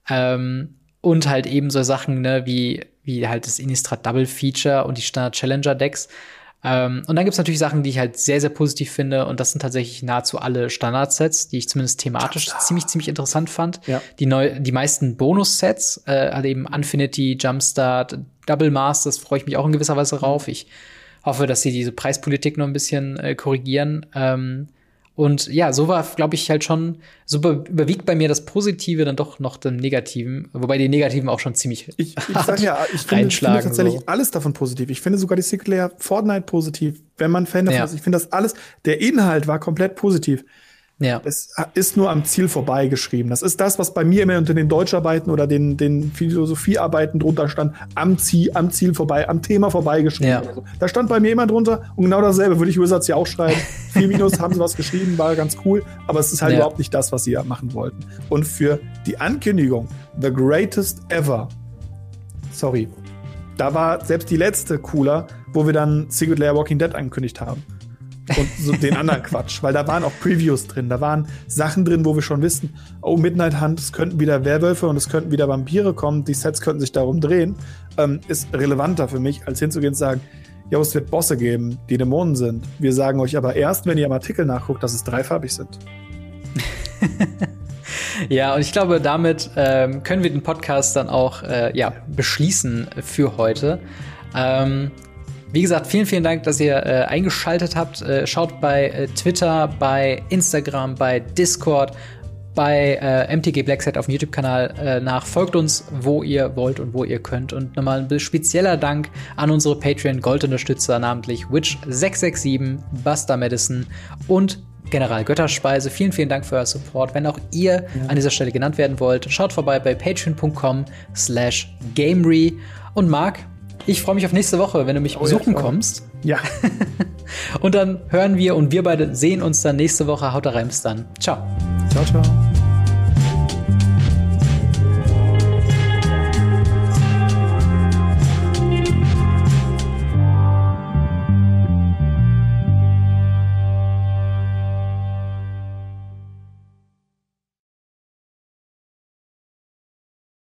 Ähm, und halt eben so Sachen, ne, wie, wie halt das Innistrad Double Feature und die Standard Challenger Decks. Ähm, und dann gibt's natürlich Sachen, die ich halt sehr, sehr positiv finde. Und das sind tatsächlich nahezu alle Standardsets, die ich zumindest thematisch Jumpstar. ziemlich, ziemlich interessant fand. Ja. Die, neu, die meisten Bonus-Sets, äh, halt eben Infinity, Jumpstart, Double Masters, freue ich mich auch in gewisser Weise rauf. Ich hoffe, dass sie diese Preispolitik noch ein bisschen äh, korrigieren. Ähm, und ja, so war, glaube ich, halt schon, so überwiegt bei mir das Positive dann doch noch dem Negativen, wobei die Negativen auch schon ziemlich ich, ich sag ja, ich finde, ich finde tatsächlich so. alles davon positiv. Ich finde sogar die Layer Fortnite positiv, wenn man Fan davon ja. ist. Ich finde das alles, der Inhalt war komplett positiv. Ja. Es ist nur am Ziel vorbeigeschrieben. Das ist das, was bei mir immer unter den Deutscharbeiten oder den, den Philosophiearbeiten drunter stand. Am Ziel, am Ziel vorbei, am Thema vorbeigeschrieben. Ja. Also, da stand bei mir immer drunter und genau dasselbe würde ich Wizards ja auch schreiben. Vier Minus haben sie was geschrieben, war ganz cool, aber es ist halt ja. überhaupt nicht das, was sie machen wollten. Und für die Ankündigung, The Greatest Ever, sorry, da war selbst die letzte cooler, wo wir dann Secret Lair Walking Dead angekündigt haben und so den anderen Quatsch, weil da waren auch Previews drin, da waren Sachen drin, wo wir schon wissen, oh, Midnight Hunt, es könnten wieder Werwölfe und es könnten wieder Vampire kommen, die Sets könnten sich darum drehen, ähm, ist relevanter für mich, als hinzugehen und sagen, ja, es wird Bosse geben, die Dämonen sind. Wir sagen euch aber erst, wenn ihr am Artikel nachguckt, dass es dreifarbig sind. ja, und ich glaube, damit ähm, können wir den Podcast dann auch äh, ja, beschließen für heute. Ähm, wie gesagt, vielen, vielen Dank, dass ihr äh, eingeschaltet habt. Äh, schaut bei äh, Twitter, bei Instagram, bei Discord, bei äh, MTG Blackset auf dem YouTube-Kanal äh, nach. Folgt uns, wo ihr wollt und wo ihr könnt. Und nochmal ein spezieller Dank an unsere Patreon-Gold-Unterstützer, namentlich Witch667, Buster Madison und General Götterspeise. Vielen, vielen Dank für euer Support. Wenn auch ihr ja. an dieser Stelle genannt werden wollt, schaut vorbei bei patreon.com slash gamery. Und Marc, ich freue mich auf nächste Woche, wenn du mich oh, besuchen ja, kommst. Ja. und dann hören wir und wir beide sehen uns dann nächste Woche. Haut rein, bis dann. Ciao. Ciao, ciao.